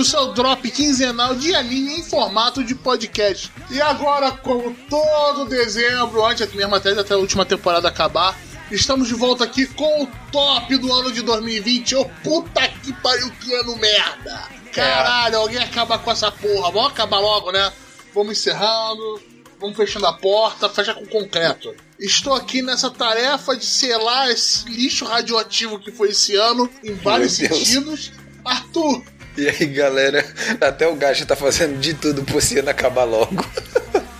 o seu drop quinzenal de anime em formato de podcast. E agora, como todo dezembro, antes mesmo até, até a última temporada acabar, estamos de volta aqui com o top do ano de 2020. Ô puta que pariu, que ano merda! Caralho, alguém acaba com essa porra. Vamos acabar logo, né? Vamos encerrando, vamos fechando a porta, fecha com concreto. Estou aqui nessa tarefa de selar esse lixo radioativo que foi esse ano, em vários sentidos. Arthur, E aí, galera, até o Gacha tá fazendo de tudo pro esse ano acabar logo.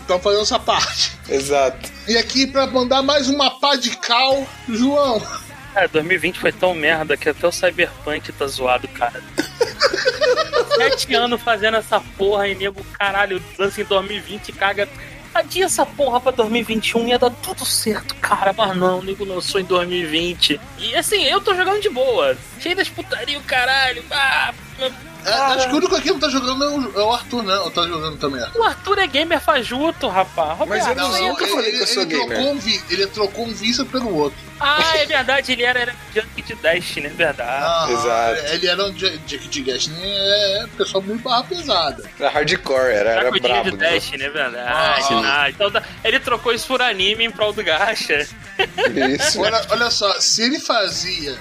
estão fazendo essa parte. Exato. E aqui pra mandar mais uma pá de cal, João. Cara, 2020 foi tão merda que até o Cyberpunk tá zoado, cara. Sete anos fazendo essa porra e nego, caralho, lança em 2020 e caga. Adia essa porra pra 2021 ia dar tudo certo, cara. Mas não, o nego lançou em 2020. E assim, eu tô jogando de boa. Cheio das putaria, o caralho. Ah, É, acho que o único aqui que não tá jogando é o, é o Arthur, né? Ou tá jogando também? o Arthur é gamer fajuto, rapaz. Mas eu não- nunca tu- falei que eu sou ele, gamer. trocou um vi- ele trocou um vício pelo outro. Ah, é verdade, ele era, era junkie de Destiny, é verdade. Ah, exato. Ele era um Jack de Gas, né? É pessoal muito barra pesada. Era hardcore, era, era Sacudinho brabo. de né? Destiny, é verdade. Ah. Ah, então tá- ele trocou isso por anime em prol do gacha. Isso. Olha, olha só, se ele fazia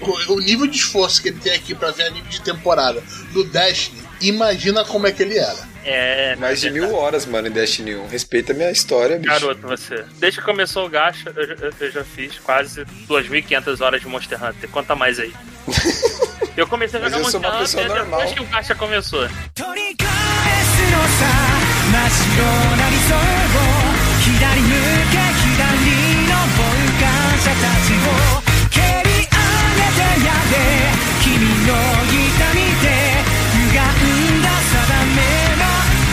o, o nível de esforço que ele tem aqui pra ver anime de temporada do Destiny, imagina como é que ele era. É, Mais de é mil horas, mano, em Destiny 1. Respeita a minha história, bicho. Garoto, você. Desde que começou o gacha, eu, eu- eu já fiz quase 2.500 horas de Monster Hunter. Conta mais aí. Eu comecei a Mas jogar eu sou Monster uma pessoa Hunter normal. depois que o gacha começou. 取り返すのさ真っ白な理想を左向け左の傍観者たちを蹴り上げてやれ 君の痛みで歪んだ定めの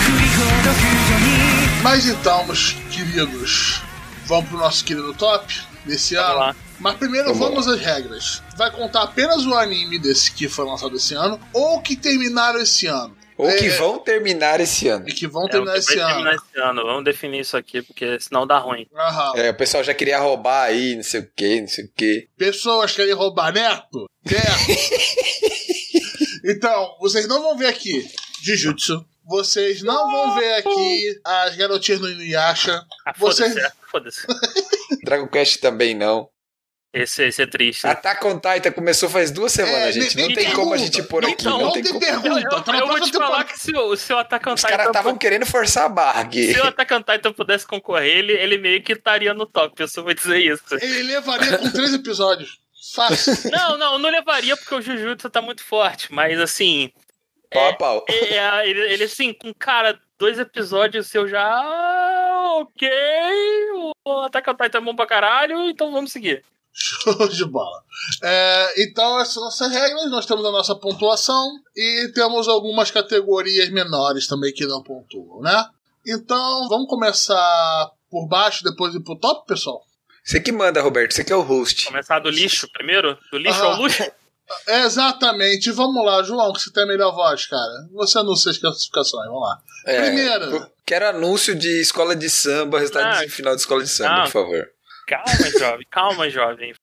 振りほど駆除に Mas então, meus queridos, vamos pro nosso querido top desse Vamos ano. lá. Mas primeiro Vamos vamos às regras. Vai contar apenas o anime desse que foi lançado esse ano ou que terminaram esse ano. Ou que É, vão terminar esse ano. E que vão É, terminar que esse vai ano. terminar esse ano. Vamos definir isso aqui, porque senão dá ruim. Aham. É, o pessoal já queria roubar aí, não sei o que, não sei o que. Pessoas querem roubar neto? Quer? então, vocês não vão ver aqui Jujutsu. Vocês não vão ver aqui as garotinhas do Inuyasha. Ah, foda-se, Vocês- é, foda-se. Dragon Quest também não. Esse, esse é triste. Attack on Titan começou faz duas semanas, É, gente. Não tem como a gente pôr Não- aqui. não Não tem como. pergunta. Eu, eu, tá eu vou te falar que se o, se o Attack on Os Titan caras estavam querendo forçar a barra aqui. Se o Attack on Titan pudesse concorrer, ele, ele meio que estaria no top, eu só vou dizer isso. Ele levaria com três episódios. Fácil. Não, não, não levaria porque o Jujutsu tá muito forte, mas assim, Pau a pau. é- é- ele, ele, assim, com cara, dois episódios eu já. ah, Ok, o Attack on Titan é bom pra caralho, então vamos seguir. Show de bola. É, então, essas são nossas regras. Nós temos a nossa pontuação e temos algumas categorias menores também que não pontuam, né? Então, vamos começar por baixo, depois ir pro top, pessoal? Você que manda, Roberto. Você que é o host. Começar do lixo primeiro? Do lixo Ah. ao luxo? Exatamente. Vamos lá, João, que você tem a melhor voz, cara. Você anuncia as classificações, vamos lá. É, Primeiro. Quero anúncio de escola de samba, resultado Ah, de final de escola de samba, não. por favor. Calma, jovem, calma, jovem.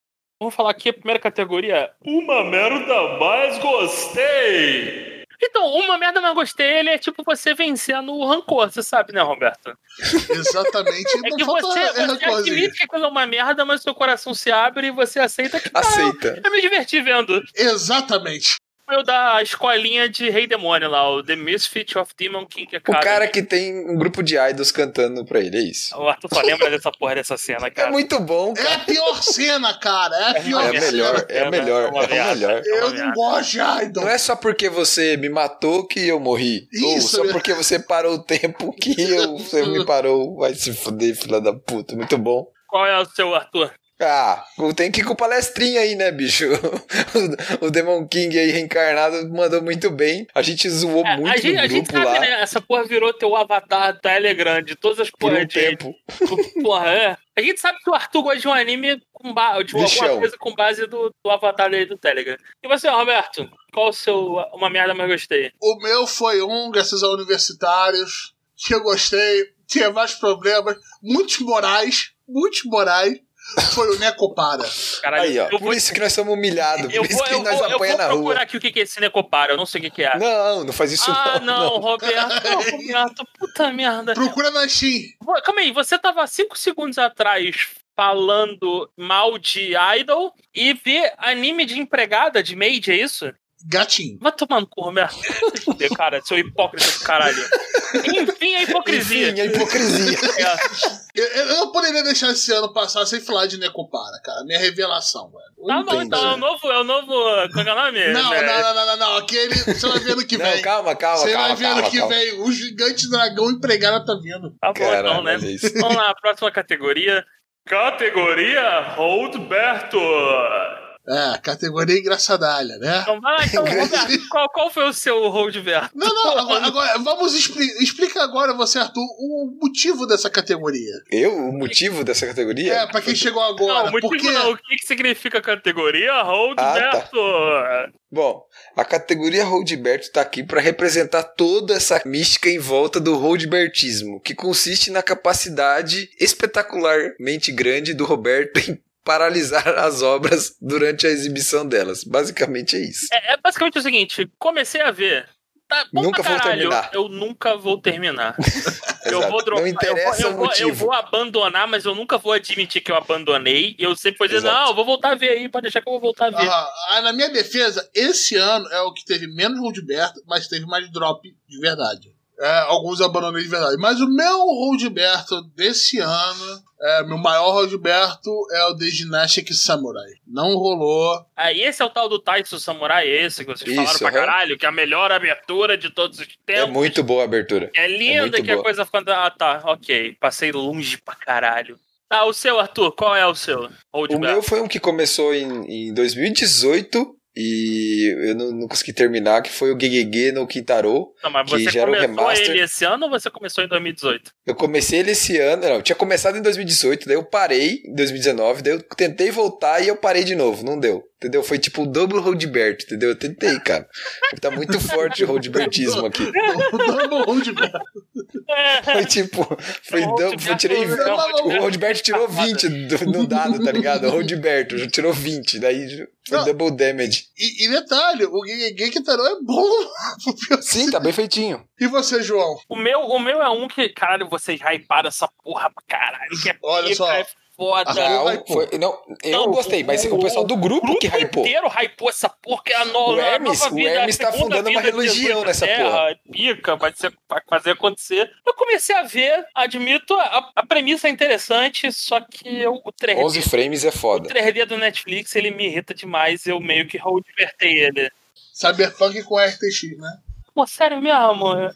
Vamos falar aqui a primeira categoria. Uma merda mais gostei. Então, uma merda mais gostei, ele é tipo você vencendo o rancor, você sabe, né, Roberto? Exatamente. É que você, você admite que a coisa é uma merda, mas seu coração se abre e você aceita que. Aceita. Ah, eu me diverti vendo. Exatamente. Eu da escolinha de Rei Demônio lá, o The Misfit of Demon King O Academy. cara que tem um grupo de idols cantando pra ele, é isso. O Arthur só lembra dessa porra dessa cena, É cara. muito bom, É cara. a pior cena, cara. É a pior É a merda. melhor, cena. é a melhor, É é a melhor. É Eu não gosto de Idol. Não é só porque você me matou que eu morri. Ou Isso, só né? porque você parou o tempo que eu, você me parou. Vai se fuder, filha da puta. Muito bom. Qual é o seu, Arthur? Ah, tem que ir com palestrinha aí, né, bicho? O, Demon King aí reencarnado mandou muito bem. A gente zoou É, muito a, gente, no a gente sabe, lá. né? Essa porra virou teu avatar Telegram de todas as Por porra um de. tempo. Porra, é. A gente sabe que o Arthur gosta de um anime com ba... de alguma Bichão. coisa com base do, do avatar aí do Telegram. E você, Roberto? Qual o seu uma merda mais gostei? O meu foi um, graças a universitários, que eu gostei. Tinha vários problemas, muitos morais, muitos morais. Foi o Necopara. Caralho, Aí, ó. eu Por vou, isso que nós somos humilhados. eu Por isso vou, que eu nós vou, eu apanha vou na procurar rua. aqui o que que é esse Necopara, eu não sei o que que é. Não, não faz isso ah, não. não, Roberto, não, Roberto, puta merda. Procura na Steam. Calma aí, você tava cinco segundos atrás falando mal de Idol e vê anime de empregada de maid, é isso? Gatinho. Vai tomar no cu. Fuder, cara, seu hipócrita do caralho. Enfim, a hipocrisia. Enfim, a hipocrisia. É. Eu, eu não poderia deixar esse ano passar sem falar de Necopara, cara. Minha revelação, velho. Tá bom, então é o novo, é o novo. Qual é o nome? Não, É, não, não, não, não, não. Aquele. Você vai ver ano que Não, vem. calma, calma, Você calma, vai ver calma, que calma. vem. O gigante dragão empregado tá vindo. Tá bom, Caralho, então, né? isso. Vamos lá, próxima categoria. Categoria Roldberto. É, categoria engraçadalha, né? Então vai lá, então, Roberto, qual, qual foi o seu Roldberto? Não, não, agora, agora vamos expli explica agora você, Arthur, o motivo dessa categoria. Eu, o motivo dessa categoria? É, pra quem chegou agora. Não, motivo porque não. O que, que significa categoria Roldberto? Bom, a categoria Roldberto tá aqui para representar toda essa mística em volta do Roldbertismo, que consiste na capacidade espetacularmente grande do Roberto em paralisar as obras durante a exibição delas. Basicamente é isso. É, é basicamente o seguinte: comecei a ver. Tá bom Nunca pra vou terminar. Eu nunca vou terminar. eu vou dropar. Não interessa eu, o vou, eu, vou, motivo. eu vou abandonar, mas eu nunca vou admitir que eu abandonei. Eu sempre vou dizer, Exato. não, eu vou voltar a ver aí, pode deixar que eu vou voltar a ver. ah, ah, na minha defesa, esse ano é o que teve menos Roldberto, mas teve mais drop de verdade. É, alguns eu abandonei de verdade. Mas o meu Roldberto desse ano, é, meu maior Roldberto é o The Gymnastic Samurai. Não rolou. Ah, e esse é o tal do Taitsu Samurai, esse que vocês Isso, falaram pra caralho, que é a melhor abertura de todos os tempos. É muito boa a abertura. É linda muito que a boa. coisa ficando. Ah, tá, ok. Passei longe pra caralho. Ah, o seu, Arthur, qual é o seu? O Roldberto. meu foi um que começou em, em 2018 e eu não, não consegui terminar, que foi o GGG no Quintaro. Não, mas que você já era um começou remaster. ele esse ano ou você começou em 2018? Eu comecei ele esse ano, não, eu tinha começado em 2018, daí eu parei em 2019, daí eu tentei voltar e eu parei de novo, não deu. Entendeu? Foi tipo o double Roldberto, entendeu? Eu tentei, cara. Tá muito forte o Roldbertismo aqui. O Double Roldberto. Foi tipo, foi É o double, Roldberto- eu tirei, é o Roldberto tirou 20 do- no dado, tá ligado? O Roldberto já tirou 20, daí foi Não. double damage. E, e detalhe, o Gege Kitaro é bom. Sim, tá bem feitinho. E você, João? O meu, o meu é um que, caralho, vocês hyparam essa porra pra caralho. Que é Olha pica, só. É foda. Ah, foi, não, eu Não, gostei, mas o pessoal do grupo que hypou. inteiro hypou essa porra, que é a no, O Hermes- a nova o vida, Hermes a tá segunda fundando uma vida de Jesus religião nessa Terra, porra. Pica, vai, ser, vai fazer acontecer. Eu comecei a ver, admito, a, a premissa é interessante, só que eu, o 3D, 11 frames é o foda. 3D do Netflix, ele me irrita demais, eu meio que roldbertei ele. Cyberpunk com RTX, né? Pô, sério mesmo?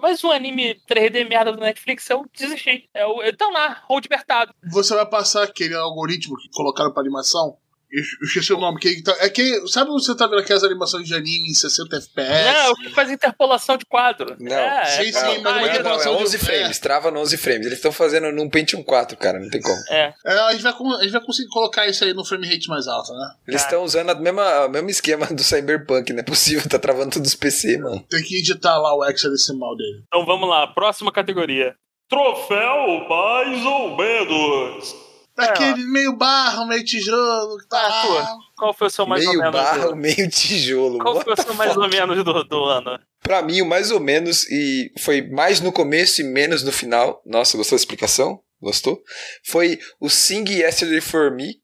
Mais um anime 3D merda do Netflix, eu desisti. É o- Então lá, roldbertado. Você vai passar aquele algoritmo que colocaram pra animação. Eu esqueci o nome. Que, tá- é que. Sabe você tá vendo aquelas animações de anime em 60 FPS? Não, o que faz interpolação de quadro. Não, é, sim, é, sim, é, mas não, uma é, não, é interpolação de- 11 frames, trava no 11 frames. Eles estão fazendo num Pentium 4, cara, não tem como. é. É, a, gente vai, a gente vai conseguir colocar isso aí no frame rate mais alto, né? Eles Tá. estão usando a mesma, o mesmo esquema do Cyberpunk, não é possível, tá travando todos os PC, mano. Tem que editar lá o hexadecimal dele. Então vamos lá, próxima categoria. Troféu mais ou menos. Aquele meio barro, meio tijolo que tá Ah. Qual foi o seu mais meio ou menos? barro, do- meio tijolo. Qual What foi o seu mais ou menos do, do ano? Pra mim, o mais ou menos, e foi mais no começo e menos no final. Nossa, gostou da explicação? Gostou? Foi o Sing Yesterday for Me,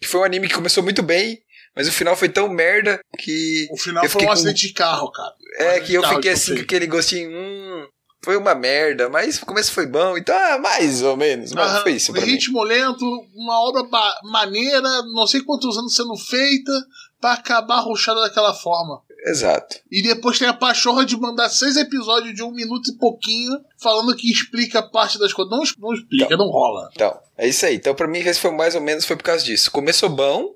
que foi um anime que começou muito bem, mas o final foi tão merda que. O final Eu foi fiquei um com- acidente de carro, cara. É, que eu fiquei que assim com aquele gostinho. Hum, foi uma merda, mas o começo foi bom, então, ah, mais ou menos. Mas foi isso pra mim. ritmo lento, uma obra maneira, não sei quantos anos sendo feita pra acabar ruxada daquela forma. Exato. E depois tem a pachorra de mandar seis episódios de um minuto e pouquinho falando que explica parte das coisas. Não, não explica, não rola. Então, é isso aí. Então, pra mim, esse foi mais ou menos foi por causa disso. Começou bom,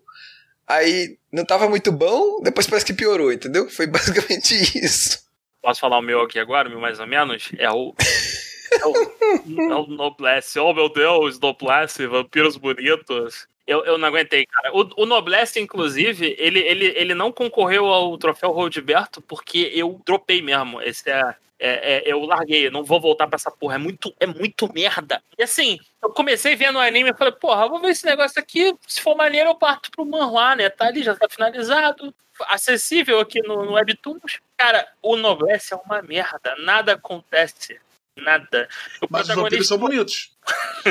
aí não tava muito bom, depois parece que piorou, entendeu? Foi basicamente isso. Posso falar o meu aqui agora, o meu mais ou menos? É o. É o, é o Noblesse. Oh meu Deus, Noblesse, vampiros bonitos. Eu, eu não aguentei, cara. O, o Noblesse, inclusive, ele, ele, ele não concorreu ao troféu Roldberto porque eu dropei mesmo. Esse é, é, é, eu larguei, eu não vou voltar pra essa porra. É muito, é muito merda. E assim, eu comecei vendo o anime e falei, porra, vou ver esse negócio aqui. Se for maneiro, eu parto pro manhua, né? Tá ali, já tá finalizado. Acessível aqui no, no Webtoons. Cara, o Noblesse é uma merda. Nada acontece. Nada. O Mas os vampiros são bonitos.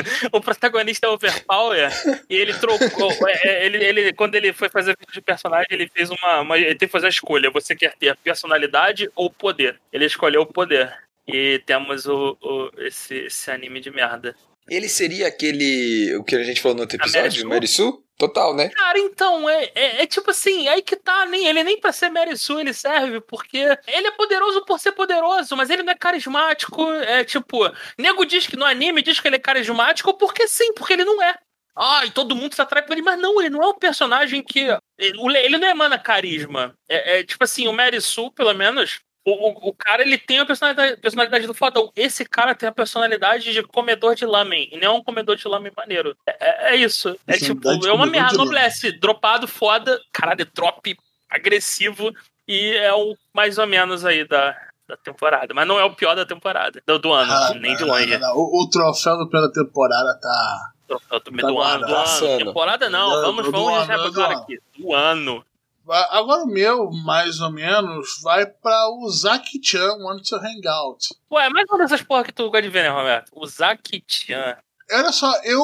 o protagonista é overpower e ele trocou. é, é, ele, ele, quando ele foi fazer vídeo de personagem, ele fez uma, uma. Ele teve que fazer uma escolha. Você quer ter personalidade ou poder? Ele escolheu o poder. E temos o, o esse, esse anime de merda. Ele seria aquele. O que a gente falou no outro episódio? Merisu? Merisu? Total, né? Cara, então, é, é, é tipo assim, aí que tá, nem, ele nem pra ser Merisu ele serve, porque ele é poderoso por ser poderoso, mas ele não é carismático, é tipo, nego diz que no anime diz que ele é carismático porque sim, porque ele não é. Ai, todo mundo se atrai por ele, mas não, ele não é um personagem que. Ele, ele não emana carisma. É, é tipo assim, o Merisu, pelo menos, o, o, cara ele tem a personalidade, personalidade do fodão. Esse cara tem a personalidade de comedor de lamen. E não é um comedor de lamen maneiro. É, é- é isso. É tipo, de é uma merda. de. Noblesse, dropado, foda. Caralho, drop agressivo. E é o mais ou menos aí da, da temporada. Mas não é o pior da temporada. Do, do ano, Ah, nem de não, longe. não, não. O, o troféu da primeira temporada tá. Do, do, do Tá ano, do ano. Temporada não. Do- vamos do vamos deixar do claro aqui. Do ano. Agora o meu, mais ou menos, vai pra o Zaki-chan Want to Hangout. Ué, mais uma dessas porra que tu gosta de ver, né, Roberto? O Zaki-chan. Olha só, eu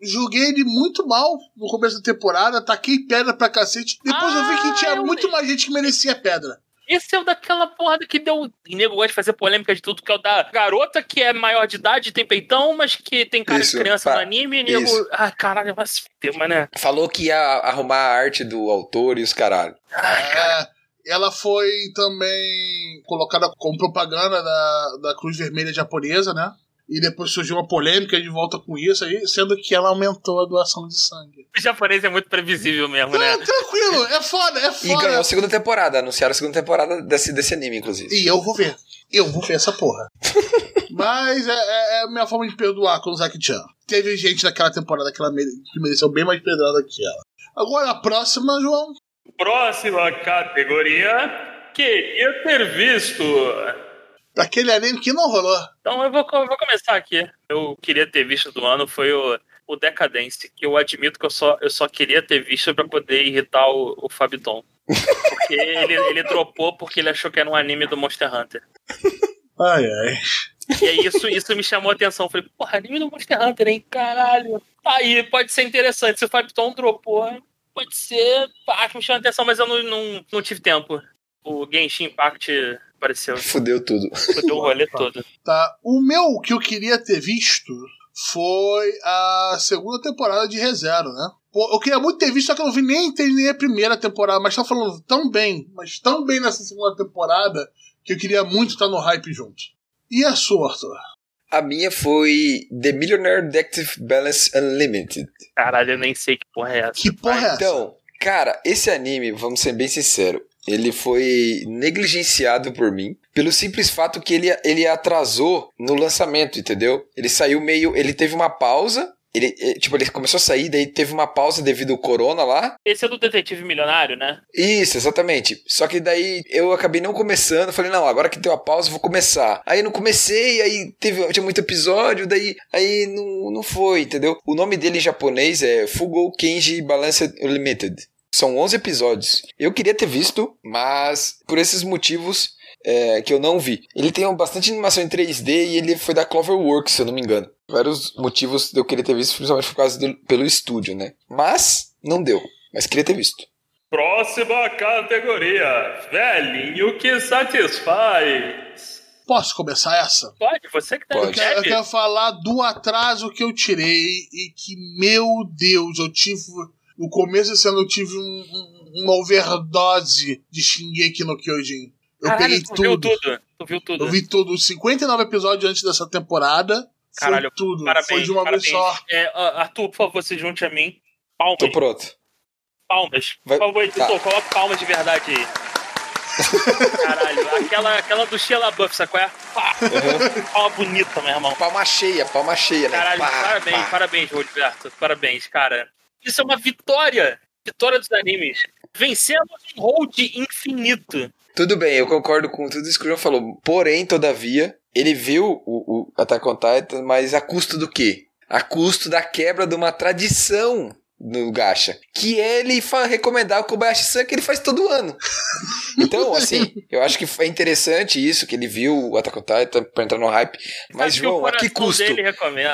julguei ele muito mal no começo da temporada, taquei pedra pra cacete. Depois eu vi que Ah, tinha eu muito mais gente que merecia pedra. Esse é o daquela porra que deu. E nego gosta de fazer polêmica de tudo, que é o da garota que é maior de idade, tem peitão, mas que tem cara Isso, de criança pá, no anime, e nego. isso. Ah, caralho, vai se fuder, né? Falou que ia arrumar a arte do autor e os caralho. É, ela foi também colocada como propaganda da, da Cruz Vermelha japonesa, né? E depois surgiu uma polêmica de volta com isso aí, sendo que ela aumentou a doação de sangue. O japonês é muito previsível mesmo, né? Não, tranquilo, é foda, é E ganhou foda. a segunda temporada. Anunciaram a segunda temporada desse, desse anime, inclusive. E eu vou ver. Eu vou ver essa porra. Mas é, é- é a minha forma de perdoar com o Zaki-chan. Teve gente naquela temporada que, ela mere- que mereceu bem mais pedrada que ela. Agora a próxima, João. Próxima categoria. Queria ter visto. Aquele anime que não rolou. Então eu vou, eu vou começar aqui. Eu queria ter visto do ano foi o, o Decadence, que eu admito que eu só, eu só queria ter visto pra poder irritar o, o Fabiton. Porque ele, ele dropou porque ele achou que era um anime do Monster Hunter. Ai, ai. E aí isso, isso me chamou a atenção. Eu falei, porra, anime do Monster Hunter, hein? Caralho. Aí, pode ser interessante. Se o Fabiton dropou, pode ser. Acho que me chamou a atenção, mas eu não, não, não tive tempo. O Genshin Impact apareceu. Fudeu tudo. Fudeu o rolê todo. Tá. O meu que eu queria ter visto foi a segunda temporada de ReZero, né? Pô, eu queria muito ter visto, só que eu não vi nem, nem a primeira temporada, mas tá falando tão bem, mas tão bem nessa segunda temporada, que eu queria muito estar no hype junto. E a sua, Arthur? A minha foi The Millionaire Detective Balance Unlimited. Caralho, eu nem sei que porra é essa. Que porra é essa? Então, cara, esse anime, vamos ser bem sinceros, ele foi negligenciado por mim pelo simples fato que ele, ele atrasou no lançamento, entendeu? Ele saiu meio. Ele teve uma pausa. Ele, eh, tipo, ele começou a sair, daí teve uma pausa devido ao corona lá. Esse é do detetive milionário, né? Isso, exatamente. Só que daí eu acabei não começando. Falei, não, agora que deu a pausa, vou começar. Aí eu não comecei, aí teve, tinha muito episódio, daí aí não, não foi, entendeu? O nome dele em japonês é Fugou Kenji Balanced Unlimited. São 11 episódios. Eu queria ter visto, mas por esses motivos é, que eu não vi. Ele tem bastante animação em 3D e ele foi da Cloverworks, se eu não me engano. Vários motivos de eu querer ter visto, principalmente por causa do, pelo estúdio, né? Mas não deu. Mas queria ter visto. Próxima categoria: Velhinho que satisfaz. Posso começar essa? Pode, você que tá Pode. no Eu quero, eu quero falar do atraso que eu tirei e que, meu Deus, eu tive. No começo desse ano eu tive um- um- uma overdose de Shingeki no Kyojin. Eu Caralho, peguei tu viu tudo. tudo. Tu viu tudo. Eu vi tudo. Os 59 episódios antes dessa temporada. Caralho, foi tudo. Parabéns, foi de uma parabéns. vez só. É, Arthur, por favor, se junte a mim. Palmas. Tô pronto. Palmas. Vai- Por favor, editor, tá. coloca palmas de verdade aí. Caralho, aquela, aquela do Sheila Buff, sabe qual é? Pá, palma bonita, meu irmão. Palma cheia, palma cheia, né? Caralho, Pá, parabéns, pá. parabéns, Roberto. Parabéns, cara. Isso é uma vitória. Vitória dos animes. Vencemos um hold infinito. Tudo bem, eu concordo com tudo isso que o João falou. Porém, todavia, ele viu o, o Attack on Titan, mas a custo do quê? A custo da quebra de uma tradição no Gacha, que ele recomendar o Kobayashi-san que ele faz todo ano. Então, assim, eu acho que é interessante isso, que ele viu o Attack on Titan pra entrar no hype, mas, Sabe que o João, a que custo?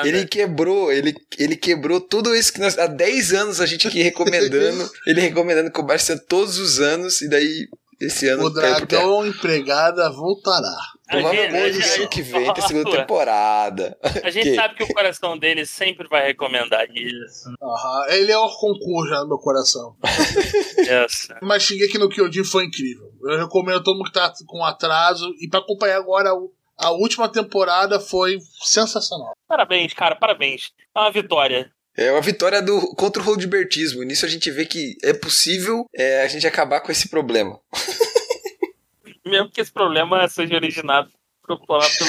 Ele quebrou, ele, ele quebrou tudo isso que nós. Há 10 anos a gente aqui recomendando, ele recomendando Kobayashi-san todos os anos, e daí esse ano O terra. dragão empregada voltará. A gente- a Provavelmente gente- ano que vem tem segunda temporada. A gente Que? sabe que o coração dele sempre vai recomendar isso. Aham, Ele é o concurso já no meu coração. Mas Shingeki no Kyojin foi incrível. Eu recomendo a todo mundo que tá com atraso. E pra acompanhar agora, o- a última temporada foi sensacional. Parabéns, cara, parabéns. É uma vitória. É uma vitória do, contra o roldbertismo. Nisso a gente vê que é possível é, a gente acabar com esse problema. Mesmo que esse problema seja originado pelo, próprio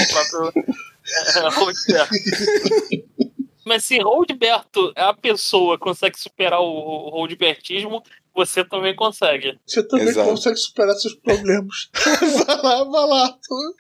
é, Roldberto. Mas se Roldberto, a pessoa, consegue superar o Roldbertismo, você também consegue. Você também Exato. consegue superar seus problemas. vai lá, vai lá.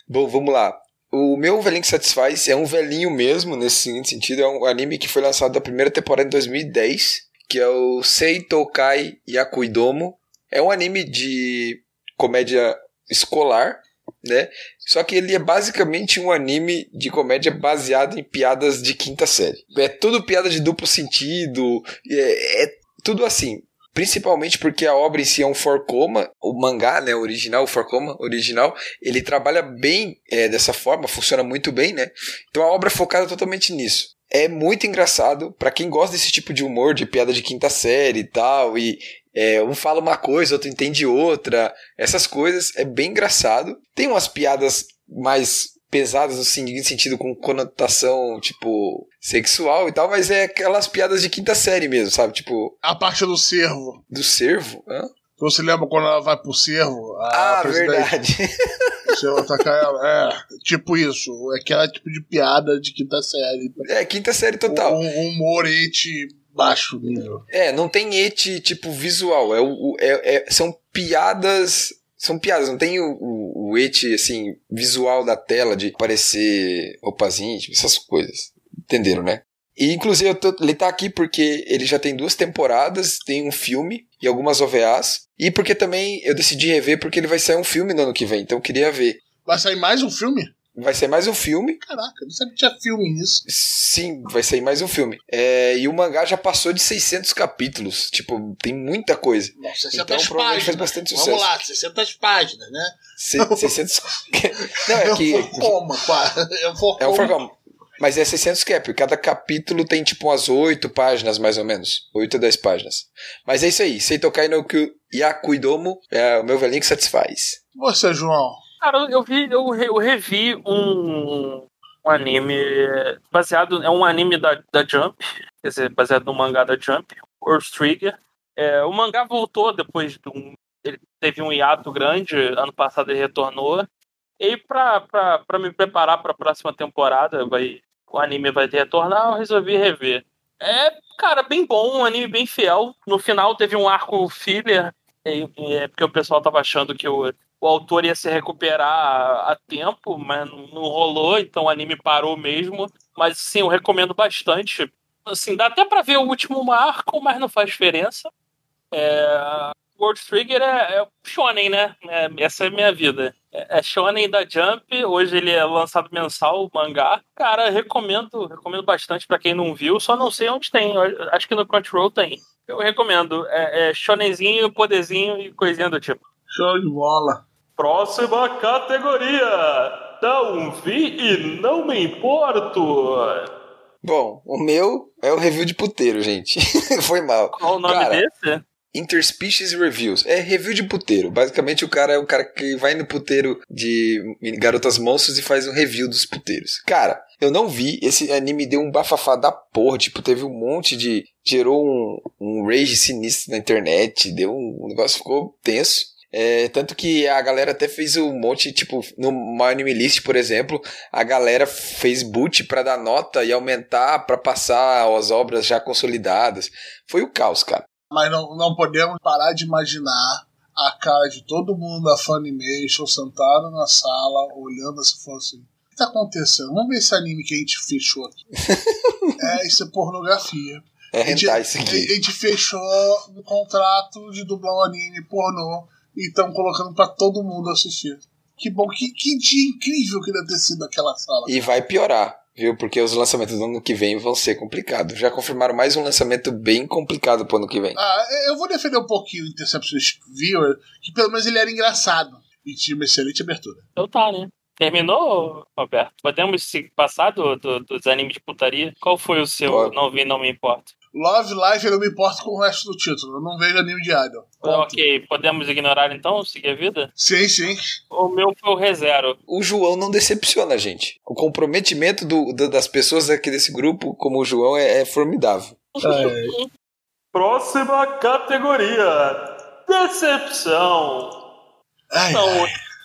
Bom, vamos lá. O meu velhinho que satisfaz é um velhinho mesmo, nesse seguinte sentido. É um anime que foi lançado da primeira temporada em 2010, que é o Seitokai Yakuidomo. É um anime de comédia escolar, né? Só que ele é basicamente um anime de comédia baseado em piadas de quinta série. É tudo piada de duplo sentido, é, é tudo assim. Principalmente porque a obra em si é um forcoma, o mangá, né, original, o forcoma original, ele trabalha bem é, dessa forma, funciona muito bem, né? Então a obra é focada totalmente nisso. É muito engraçado para quem gosta desse tipo de humor, de piada de quinta série e tal, e é, um fala uma coisa, outro entende outra, essas coisas, é bem engraçado. Tem umas piadas mais pesadas no seguinte sentido, com conotação, tipo, sexual e tal, mas é aquelas piadas de quinta série mesmo, sabe? Tipo, A parte do cervo. do cervo? Hã? Você lembra quando ela vai pro cervo? A Ah, verdade. O cervo atacar ela? É, tipo isso. Aquela tipo de piada de quinta série. É, quinta série total. Um, um humor ete baixo nível. É, não tem ete tipo visual. É, o, é, é- são piadas. São piadas, não tem o, o, o ete assim, visual da tela de aparecer roupas íntimas, essas coisas. Entenderam, né? E inclusive eu tô- ele tá aqui porque ele já tem duas temporadas, tem um filme e algumas OVAs. E porque também eu decidi rever porque ele vai sair um filme no ano que vem, então eu queria ver. Vai sair mais um filme? Vai ser mais um filme. Caraca, não sabia que tinha filme nisso. Sim, vai sair mais um filme. É, e o mangá já passou de 600 capítulos. Tipo, tem muita coisa. Nossa, 600 Então provavelmente faz páginas. bastante sucesso. Vamos lá, 600 páginas, né? Se- 600. Não, é É que. quase. É um forcoma. É um forcoma. Mas é 600 cap. Cada capítulo tem tipo umas 8 páginas, mais ou menos. 8 a 10 páginas. Mas é isso aí. Seitokai no Kyu Yakuidomo é o meu velhinho que satisfaz. Você, João. Cara, eu vi, eu, eu revi um, um anime baseado. É um anime da, da Jump, quer dizer, baseado no mangá da Jump, Earth Trigger. É, o mangá voltou depois de um. Ele teve um hiato grande, ano passado ele retornou. E pra, pra, pra me preparar pra próxima temporada, vai, o anime vai retornar, eu resolvi rever. É, cara, bem bom, um anime bem fiel. No final teve um arco filler, e é porque o pessoal tava achando que o, o autor ia se recuperar a, tempo, mas não, rolou, então o anime parou mesmo. Mas sim, eu recomendo bastante. Assim, dá até pra ver o último arco, mas não faz diferença. É, World Trigger é, é shonen, né? É, essa é a minha vida. É, é shonen da Jump, hoje ele é lançado mensal, o mangá. Cara, recomendo, recomendo bastante pra quem não viu, só não sei onde tem. Acho que no Crunchyroll tem. Eu recomendo. É, é shonenzinho, poderzinho e coisinha do tipo. Show de bola. Próxima categoria. Não vi e não me importo. Bom, o meu é o review de puteiro, gente. Foi mal. Qual o nome Cara, desse? Interspecies Reviews. É review de puteiro. Basicamente, o cara é o cara que vai no puteiro de garotas monstros e faz um review dos puteiros. Cara, eu não vi. Esse anime deu um bafafá da porra. Tipo, teve um monte de. Gerou um, um rage sinistro na internet. Deu um. O negócio ficou tenso. É, tanto que a galera até fez um monte, tipo, no My Anime List, por exemplo, a galera fez boot pra dar nota e aumentar pra passar as obras já consolidadas. Foi o caos, cara. Mas não, não podemos parar de imaginar a cara de todo mundo da Funimation sentado na sala, olhando assim, falando assim: o que tá acontecendo? Vamos ver esse anime que a gente fechou aqui. é, isso é pornografia. É A gente, rentar isso a aqui. gente fechou um contrato de dublar um anime pornô e estão colocando pra todo mundo assistir. Que bom, que, que dia incrível que deve ter sido aquela sala. E vai piorar, viu? Porque os lançamentos do ano que vem vão ser complicados. Já confirmaram mais um lançamento bem complicado pro ano que vem. Ah, eu vou defender um pouquinho o Interception Viewer, que pelo menos ele era engraçado e tinha uma excelente abertura. Então tá, né? Terminou, Roberto? Podemos se passar do, do- dos animes de putaria? Qual foi o seu? Pode. Não vi, não me importa. Love Life eu não me importo com o resto do título. Eu não vejo anime de idol. Ponto. Ok, podemos ignorar então, seguir a vida? Sim, sim. O meu foi o ReZero. O João não decepciona, gente. O comprometimento do- do- das pessoas aqui desse grupo, como o João, é, é formidável. Próxima categoria: Decepção. Ai, Então, ai.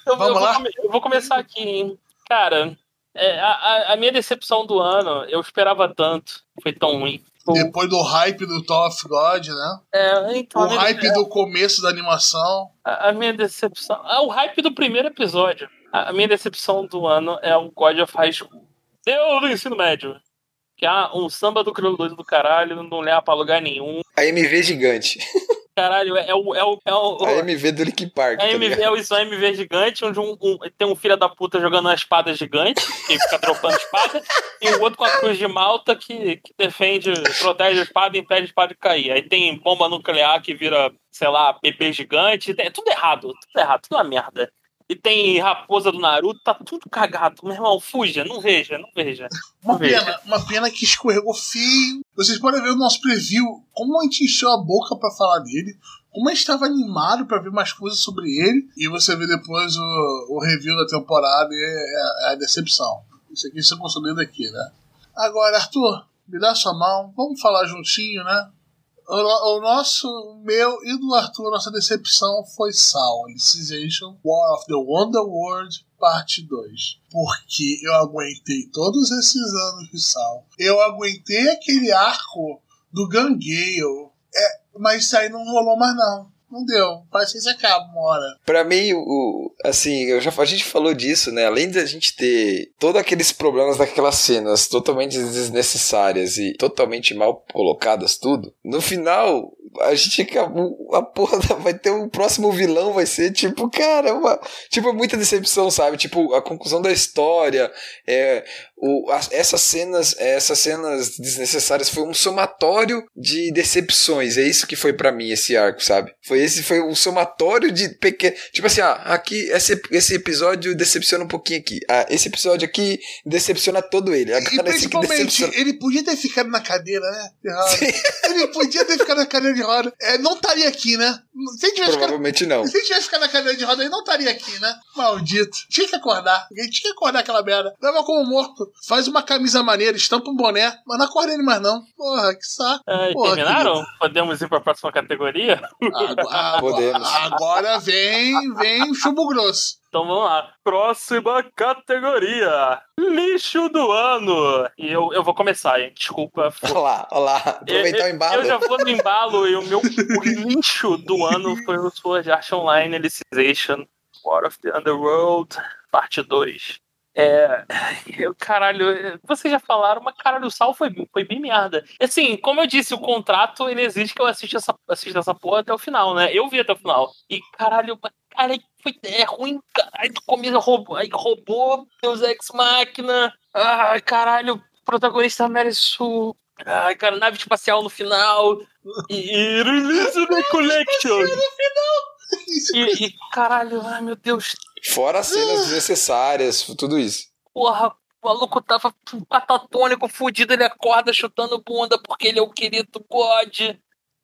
eu, Vamos eu vou lá? come- eu vou começar aqui, hein? Cara, é, a, a- a minha decepção do ano, eu esperava tanto. Foi tão ruim. Depois do hype do Tower of God, né? é, então, O a minha, hype do começo da animação. a, a minha decepção. Ah, o hype do primeiro episódio. A, a minha decepção do ano é o God of High School. Deu do ensino médio. Que é um samba do crioulo doido do caralho, não leva pra lugar nenhum. A MV gigante. Caralho, é, é o. É o, é o A MV do Linkin Park. A tá MV é o isso, a MV gigante, onde um, um- tem um filho da puta jogando uma espada gigante, que fica dropando espada, e o outro com a cruz de malta que, que defende, protege a espada e impede a espada de cair. Aí tem bomba nuclear que vira, sei lá, bebê gigante. É tudo errado, tudo errado, tudo uma merda. E tem raposa do Naruto, tá tudo cagado. Meu irmão, fuja, não veja, não veja. Não Uma veja. pena, uma pena que escorregou feio. Vocês podem ver o nosso preview, como a gente encheu a boca pra falar dele, como a gente estava animado pra ver mais coisas sobre ele, e você vê depois o, o review da temporada e é, é a decepção. Isso aqui se consolida aqui, né? Agora, Arthur, me dá sua mão, vamos falar juntinho, né? O, o nosso, meu e do Arthur, nossa decepção foi Saul, Alicization, War of the Wonderworld, parte 2. Porque eu aguentei todos esses anos de Saul. Eu aguentei aquele arco do Gangale. É, mas isso aí não rolou mais não. Não deu. Isso acaba uma hora. Pra mim, o, assim, eu já, a gente falou disso, né? Além de a gente ter todos aqueles problemas daquelas cenas totalmente desnecessárias e totalmente mal colocadas, tudo, no final, a gente acabou. A porra vai ter o próximo vilão, vai ser tipo, caramba, tipo, muita decepção, sabe? Tipo, a conclusão da história, é, o, as- essas cenas, essas cenas desnecessárias foi um somatório de decepções. É isso que foi pra mim esse arco, sabe? Foi esse foi um somatório de pequenos, tipo assim, ah, aqui esse, esse episódio decepciona um pouquinho aqui. Ah, esse episódio aqui decepciona todo ele. E Agora aqui principalmente, ele podia ter ficado na cadeira, né? Ele podia ter ficado na cadeira de roda. É, não estaria aqui, né? Se tivesse ficado Provavelmente não. Se ele tivesse ficado na cadeira de roda, ele não estaria aqui, né? Maldito. Tinha que acordar. Ele tinha que acordar aquela merda. Leva como morto. Faz uma camisa maneira, estampa um boné. Mas não acorda ele mais, não. Porra, que saco. Ah, Porra, terminaram? Podemos ir pra próxima categoria? Agora, Podemos. agora vem, vem o chumbo grosso. Então vamos lá. Próxima categoria: Lixo do ano. E eu, eu vou começar, hein? Desculpa. Olha lá, olha lá. Aproveitar o eu, embalo. eu já vou no embalo e o meu o lixo do ano foi o Sword Art Online Alicization War of the Underworld, parte 2. É. Eu, caralho, vocês já falaram, mas caralho, o Sal foi, foi bem merda. Assim, como eu disse, o contrato ele exige que eu assista essa, assista essa porra até o final, né? Eu vi até o final. E caralho, cara, foi é ruim, caralho, começo roubou, aí roubou, Deus Ex Máquina. Ai, caralho, o protagonista Merisu. Ai, cara, nave espacial no final. E, e Release the Collection. E, e, caralho, ai meu Deus, Fora as cenas desnecessárias, tudo isso. porra, o maluco tava patatônico, fudido, ele acorda chutando bunda porque ele é o querido God.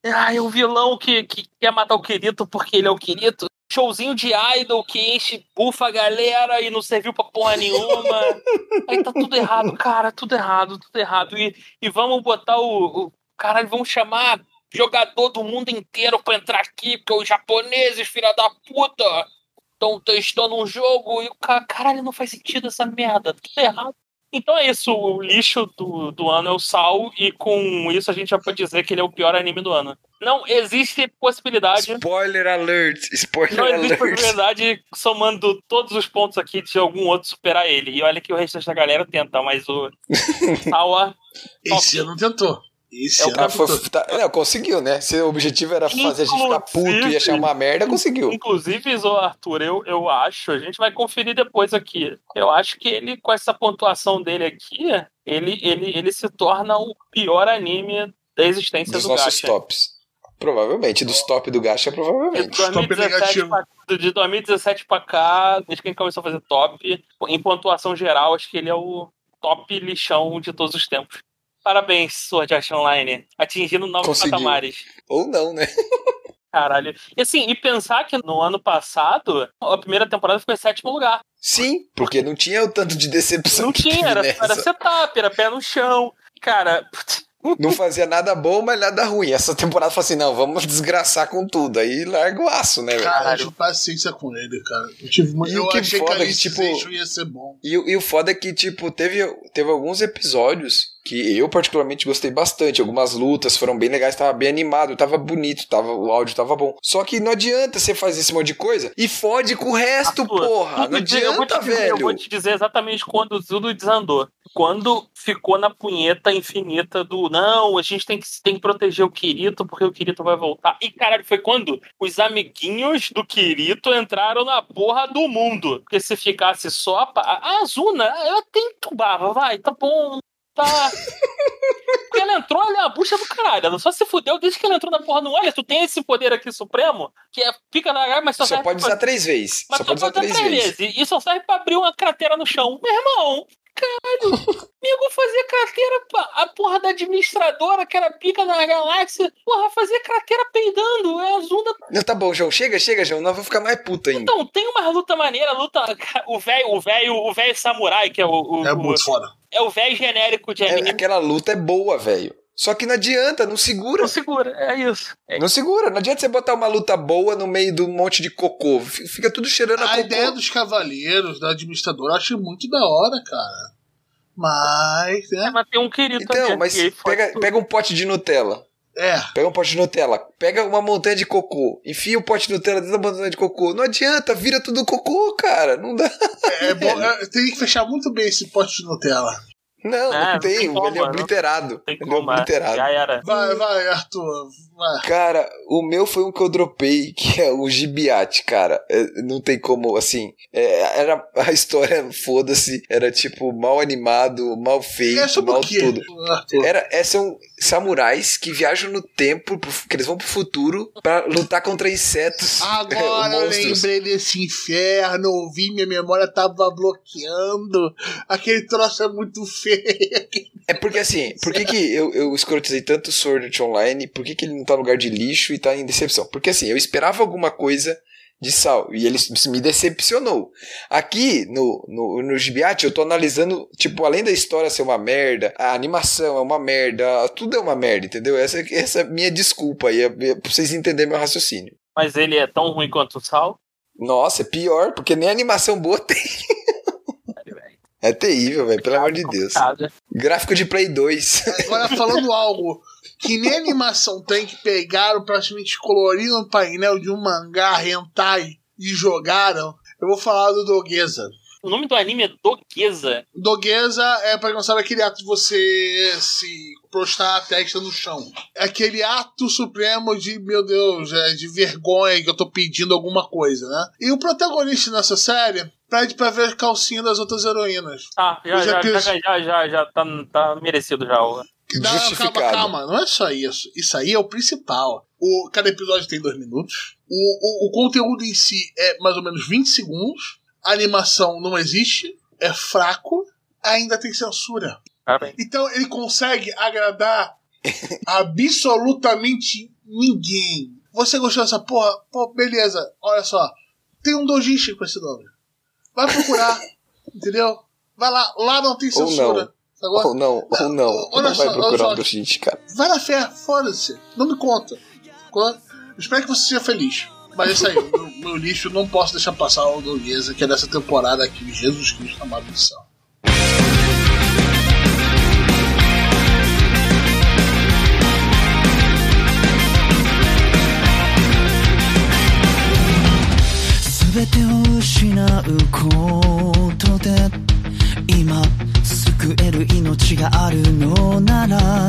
Ai, o vilão que, que quer matar o querido porque ele é o querido. Showzinho de idol que enche, bufa a galera e não serviu pra porra nenhuma. Aí tá tudo errado, cara, tudo errado, tudo errado. E, e vamos botar o, o. Caralho, vamos chamar jogador do mundo inteiro pra entrar aqui, porque os japoneses, filha da puta, estão testando um jogo e o cara, caralho, não faz sentido essa merda, tudo errado. Então é isso, o lixo do, do ano é o Sal, e com isso a gente já pode dizer que ele é o pior anime do ano. Não existe possibilidade. Spoiler alert! Spoiler Não existe alert! possibilidade, somando todos os pontos aqui, de algum outro superar ele. E olha que o resto da galera tenta, mas o Sawa Esse ano tentou. Esse É o Ah, foi- tá- não, conseguiu, né? Se o objetivo era fazer a gente ficar puto e achar uma merda, conseguiu. Inclusive, Zô Arthur, eu, eu acho, a gente vai conferir depois aqui. Eu acho que ele, com essa pontuação dele aqui, ele, ele, ele se torna o pior anime da existência Dos do nossos Gacha. tops. Provavelmente, dos top do Gacha, De provavelmente. Top 2017, negativo. pra, de 2017 pra cá, desde que ele começou a fazer top, em pontuação geral, acho que ele é o top lixão de todos os tempos. Parabéns, Sword Art Online, atingindo novos Conseguiu. patamares. Ou não, né? Caralho. E assim, e pensar que no ano passado, a primeira temporada ficou em sétimo lugar. Sim, porque não tinha o tanto de decepção Não que tinha, era, nessa. era setup, era pé no chão. Cara, putz, Não fazia nada bom, mas nada ruim. Essa temporada falou assim: não, vamos desgraçar com tudo. Aí larga o aço, né, velho? Cara, eu Caralho. paciência com ele, cara. Eu, tive, mu- E eu o que achei que foda é que, tipo, ia ser bom. E, o- e o foda é que, tipo, teve, teve alguns episódios que eu particularmente gostei bastante. Algumas lutas foram bem legais, tava bem animado, tava bonito, tava, o áudio tava bom. Só que não adianta você fazer esse monte de coisa e fode com o resto, Arthur, porra. Não eu adianta, dizer- Eu velho. vou te dizer exatamente quando tudo desandou. Quando ficou na punheta infinita do não, a gente tem que, tem que proteger o Kirito porque o Kirito vai voltar. E caralho, foi quando os amiguinhos do Kirito entraram na porra do mundo. Porque se ficasse só a, a Azuna, ela tem entubava, vai, tá bom, tá. Porque ela entrou, ela é uma bucha do caralho. Ela só se fudeu desde que ela entrou na porra no olha, tu tem esse poder aqui supremo, que é, fica na área, mas só, Só serve pode pra- usar três vezes. mas Só pode usar três vezes. E e só serve pra abrir uma cratera no chão. Meu irmão, caralho. amigo fazia cratera pra a porra da administradora, que era pica da galáxia. Porra, fazia cratera peidando. É a Zunda. Não, tá bom, João. Chega, chega, João. Nós vamos ficar mais puto ainda. Então, tem uma luta maneira, luta. O velho, o velho, o velho samurai, que é o. o- É o- muito foda. é o velho genérico de É, anime. aquela luta é boa, velho. Só que não adianta, não segura. Não segura, é isso. É Não segura. Não adianta você botar uma luta boa no meio de um monte de cocô. Fica tudo cheirando a, A cocô. ideia dos cavaleiros, da administradora, eu achei muito da hora, cara. Mas, né? mas tem um querido Então, mas pega, tudo. pega um pote de Nutella. É. Pega um pote de Nutella. Pega uma montanha de cocô. Enfia o pote de Nutella dentro da montanha de cocô. Não adianta, vira tudo cocô, cara. Não dá. É bom, é, tem que fechar muito bem esse pote de Nutella. Não, Ah, não tem. tem como, ele é obliterado. Tem Ele é como, é. obliterado. Já era. Vai, vai, Arthur. Vai. Cara, o meu foi um que eu dropei, que é o Gibiate, cara. É, não tem como, assim. é, era a história, foda-se, era tipo mal animado, mal feito, É mal tudo. Arthur? Era, é, são samurais que viajam no tempo, que eles vão pro futuro pra lutar contra insetos. Agora lembrei desse inferno, ouvi, minha memória tava bloqueando. Aquele troço é muito feio. É porque assim, por que, que eu, eu escrotizei tanto Sword Art Online? Por que, que ele não tá no lugar de lixo e tá em decepção? Porque assim, eu esperava alguma coisa de sal e ele me decepcionou. Aqui no, no, no Gibiate eu tô analisando, tipo, além da história ser uma merda, a animação é uma merda, tudo é uma merda, entendeu? Essa, essa é a minha desculpa aí, é, é pra vocês entenderem meu raciocínio. Mas ele é tão ruim quanto o Sal. Nossa, é pior, porque nem animação boa tem. É terrível, velho, pelo amor de Deus. Complicado. Gráfico de Play 2. Agora falando algo que nem animação tem que pegaram praticamente coloriram no painel de um mangá hentai e jogaram. Eu vou falar do Doguesa. O nome do anime é Doguesa. Doguesa é, pra quem não sabe, aquele ato de você se prostrar a testa no chão. É aquele ato supremo de, meu Deus, é, de vergonha que eu tô pedindo alguma coisa, né? E o protagonista nessa série pede pra ver a calcinha das outras heroínas. Ah, já, já já, já, já, já, já tá, tá merecido já. calma, Justificado. calma, não é só isso. Isso aí é o principal. O, cada episódio tem dois minutos. O, o, o conteúdo em si é mais ou menos 20 segundos. A animação não existe, é fraco, ainda tem censura. Parabéns. Então ele consegue agradar absolutamente ninguém. Você gostou dessa porra? Pô, beleza, olha só. Tem um dojishi com esse nome. Vai procurar, entendeu? Vai lá, lá não tá tem censura. Ou não, ou não, ou não. Olha, não vai só, o gente, cara. Vai na fé, foda-se. Não me conta. Espero que você seja feliz. Mas é isso aí, meu, meu lixo, não posso deixar passar o Doguesa, que é dessa temporada aqui, Jesus Cristo amado do céu. 失うことで今救える命があるのなら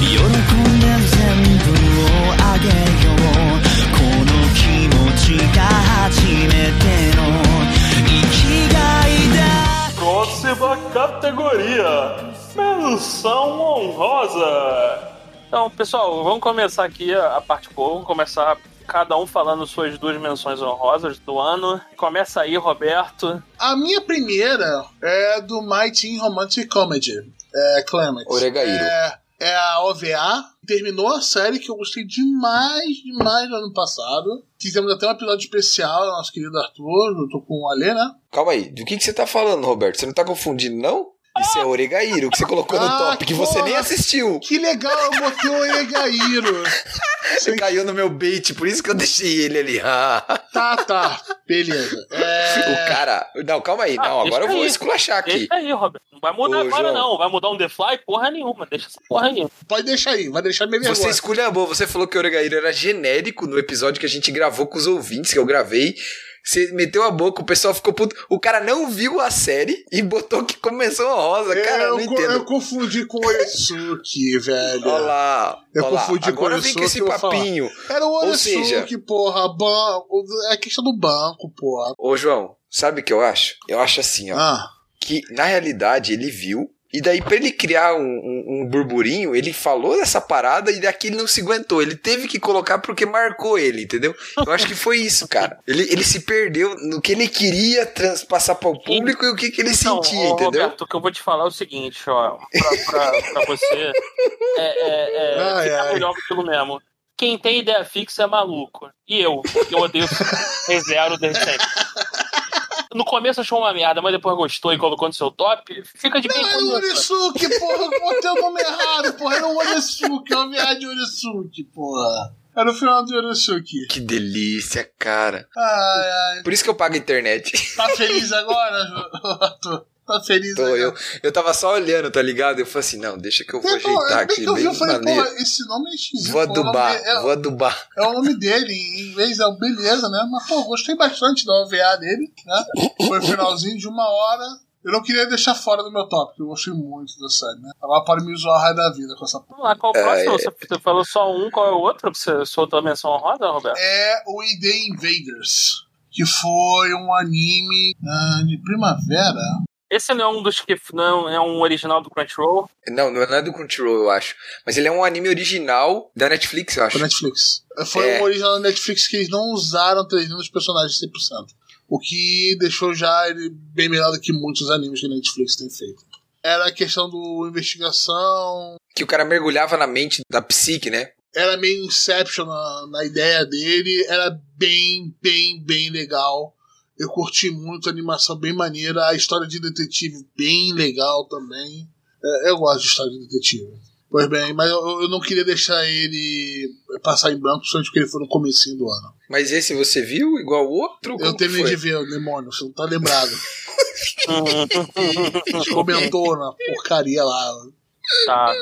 喜んで全部をあげようこの気持ちが初めての生きがいだ Próxima categoria: Menção honrosa. Então, pessoal, vamos começar aqui a, a parte boa. Vamos começar cada um falando suas duas menções honrosas do ano. Começa aí, Roberto. A minha primeira é do My Teen Romantic Comedy, é Clement. Oregairo. É, é a OVA. Terminou a série que eu gostei demais, demais no ano passado. Fizemos até um episódio especial, nosso querido Arthur. Eu tô com o Alê, né? Calma aí, do que, que você tá falando, Roberto? Você não tá confundindo, não? Isso é Oregairo, que você colocou no Ah, top, que você porra. nem assistiu. Que legal, eu botei o Oregairo. Você caiu no meu bait, por isso que eu deixei ele ali. Tá, tá. Beleza. É... O cara. Não, calma aí. Ah, Não, agora eu vou aí. esculachar aqui. Deixa aí, Roberto. Não vai mudar Ô, agora, João. não. Vai mudar um The Fly? Porra nenhuma. Deixa essa porra aí. Pode deixar aí, vai deixar minha Você esculhambou, você falou que o Oregairo era genérico no episódio que a gente gravou com os ouvintes, que eu gravei. Você meteu a boca, o pessoal ficou puto. O cara não viu a série e botou que começou a rosa. Cara, eu não entendo. eu confundi com o Oresuki, velho. Olha lá. Eu olha lá. confundi com Agora o vem com esse papinho. Era o seja- Oresuki, porra. Ban... É questão do banco, porra. Ô, João, sabe o que eu acho? Eu acho assim, ó. Ah, que na realidade ele viu. E daí, pra ele criar um, um- um burburinho, ele falou dessa parada e daqui ele não se aguentou. Ele teve que colocar porque marcou ele, entendeu? Eu acho que foi isso, cara. Ele, ele se perdeu no que ele queria transpassar para o público e o que, que ele Então, sentia, ô, entendeu? Roberto, o que eu vou te falar é o seguinte, ó. Pra, pra, pra você é, é, é, Ai, ai. melhor contigo mesmo. Quem tem ideia fixa é maluco. E eu, que eu odeio ReZero desde sempre. No começo achou uma merda, mas depois gostou e colocou no seu top, fica de bem não era o. Oresuki, porra. Eu botei o nome errado, porra. Era o Oresuki, eu viagem de Oresuki, porra. Era o final do Oresuki. Que delícia, cara. Ai, ai. Por isso que eu pago a internet. Tá feliz agora, Arthur? Tá feliz Tô, agora? eu, eu tava só olhando, tá ligado? Eu falei assim, não, deixa que eu vou Então, ajeitar bem aqui que eu vi, eu falei, maneiro. pô, esse nome é esquisito. Vou adubar, é- vou adubar. É o nome dele, em inglês é o Beleza, né? Mas, pô, gostei bastante da OVA dele, né? Foi o finalzinho de uma hora. Eu não queria deixar fora do meu top, porque eu gostei muito da série, né? Agora pode me zoar o raio da vida com essa porra. Vamos lá, qual o É, próximo? é. Você, falou só um, qual é o outro? Que você soltou a menção honrosa, Roberto? É o ID Invaders, que foi um anime ah, de primavera. Esse não é um dos que não é um original do Crunchyroll. Não, não é do Crunchyroll, eu acho. Mas ele é um anime original da Netflix, eu acho. Foi Netflix. Foi É. um original da Netflix que eles não usaram 3D dos personagens 100%. O que deixou já ele bem melhor do que muitos animes que a Netflix tem feito. Era a questão do investigação, Que o cara mergulhava na mente da psique, né? era meio Inception na, na ideia dele, era bem, bem, bem legal. Eu curti muito a animação bem maneira, a história de detetive bem legal também. É, eu gosto de história de detetive. Pois bem, mas eu, eu não queria deixar ele passar em branco, principalmente porque ele foi no comecinho do ano. Mas esse você viu igual o outro? Eu terminei de ver o demônio, você não tá lembrado. A gente comentou na porcaria lá. Tá.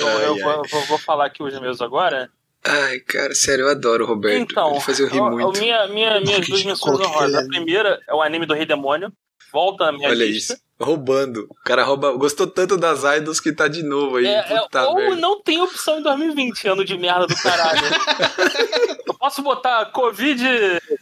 Eu, eu eu vou- vou falar aqui os meus agora. Ai, cara, sério, eu adoro o Roberto. Então, Ele faz eu rir muito. minha, minha, minhas duas menções honrosas. A primeira é o anime do Rei Demônio. Volta na minha Olha lista. isso. Roubando. O cara rouba. Gostou tanto das idols que tá de novo aí. É, é, ou merda. não tem opção em 2020, ano de merda do caralho. Eu posso botar Covid,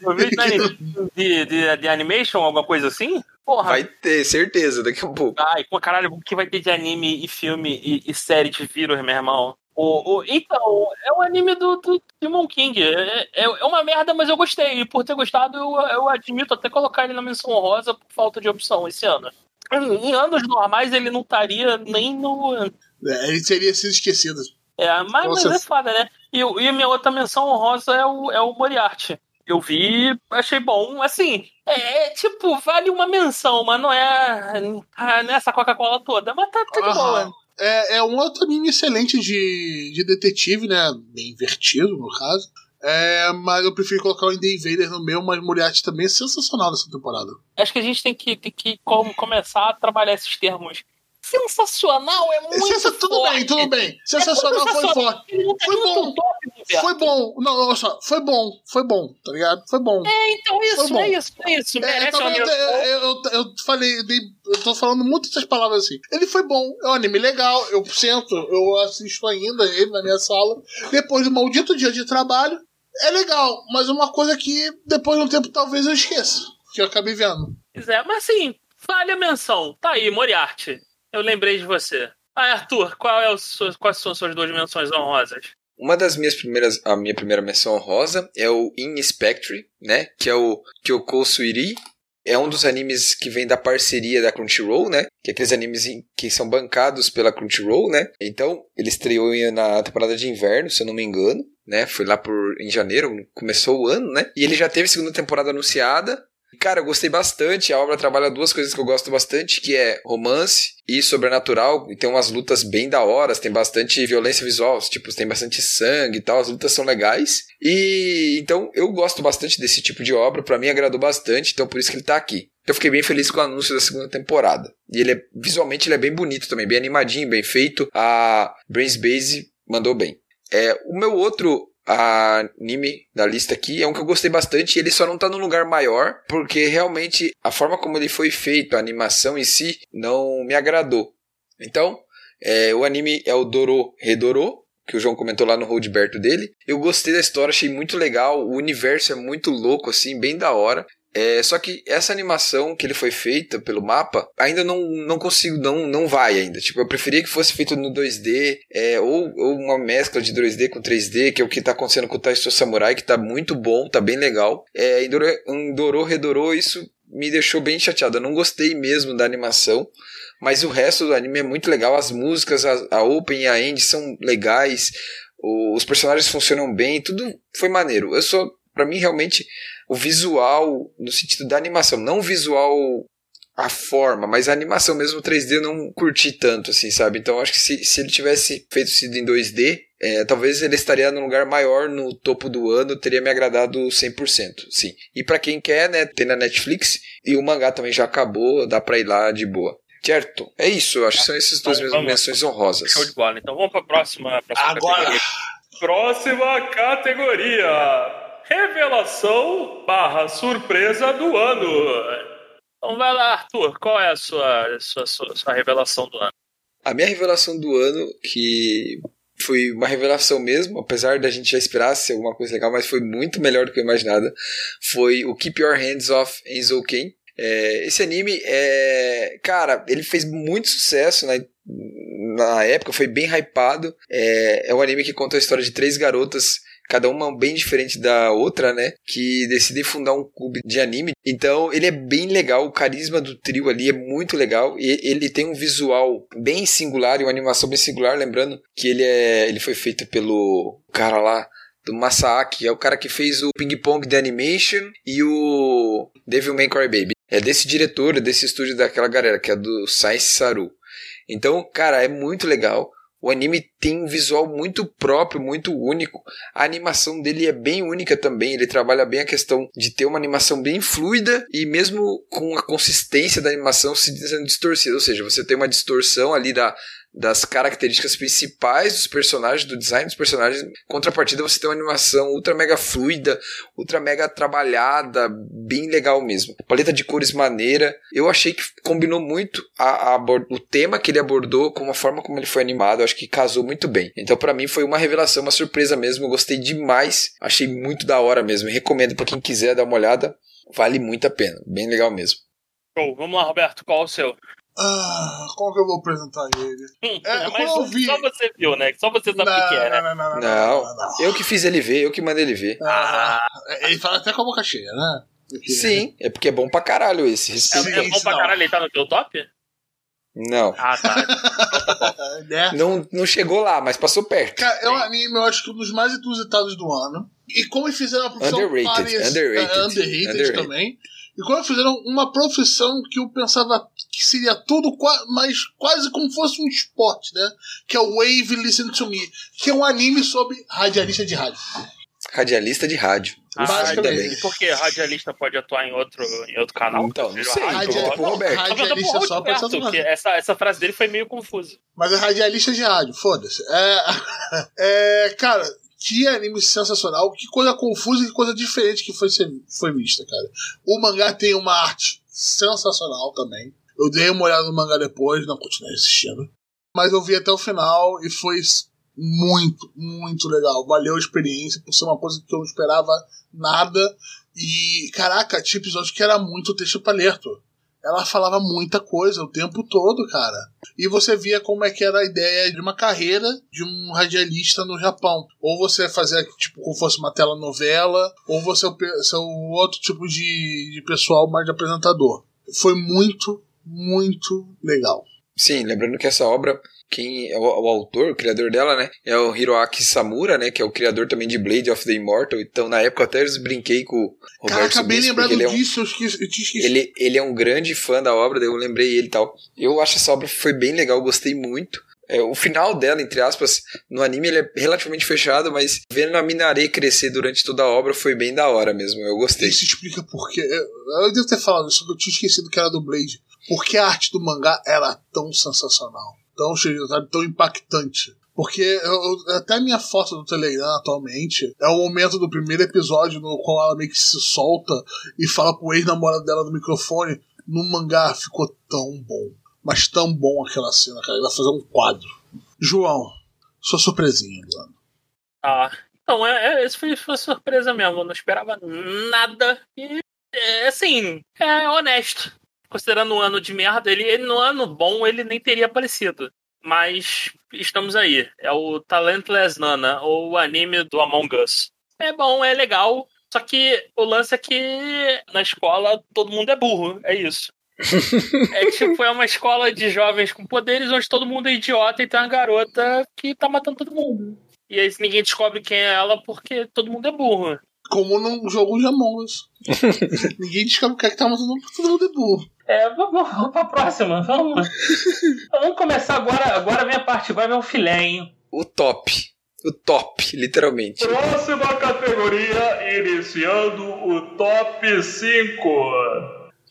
COVID de, de, de animation, alguma coisa assim? Porra. Vai ter, certeza, daqui a pouco. Ai, pô, caralho, o que vai ter de anime e filme e, e série de vírus, meu irmão? O, o- então, é o anime do, do Demon King. É, é, é uma merda, mas eu gostei. E por ter gostado, eu, eu admito até colocar ele na menção rosa por falta de opção esse ano. Em, em anos normais, ele não estaria nem no. É, ele teria sido esquecido. É, mas, mas é foda, né? E, e a minha outra menção honrosa é o, é o Moriarty. Eu vi, achei bom. Assim, é, é, tipo, vale uma menção, mas não é, ah, não é essa Coca-Cola toda. Mas tá, tá de boa. É, é um outro anime excelente de, de detetive, né? Bem invertido, no caso. É, mas eu prefiro colocar o Indy Vader no meu, mas Moriarty também é sensacional nessa temporada. Acho que a gente tem que, tem que com- começar a trabalhar esses termos. Sensacional é muito Sensa- tudo forte. bem, tudo bem. Sensacional foi forte. Tá Foi bom. Foi bom. Não, olha só, foi bom, foi bom, tá ligado? Foi bom. É, então Foi isso, bom. é isso, é isso. É, bom, eu, eu, eu, eu falei, eu tô falando muitas essas palavras assim. Ele foi bom, é um anime legal, eu sento, eu assisto ainda ele na minha sala. Depois do maldito dia de trabalho, é legal, mas uma coisa que depois de um tempo talvez eu esqueça, que eu acabei vendo. Pois é, mas assim, vale a menção. Tá aí, Moriarty. Eu lembrei de você. Ah, Arthur, qual é seu- quais são suas duas menções honrosas? Uma das minhas primeiras, a minha primeira menção honrosa é o In Spectre, né? Que é o Kyoko Suiri. É um dos animes que vem da parceria da Crunchyroll, né? Que é aqueles animes que são bancados pela Crunchyroll, né? Então, ele estreou na temporada de inverno, se eu não me engano, né? Foi lá por em janeiro, começou o ano, né? E ele já teve segunda temporada anunciada. Cara, eu gostei bastante. A obra trabalha duas coisas que eu gosto bastante, que é romance e sobrenatural. E tem umas lutas bem da hora, tem bastante violência visual, tipo, tem bastante sangue e tal. As lutas são legais. E então eu gosto bastante desse tipo de obra. Pra mim agradou bastante, então por isso que ele tá aqui. Eu fiquei bem feliz com o anúncio da segunda temporada. E ele é visualmente ele é bem bonito também, bem animadinho, bem feito. A Brains Base mandou bem. É, o meu outro anime da lista aqui é um que eu gostei bastante ele só não tá num lugar maior porque realmente a forma como ele foi feito, a animação em si, não me agradou. Então, é, o anime é o Doro Redoro, que o João comentou lá no Roadberto dele. Eu gostei da história, achei muito legal, o universo é muito louco, assim, bem da hora. É, só que essa animação que ele foi feita pelo mapa, ainda não, não consigo, não, não vai ainda. Tipo, eu preferia que fosse feito no 2D, é, ou, ou uma mescla de 2D com 3D, que é o que tá acontecendo com o Taisto Samurai, que tá muito bom, tá bem legal. É, Doro Redorou, isso me deixou bem chateado. Eu não gostei mesmo da animação. Mas o resto do anime é muito legal. As músicas, a, a Open e a End são legais. o- os personagens funcionam bem. Tudo foi maneiro. Eu só, pra mim, realmente, o visual, no sentido da animação, não o visual a forma, mas a animação mesmo 3D eu não curti tanto, assim, sabe? Então acho que se, se ele tivesse feito sido em 2D, é, talvez ele estaria num lugar maior no topo do ano, teria me agradado 100%, sim. E pra quem quer, né, tem na Netflix, e o mangá também já acabou, dá pra ir lá de boa. Certo? É isso, acho que são essas duas mesmas menções honrosas. Show de bola. Então vamos pra próxima, próxima Agora, categoria. Próxima categoria. Revelação barra surpresa do ano. Então vai lá, Arthur. Qual é a sua, sua, sua, sua revelação do ano? A minha revelação do ano, que foi uma revelação mesmo, apesar da gente já esperar ser alguma coisa legal, mas foi muito melhor do que eu imaginava, foi o Keep Your Hands Off Enzo Ken. É, esse anime é. Cara, ele fez muito sucesso na, na época, foi bem hypado. É, é um anime que conta a história de três garotas cada uma bem diferente da outra, né? Que decidem fundar um clube de anime. Então, ele é bem legal, o carisma do trio ali é muito legal e ele tem um visual bem singular e uma animação bem singular, lembrando que ele é, ele foi feito pelo cara lá do Masaaki, é o cara que fez o Ping Pong The Animation e o Devil May Cry Baby. É desse diretor, desse estúdio daquela galera, que é do Science Saru. Então, cara, é muito legal. O anime tem um visual muito próprio, muito único. A animação dele é bem única também. Ele trabalha bem a questão de ter uma animação bem fluida e mesmo com a consistência da animação se sendo distorcida. Ou seja, você tem uma distorção ali da, das características principais dos personagens, do design dos personagens. Contrapartida, você tem uma animação ultra mega fluida, ultra mega trabalhada, bem legal mesmo. Paleta de cores maneira. Eu achei que combinou muito a, a o tema que ele abordou com a forma como ele foi animado. Eu acho que casou muito bem. Então, pra mim, foi uma revelação, uma surpresa mesmo. Eu gostei demais. Achei muito da hora mesmo. Recomendo pra quem quiser dar uma olhada. Vale muito a pena. Bem legal mesmo. Show. Vamos lá, Roberto. Qual o seu? ah, como que eu vou apresentar ele? Hum, É, mas eu vi- só você viu, né? Só você sabe o que é, né? não, não, não, Não, eu que fiz ele ver, eu que mandei ele ver. Ah, Ele fala até com a boca cheia, né? Sim, é porque é bom pra caralho esse. é, é bom pra não. caralho ele tá no teu top? Não. Ah, tá. né? não. Não chegou lá, mas passou perto. Cara, é um anime, eu acho que um dos mais inusitados do ano. E como eles fizeram a profissão Underrated, parece- underrated, é, underrated underrated. também. E como eles fizeram uma profissão que eu pensava que seria tudo, mas quase como fosse um esporte, né? Que é o Wave Listen to Me, que é um anime sobre radialista de rádio. Radialista de rádio. Ah, Basicamente. Ainda bem. e por que radialista pode atuar em outro, em outro canal? Então, não sei. rádio Radia- ou- Pergunta pro Roberto. Radialista só pode ser Roberto, essa, essa frase dele foi meio confusa. Mas é radialista de rádio, foda-se. É, é, cara, que anime sensacional, que coisa confusa e que coisa diferente que foi, ser- foi vista, cara. O mangá tem uma arte sensacional também. Eu dei uma olhada no mangá depois, não continuei assistindo. Mas eu vi até o final e foi muito, muito legal. Valeu a experiência por ser uma coisa que eu não esperava nada. E, caraca, tinha episódio que era muito texto palherto. Ela falava muita coisa o tempo todo, cara. E você via como é que era a ideia de uma carreira de um radialista no Japão. Ou você fazia, tipo, como fosse uma telenovela, ou você é o outro tipo de, de pessoal mais de apresentador. Foi muito, muito legal. Sim, lembrando que essa obra, quem é o, o autor, o criador dela, né, é o Hiroaki Samura, né, que é o criador também de Blade of the Immortal. Então, na época, eu até brinquei com o Roberto Caraca, bem lembrado porque ele é um, disso, eu, esqueci, eu tinha esquecido. ele, ele é um grande fã da obra, daí eu lembrei ele e tal. Eu acho essa obra foi bem legal, gostei muito. É, o final dela, entre aspas, no anime ele é relativamente fechado, mas vendo a Minare crescer durante toda a obra foi bem da hora mesmo, eu gostei. Isso explica por quê. Eu, devo ter falado isso, eu tinha esquecido que era do Blade. Por que a arte do mangá era tão sensacional? Tão sabe, tão impactante. Porque eu, até minha foto do Telegram atualmente é o momento do primeiro episódio no qual ela meio que se solta e fala pro ex-namorado dela no microfone. No mangá ficou tão bom. Mas tão bom aquela cena, cara. Ele vai fazer um quadro. João, sua surpresinha, mano. Ah, então, é, é, isso foi, foi surpresa mesmo. Eu não esperava nada. E, é, assim, é honesto. Considerando um ano de merda, ele, ele no ano bom ele nem teria aparecido. Mas estamos aí. É o Talentless Nana, ou o anime do Among Us. É bom, é legal. Só que o lance é que na escola todo mundo é burro. É isso. É tipo, é uma escola de jovens com poderes onde todo mundo é idiota e tem uma garota que tá matando todo mundo. E aí ninguém descobre quem é ela porque todo mundo é burro. Como num jogo de Among Us. Ninguém descobre o que é que tá matando todo mundo é burro. É, vamos, vamos pra próxima. Vamos. vamos começar agora. Agora vem a parte, agora vem o filé, hein? O top. O top, literalmente. Próxima categoria, iniciando o top 5.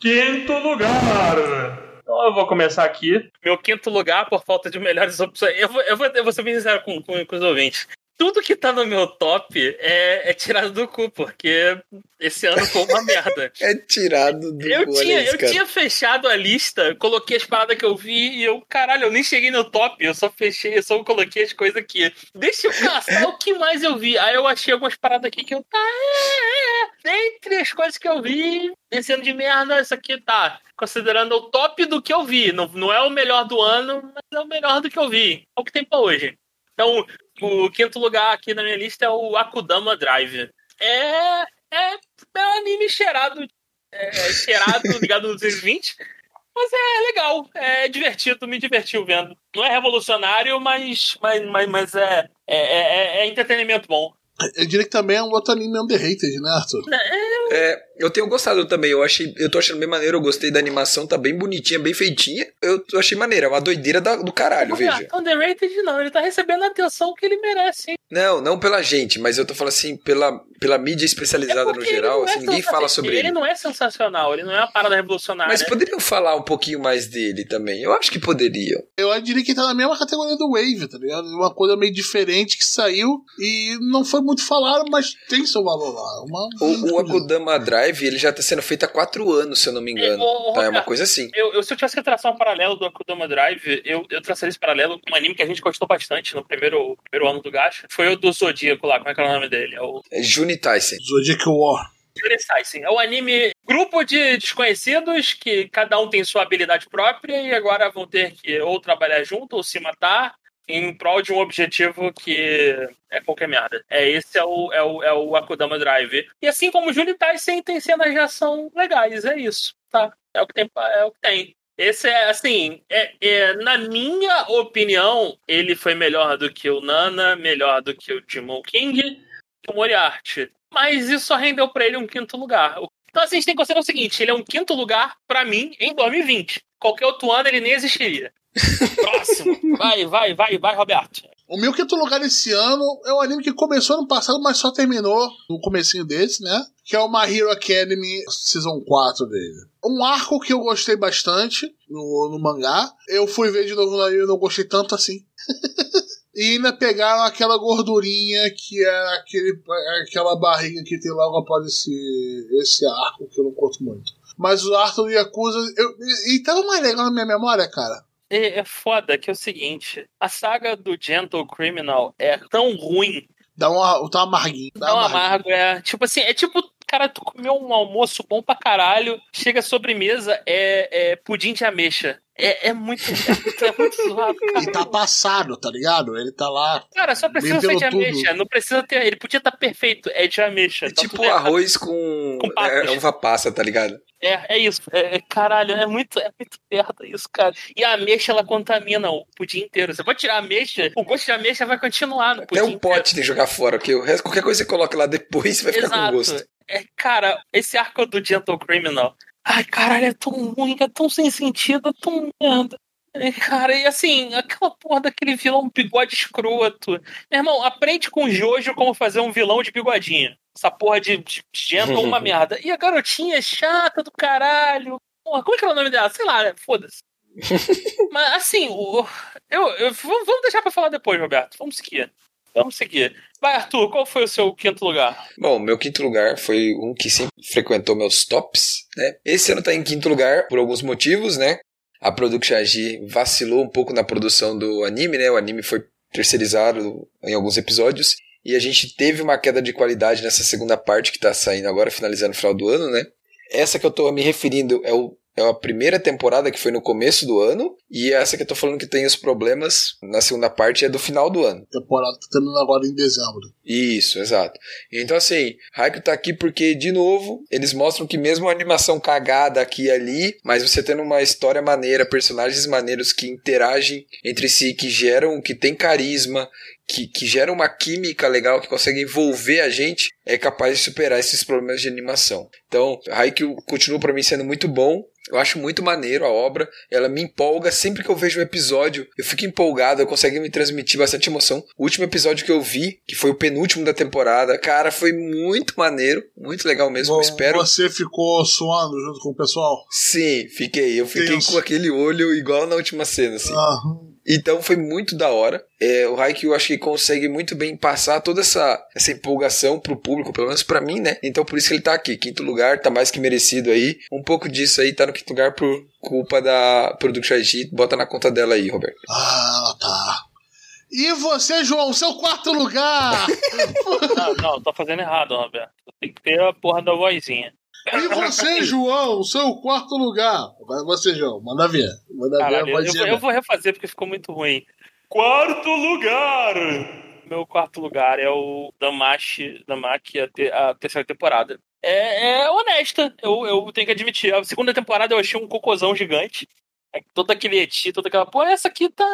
Quinto lugar. Então eu vou começar aqui. Meu quinto lugar, por falta de melhores opções. Eu vou, eu vou, eu vou ser bem sincero com, com, com os ouvintes. Tudo que tá no meu top é, é tirado do cu, porque esse ano foi uma merda. É tirado do Eu, olha tinha, eu cara. tinha fechado a lista, coloquei as paradas que eu vi e eu, caralho, eu nem cheguei no top, eu só fechei, eu só coloquei as coisas aqui. Deixa eu caçar o que mais eu vi. Aí eu achei algumas paradas aqui que eu, tá, é, é, é. Entre as coisas que eu vi, esse ano de merda, isso aqui tá. Considerando o top do que eu vi. Não, não é o melhor do ano, mas é o melhor do que eu vi. É o que tem pra hoje. Então, o quinto lugar aqui na minha lista é o Akudama Drive. É, é, é um anime cheirado é, cheirado, ligado no 220. Mas é legal, é divertido, me divertiu vendo. Não é revolucionário, mas, mas, mas, mas é, é, é, é entretenimento bom. Eu diria que também é um outro anime underrated, né, Arthur? É, eu tenho gostado também. Eu achei, eu tô achando bem maneiro. Eu gostei da animação, tá bem bonitinha, bem feitinha. Eu achei maneira, é uma doideira da- do caralho, veja. Underrated não, ele tá recebendo a atenção que ele merece. hein? Não, não pela gente, mas eu tô falando assim, pela, pela mídia especializada no É ele geral, é assim, ninguém fala sobre ele. ele. não é sensacional, ele não é uma parada revolucionária. Mas poderiam falar um pouquinho mais dele também. Eu acho que poderiam. Eu diria que tá na mesma categoria do Wave, tá ligado? Uma coisa meio diferente que saiu e não foi muito falado, mas tem seu valor lá. Uma, O, o Akudama Drive, ele já tá sendo feito há quatro anos, se eu não me engano. É, ô, ô, Tá, é uma coisa assim. Eu, eu- se eu tivesse que traçar um paralelo do Akudama Drive, eu, eu traçaria esse paralelo com um anime que a gente gostou bastante no primeiro, primeiro ano do Gacha. Foi o do Zodíaco lá, como é que é o nome dele? É o É Juni Tyson. Zodiac War. Tyson. É o anime grupo de desconhecidos que cada um tem sua habilidade própria e agora vão ter que ou trabalhar junto ou se matar em prol de um objetivo que é qualquer merda. É esse é o, é o, é o Akudama Drive. E assim como o Juni Tyson tem cenas de ação legais, é isso, tá? É o que tem, é o que tem. Esse é, assim, é, é, na minha opinião, ele foi melhor do que o Nana, melhor do que o Demon King, que o Moriarty. Mas isso só rendeu pra ele um quinto lugar. Então, assim, a gente tem que considerar o seguinte: ele é um quinto lugar pra mim em 2020. Qualquer outro ano ele nem existiria. Próximo. Vai, vai, vai, vai, Roberto. O meu quinto lugar esse ano é um anime que começou no passado, mas só terminou no comecinho desse, né? Que é o My Hero Academy Season 4 dele. Um arco que eu gostei bastante no, no mangá. Eu fui ver de novo no anime e não gostei tanto assim. e ainda pegaram aquela gordurinha que é aquele, aquela barriga que tem logo após esse, esse arco que eu não curto muito. Mas o Arthur Yakuza. Eu, e, e tava mais legal na minha memória, cara. É, é foda que é o seguinte: a saga do Gentle Criminal é tão ruim. Dá um, tá amarguinho. Dá Tão amarguinho. amargo, é. Tipo assim, é tipo, cara, tu comeu um almoço bom pra caralho, chega a sobremesa, é, é pudim de ameixa. É, é muito. É muito, é zoado, cara. E tá passado, tá ligado? Ele tá lá. Cara, só precisa ser de pelo tudo. ameixa. Não precisa ter. Ele podia estar perfeito. É de ameixa. É tá tipo errado. arroz com. Com papas. é, uva passa, tá ligado? É, é isso. É, é- caralho, é muito, é muito merda isso, cara. E a ameixa, ela contamina o pudim inteiro. Você pode tirar a ameixa, o gosto de ameixa vai continuar no pudim. Até o pote tem que jogar fora, porque o resto, qualquer coisa que você coloca lá depois vai ficar com Exato. gosto. É, cara, esse arco do Gentle Criminal. Ai, caralho, é tão ruim, é tão sem sentido, é tão merda. É, cara, e assim, aquela porra daquele vilão bigode escroto. Meu irmão, aprende com o Jojo como fazer um vilão de bigodinho. Essa porra de, de Gentle é uma merda. E a garotinha é chata do caralho. Porra, como é que era o nome dela? Sei lá, né? foda-se. Mas assim, o, eu, eu- vamos deixar pra falar depois, Roberto. Vamos seguir. Vamos seguir. Vai, Arthur, qual foi o seu quinto lugar? Bom, meu quinto lugar foi um que sempre frequentou meus tops, né? Esse ano tá em quinto lugar por alguns motivos, né? A Production AG vacilou um pouco na produção do anime, né? O anime foi terceirizado em alguns episódios e a gente teve uma queda de qualidade nessa segunda parte que tá saindo agora, finalizando no final do ano, né? Essa que eu tô me referindo é o é a primeira temporada que foi no começo do ano, e essa que eu tô falando que tem os problemas na segunda parte é do final do ano. A temporada tá terminando agora em dezembro. Isso, exato. Então, assim, Haikyuu tá aqui porque, de novo, eles mostram que mesmo a animação cagada aqui e ali, mas você tendo uma história maneira, personagens maneiros que interagem entre si, que geram, que tem carisma, que, que geram uma química legal, que consegue envolver a gente, é capaz de superar esses problemas de animação. Então, Haikyuu continua pra mim sendo muito bom, eu acho muito maneiro a obra, ela me empolga sempre que eu vejo um episódio, eu fico empolgado, eu consigo me transmitir bastante emoção. O último episódio que eu vi, que foi o penúltimo da temporada, cara, foi muito maneiro, muito legal mesmo, Vo- espero. Você ficou suando junto com o pessoal? Sim, fiquei, eu fiquei com aquele olho igual na última cena, assim. Aham. Então foi muito da hora. É, o Haikyuu eu acho que consegue muito bem passar toda essa, essa empolgação pro público, pelo menos pra mim, né? Então por isso que ele tá aqui. Quinto lugar, tá mais que merecido aí. Um pouco disso aí tá no quinto lugar por culpa da Production IG. Bota na conta dela aí, Roberto. Ah, tá. E você, João, seu quarto lugar! Não, não, tô fazendo errado, Roberto. Tem que ter a porra da vozinha. E você, João, seu quarto lugar! Vai você, João, manda ver. Manda Caralho, ver, eu, pode eu, vou- eu vou refazer porque ficou muito ruim. Quarto lugar! Meu quarto lugar é o Damashi, Damaki, a, te- a terceira temporada. É, é honesta, eu, eu tenho que admitir. A segunda temporada eu achei um cocôzão gigante. É, Todo aquele eti, toda aquela. Pô, essa aqui tá,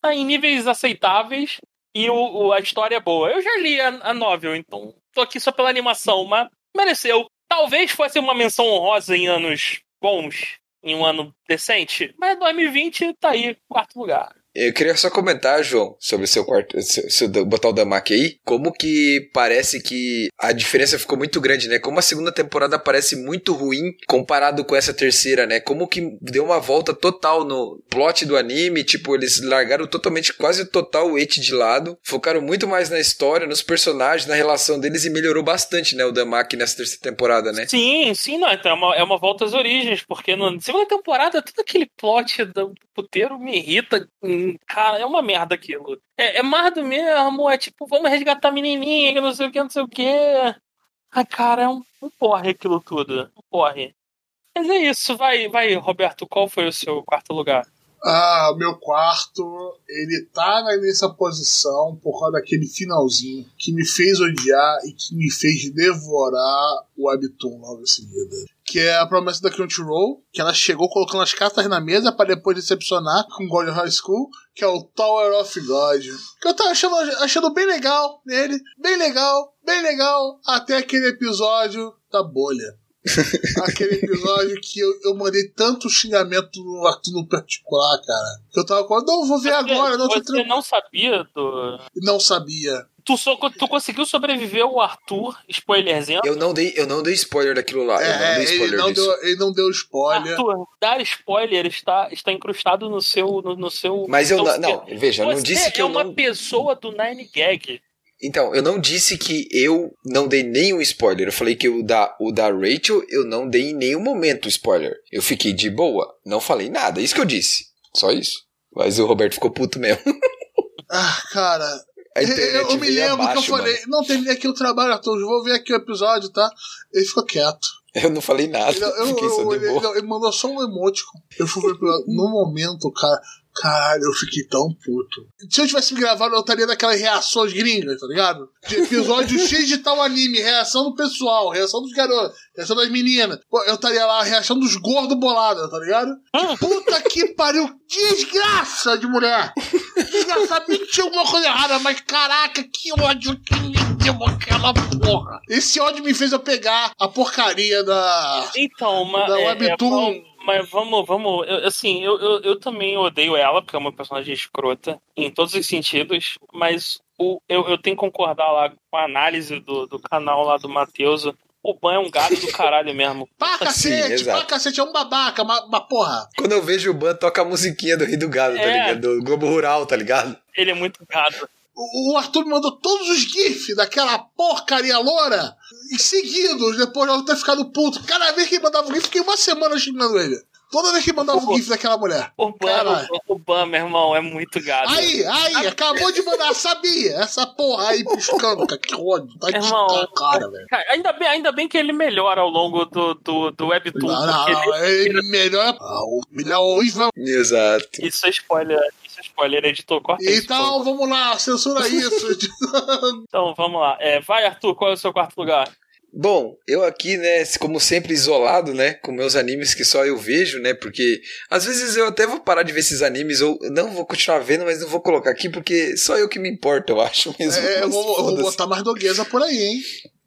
tá em níveis aceitáveis e o, o- a história é boa. Eu já li a, a novel, então tô aqui só pela animação, mas mereceu. Talvez fosse uma menção honrosa em anos bons, em um ano decente, mas 2020 tá aí, quarto lugar. Eu queria só comentar, João, sobre seu quarto, seu, seu botar o Damaki aí, como que parece que a diferença ficou muito grande, né? Como a segunda temporada parece muito ruim comparado com essa terceira, né? Como que deu uma volta total no plot do anime, tipo, eles largaram totalmente, quase total o Eti de lado, focaram muito mais na história, nos personagens, na relação deles e melhorou bastante, né, o Damaki nessa terceira temporada, né? Sim, sim, não, então é uma, é uma volta às origens, porque na segunda temporada todo aquele plot do puteiro me irrita. Hum, Cara, é uma merda aquilo. É, é mais do mesmo, é tipo, vamos resgatar a menininha, que não sei o que, não sei o que. Ai, cara, é um, um porre aquilo tudo. Um porre. Mas é isso, vai, vai, Roberto, qual foi o seu quarto lugar? Ah, meu quarto, ele tá nessa posição por causa daquele finalzinho que me fez odiar e que me fez devorar o Webtoon logo em seguida. Que é a promessa da Crunchyroll, que ela chegou colocando as cartas na mesa para depois decepcionar com God High School, que é o Tower of God. Que eu tava achando, achando bem legal nele, bem legal, bem legal, até aquele episódio da bolha. Aquele episódio que eu, eu mandei tanto xingamento no Arthur no particular, cara. Que eu tava falando, não, vou ver agora, não, tô Você não sabia do. Não sabia. Tu, só, tu conseguiu sobreviver ao Arthur, spoilerzinho? Eu não dei, eu não dei spoiler daquilo lá. eu não É, dei ele spoiler não, disso. deu, ele não deu spoiler. Arthur, dar spoiler está, está incrustado no seu. No, no seu Mas eu seu não, não, veja, eu não disse que é uma não. pessoa do Nine Gag. Então, eu não disse que eu não dei nenhum spoiler. Eu falei que o da, o da Rachel eu não dei em nenhum momento spoiler. Eu fiquei de boa, não falei nada. Isso que eu disse. Só isso. Mas o Roberto ficou puto mesmo. Ah, cara. Eu, eu me lembro que eu abaixo, falei, mano. não terminei aqui o trabalho, Arthur, vou ver aqui o episódio, tá? Ele ficou quieto. Eu não falei nada. Ele, eu, eu- ele, ele mandou só um emoticon. Eu fui ver. No momento, cara. Caralho, eu fiquei tão puto. Se eu tivesse gravado, eu estaria naquelas reações gringas, tá ligado? De episódio X de tal anime, reação do pessoal, reação dos garotos, reação das meninas. Eu estaria lá, reação dos gordos bolados, tá ligado? Puta que pariu, desgraça de mulher! Desgraça, sabia que tinha alguma coisa errada, mas caraca, que ódio que me deu aquela porra! Esse ódio me fez eu pegar a porcaria da. Então, mas. Da é, é, Webtoon. Vamos- mas vamos, vamos. eu- assim, eu, eu, eu também odeio ela, porque é uma personagem escrota em todos os sentidos, mas o, eu, eu tenho que concordar lá com a análise do, do canal lá do Matheus. O Ban é um gado do caralho mesmo. Pá, cacete, pá, cacete, é um babaca, uma, uma porra. Quando eu vejo o Ban, toca a musiquinha do Rio do Gado, tá É. ligado? Do Globo Rural, tá ligado? Ele é muito gado. O, Arthur me mandou todos os GIFs daquela porcaria loura em seguidos, depois de eu ter ficado puto. Cada vez que ele mandava um GIF, fiquei uma semana xingando ele. Toda vez que mandava um GIF daquela mulher. O Ban, o, o Ban, meu irmão, é muito gado. Aí, aí, acabou de mandar, sabia? Essa porra aí piscando, cara, que ódio. Tá de Irmão, cara, velho. Cara, ainda, bem, ainda bem que ele melhora ao longo do, do, do Webtoon. Não, não, não, ele melhor. Ah, o Ivan. Exato. Isso é spoiler. Spoiler, editor. Corta isso. Então, vamos lá, censura isso. Então, vamos lá. É, vai, Arthur, qual é o seu quarto lugar? Bom, eu aqui, né, como sempre isolado, né, com meus animes que só eu vejo, né, porque às vezes eu até vou parar de ver esses animes ou não vou continuar vendo, mas não vou colocar aqui porque só eu que me importo, eu acho mesmo. É, eu vou, eu vou botar mais doguesa por aí, hein?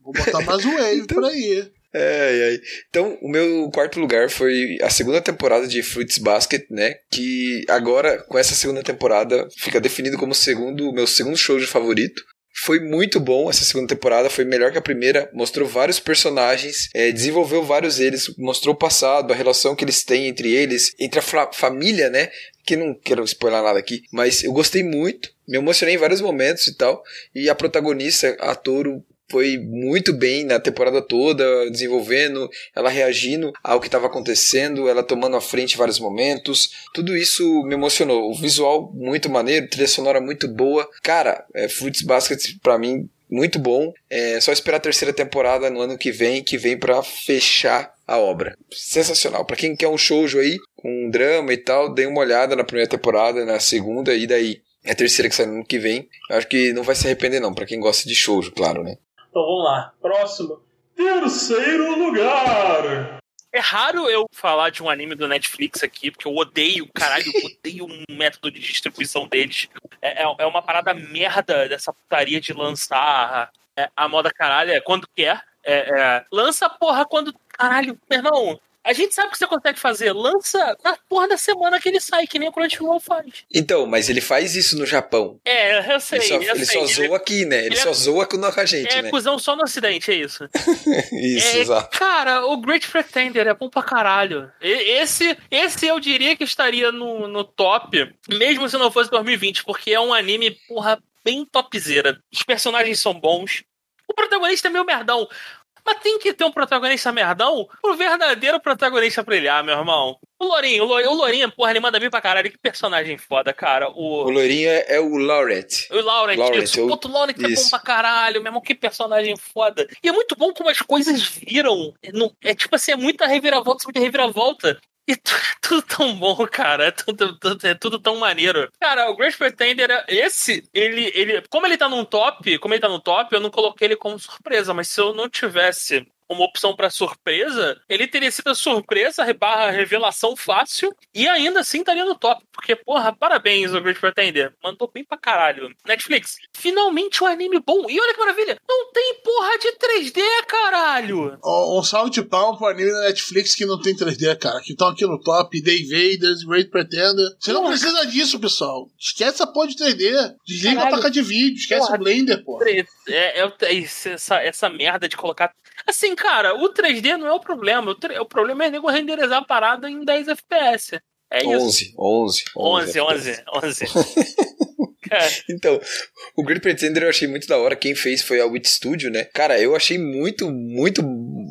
Vou botar mais wave Então- por aí. Ai, ai. Então, o meu quarto lugar foi a segunda temporada de Fruits Basket, né? Que agora, com essa segunda temporada, fica definido como segundo, meu segundo show de favorito. Foi muito bom essa segunda temporada, foi melhor que a primeira. Mostrou vários personagens, eh, desenvolveu vários deles, mostrou o passado, a relação que eles têm entre eles, entre a fa- família, né? Que não quero spoiler nada aqui, mas eu gostei muito, me emocionei em vários momentos e tal. E a protagonista, a Toro, foi muito bem na temporada toda, desenvolvendo, ela reagindo ao que estava acontecendo, ela tomando a frente em vários momentos. Tudo isso me emocionou. O visual muito maneiro, trilha sonora muito boa. Cara, é, Fruits Basket pra mim muito bom. É só esperar a terceira temporada no ano que vem, que vem pra fechar a obra. Sensacional. Pra quem quer um shoujo aí, um drama e tal, dê uma olhada na primeira temporada, na segunda e daí é a terceira que sai no ano que vem. Eu acho que não vai se arrepender não, pra quem gosta de shoujo, claro, né? Então vamos lá. Próximo. Terceiro lugar. É raro eu falar de um anime do Netflix aqui, porque eu odeio, caralho, eu odeio o método de distribuição deles. É, é, é uma parada merda dessa putaria de lançar é, a moda caralho, é quando quer. É, é, lança porra quando. Caralho, meu irmão. A gente sabe o que você consegue fazer. Lança na porra da semana que ele sai, que nem o Crunchyroll faz. Então, mas ele faz isso no Japão. É, eu sei. Ele só, ele sei. só zoa aqui, né? Ele, ele é- só zoa com a gente, é né? cuzão só no ocidente, é isso. Isso, É, exato. Cara, o Great Pretender é bom pra caralho. Esse, esse eu diria que estaria no, no top, mesmo se não fosse 2020, porque é um anime, porra, bem topzera. Os personagens são bons. O protagonista é meio merdão. Mas tem que ter um protagonista merdão pro verdadeiro protagonista brilhar, meu irmão. O Lourinho, o Lourinho, o Lourinho, porra, ele manda bem pra caralho. Que personagem foda, cara. O O, loirinho é, é o Laurent. o Laurent, Laurent, isso. eu- Puto, o Laurent é bom isso. pra caralho, meu irmão. Que personagem foda. E é muito bom como as coisas viram. É tipo assim, é muita reviravolta, muita reviravolta. E é tudo tão bom, cara. É tudo, tudo- é tudo tão maneiro. Cara, o Great Pretender, esse, ele, ele. Como ele tá num top, como ele tá no top, eu não coloquei ele como surpresa. Mas se eu não tivesse uma opção pra surpresa, ele teria sido a surpresa barra revelação fácil e ainda assim estaria no top. Porque, porra, parabéns, o Great Pretender. Mandou bem pra caralho. Netflix, finalmente um anime bom. E olha que maravilha, não tem porra de 3D, caralho. Um um salve de palma pro anime da Netflix que não tem 3D, cara. Que estão aqui no top. Day Vaders, Great Pretender. Você não Porra. precisa disso, pessoal. Esquece essa porra de 3D. Desliga Caralho. a placa de vídeo. Esquece Porra. o Blender, pô. É, é, é essa, essa merda de colocar. Assim, cara, o 3D não é o problema. O, tre- o problema é nego renderizar a parada em 10 FPS. É isso. 11, 11, 11, 11, 11. Cara, Então, o Great Pretender eu achei muito da hora. Quem fez foi a Wit Studio, né? Cara, eu achei muito, muito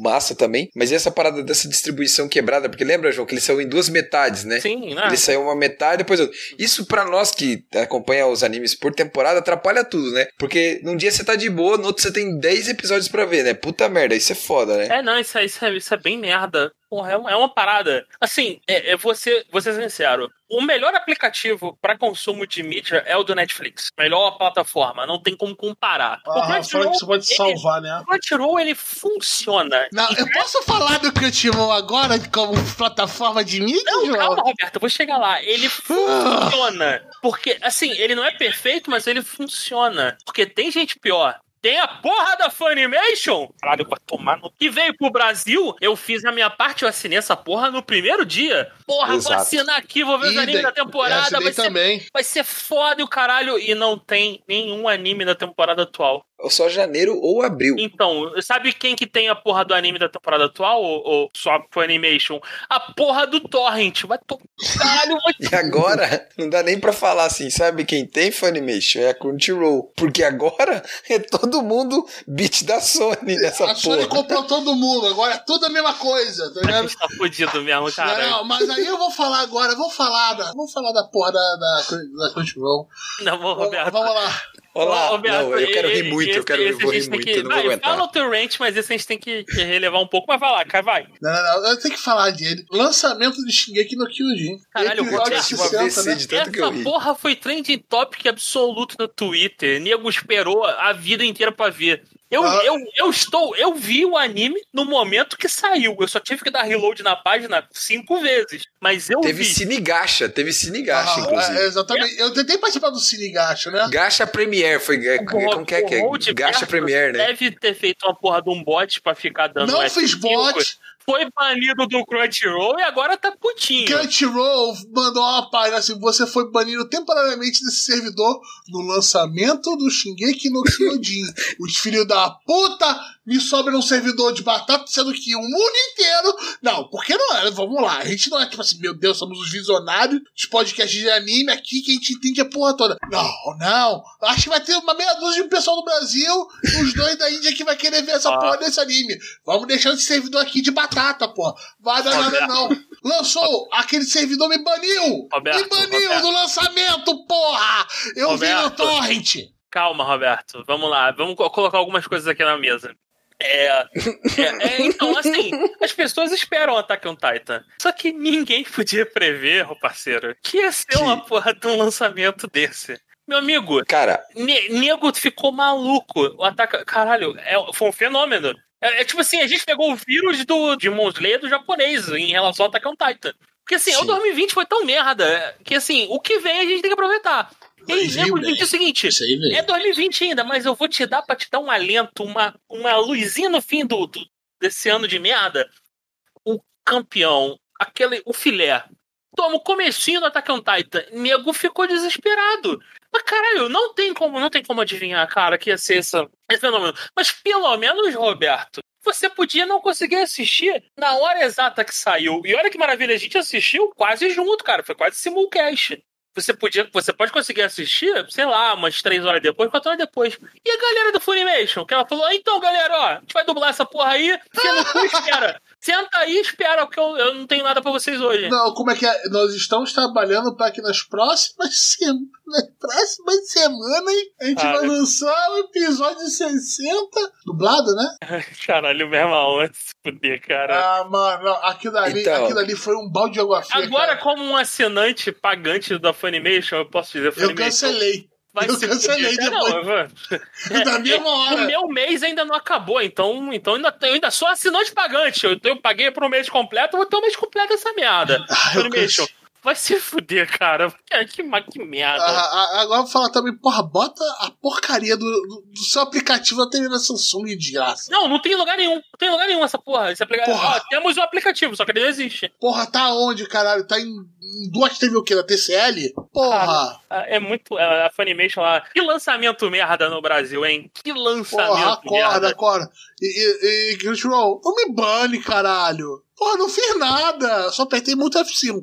massa também. Mas e essa parada dessa distribuição quebrada? Porque lembra, João, que ele saiu em duas metades, né? sim, né? Ele saiu uma metade depois outra. Isso pra nós que acompanha os animes por temporada atrapalha tudo, né? Porque num dia você tá de boa, no outro você tem 10 episódios pra ver, né? Puta merda, isso é foda, né? É, não, isso, é- isso, é, isso é bem merda. Porra, é uma, é uma parada. Assim, é, é você, vou ser sincero. O melhor aplicativo pra consumo de mídia é o do Netflix. Melhor plataforma. Não tem como comparar. o Ah, fala Crunchyroll, que você pode ele- salvar, né? o Crunchyroll, ele funciona. Não, eu posso falar do Crunchyroll agora como plataforma de mídia, Não, João? calma, Roberto, eu vou chegar lá. Ele funciona. Porque, assim, ele não é perfeito, mas ele funciona. Porque tem gente pior. Tem a porra da Funimation! Caralho, vai tomar no... Que veio pro Brasil, eu fiz a minha parte, eu assinei essa porra no primeiro dia. Porra, vou Exato. assinar aqui, vou ver os animes da temporada, vai ser, também. vai ser foda e o caralho. E não tem nenhum anime da temporada atual. Só janeiro ou abril. Então, sabe quem que tem a porra do anime da temporada atual? Ou, ou só Funimation? A porra do Torrent. Vai to... Caralho, vai E agora, não dá nem pra falar assim, sabe quem tem Funimation? É a Crunchyroll. Porque agora é todo mundo beat da Sony nessa A Sony porra. comprou todo mundo, agora é tudo a mesma coisa, tá A ligado? gente tá fudido mesmo, cara. Não, mas aí eu vou falar agora, vou falar da, vou falar da porra da, da, da Crunchyroll. Não, vou, Roberto. Vamos lá. Olá, não, eu quero rir muito, esse- eu quero eu esse vou rir muito, que- eu não vou aguentar. Fala o teu rant, mas esse a gente tem que, que relevar um pouco. Mas vai lá, cara, vai. Não, não, não, eu tenho que falar dele. Lançamento de Shingeki no Kyojin. Caralho, Episódio Roberto, tive um AVC né? de tanto que eu Essa ri. porra foi trending topic absoluto no Twitter. Nego esperou a vida inteira pra ver. Eu, Ah. eu, eu estou, eu vi o anime no momento que saiu. Eu só tive que dar reload na página cinco vezes. Mas eu Teve vi. Cine Gacha, teve Cine Gacha, Ah, inclusive. é, exatamente. Eu tentei participar do Cine Gacha, né? Gacha Premiere, foi. é, O Como que é que o é? Gacha Premiere, né? Deve ter feito uma porra de um bot pra ficar dando Não F5. fiz bot. Foi banido do Crunchyroll e agora tá putinho. Crunchyroll mandou uma página assim: você foi banido temporariamente desse servidor no lançamento do Shingeki no Kyojin. Os filhos da puta me sobram um servidor de batata, sendo que o mundo inteiro. Não, porque não é? Vamos lá. A gente não é tipo assim, meu Deus, somos os visionários dos podcasts de anime aqui que a gente entende a porra toda. Não, não. Acho que vai ter uma meia dúzia de um pessoal do Brasil os dois da Índia que vai querer ver essa Ah. porra desse anime. Vamos deixar esse servidor aqui de batata, porra. Vai dar nada, não. Lançou, aquele servidor me baniu! Roberto, me baniu Roberto. do lançamento, porra! Eu vi no Roberto. torrent! Calma, Roberto. Vamos lá. Vamos co- colocar algumas coisas aqui na mesa. É, é, é, então, assim, as pessoas esperam Attack on Titan. Só que ninguém podia prever, parceiro, que ia ser uma porra de um lançamento desse. Meu amigo, Cara, ne nego ficou maluco. O ataque. Caralho, é, foi um fenômeno. É, é tipo assim, a gente pegou o vírus do Demon Slayer do japonês em relação ao Attack on Titan. Porque assim, o Sim. 2020 foi tão merda que assim, o que vem a gente tem que aproveitar. E aí, Mas nego viu, diz né? o seguinte: é 2020 ainda, mas eu vou te dar pra te dar um alento, uma, uma luzinha no fim do, do- desse ano de merda. O campeão, aquele, o filé. Toma o comecinho do Attack on Titan. Nego ficou desesperado. Mas caralho, não tem como, não tem como adivinhar, cara, que ia ser essa, esse fenômeno. Mas pelo menos, Roberto, você podia não conseguir assistir na hora exata que saiu. E olha que maravilha, a gente assistiu quase junto, cara. Foi quase simulcast. Você podia, você pode conseguir assistir, sei lá, umas três horas depois, quatro horas depois. E a galera do Funimation, que ela falou, então, galera, ó, a gente vai dublar essa porra aí, você não espera. Senta aí e espera, porque eu, eu não tenho nada pra vocês hoje. Não, como é que é? Nós estamos trabalhando para que nas próximas semanas, nas próximas semanas a gente Ah, vai lançar o episódio 60, dublado, né? Caralho, meu irmão, vai se fuder, cara. Ah, mano, não, aquilo ali, Então. aquilo ali foi um balde de água fria. Agora, cara. como um assinante pagante da Funimation, eu posso dizer eu Funimation. cancelei. Vai Eu cancelei depois. Não, Na mesma O hora. meu mês ainda não acabou, então, então ainda, eu ainda sou assinante pagante. Eu, eu paguei por um mês completo, vou ter um mês completo dessa merda. Ah, eu canso. Vai se fuder, cara. Que, que, merda. Ah, ah, agora vou falar também, porra, bota a porcaria do, do, do seu aplicativo da TV da Samsung de graça. Não, não tem lugar nenhum. Não tem lugar nenhum essa porra. Esse aplicativo. Porra. Ó, temos o aplicativo, só que ele não existe. Porra, tá onde, caralho? Tá em, em duas TV o quê? Da TCL? Porra! Ah, É muito. é, A Funimation lá. Que lançamento merda no Brasil, hein? Que lançamento Porra, acorda, merda. acorda. E, e, e Crunchyroll, não me bane, caralho. Porra, não fiz nada. Só apertei muito F5.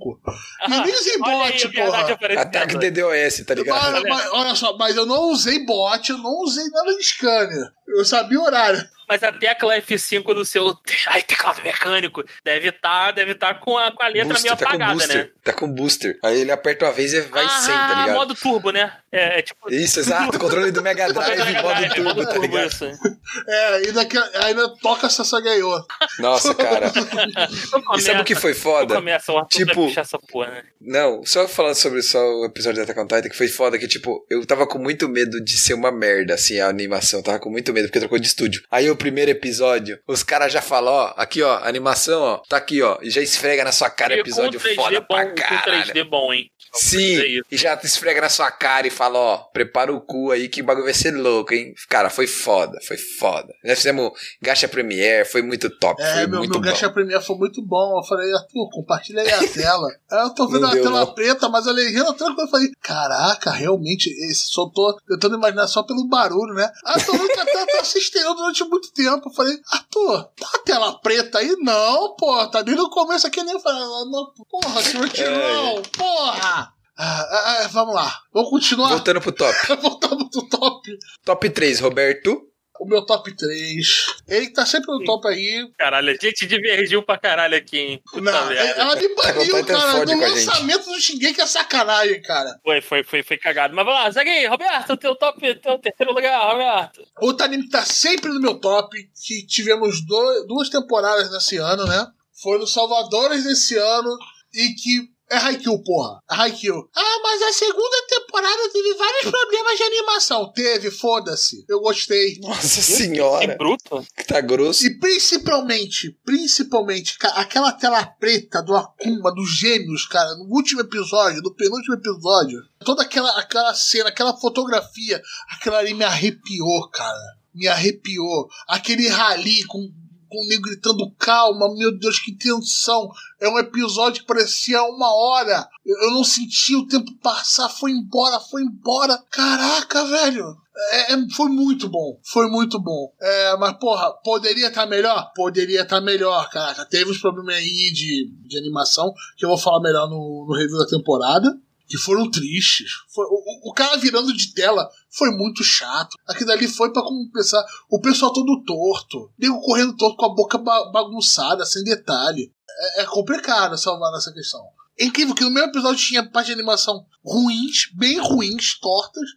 E nem usei bot, porra. Ataque DDoS, tá ligado? Mas, mas, olha só, mas eu não usei bot, eu não usei nada de scanner. Eu sabia o horário. Mas a tecla F5 do seu. Ai, teclado mecânico. Deve estar deve tá com, a, com a letra meio tá com apagada, booster. né? Tá com booster. Aí ele aperta uma vez e vai ah, sem, tá ligado? modo turbo, né? É, é tipo. Isso, exato. Controle do Mega Drive modo turbo, tá ligado? isso. É, e daqui, ainda toca Sasagayô. Nossa, cara. E sabe o que foi foda? Começa o Arthur Tipo- essa porra, né? Não, só falando sobre só o episódio da Attack on Titan, que foi foda, que tipo, eu tava com muito medo de ser uma merda, assim, a animação, tava com muito medo, porque trocou de estúdio. Aí o primeiro episódio, os caras já falam, ó, aqui ó, animação, ó, tá aqui ó, e já esfrega na sua cara E episódio com 3D foda bom, pra com caralho. 3D bom, hein? É Sim, e já esfrega na sua cara e fala, ó, prepara o cu aí que o bagulho vai ser louco, hein? Cara, foi foda, foi foda. Nós fizemos Gacha Premiere, foi muito top, É, foi meu, muito meu bom. Gacha Premiere foi muito bom. Eu falei, Arthur, compartilha aí a tela. Aí eu tô vendo Não a deu, tela não. preta, mas a legenda tranquila. Eu falei, caraca, realmente, esse, só tô tentando imaginar só pelo barulho, né? Aí eu tô vendo que a tela tá se estendendo durante muito tempo. Eu falei, Arthur, tá a tela preta aí? Não, pô, tá desde o começo aqui nem falei, não, porra, Crunchyroll, porra! Ah, ah, ah, vamos lá, vamos continuar. Voltando pro top. Voltamos pro top. Top 3, Roberto. O meu top 3. Ele que tá sempre no top aí. Caralho, a gente divergiu pra caralho aqui, hein? Puta Não, merda. ela me baniu, cara, gente. lançamento do Shingeki é sacanagem, cara. Foi, foi, foi, foi cagado. Mas vamos lá, segue aí, Roberto, teu top, teu terceiro lugar, Roberto. Outro anime que tá sempre no meu top, que tivemos do- duas temporadas nesse ano, né? Foi no Salvadores desse ano e que é Haikyuu, porra. É Haikyuu. Ah, mas a segunda temporada teve vários problemas de animação. Teve, foda-se. Eu gostei. Nossa Que senhora, bruto. que tá grosso. E principalmente, principalmente, aquela tela preta do Akuma, dos gêmeos, cara, no último episódio, no penúltimo episódio. Toda aquela, aquela cena, aquela fotografia, aquilo ali me arrepiou, cara. Me arrepiou. Aquele rali com, com o nego gritando calma, meu Deus, que tensão. É um episódio que parecia uma hora. Eu, não senti o tempo passar, foi embora, foi embora. Caraca, velho. É, é- foi muito bom. Foi muito bom. É, mas, porra, poderia estar melhor? Poderia estar melhor, caraca. Teve uns problemas aí de, de animação, que eu vou falar melhor no, no review da temporada. Que foram tristes. Foi, o, o- cara virando de tela foi muito chato. Aquilo ali foi pra compensar. O pessoal todo torto. Nego correndo torto com a boca ba- bagunçada, sem detalhe. É, é complicado salvar nessa questão. É incrível que no mesmo episódio tinha parte de animação ruins, bem ruins, tortas,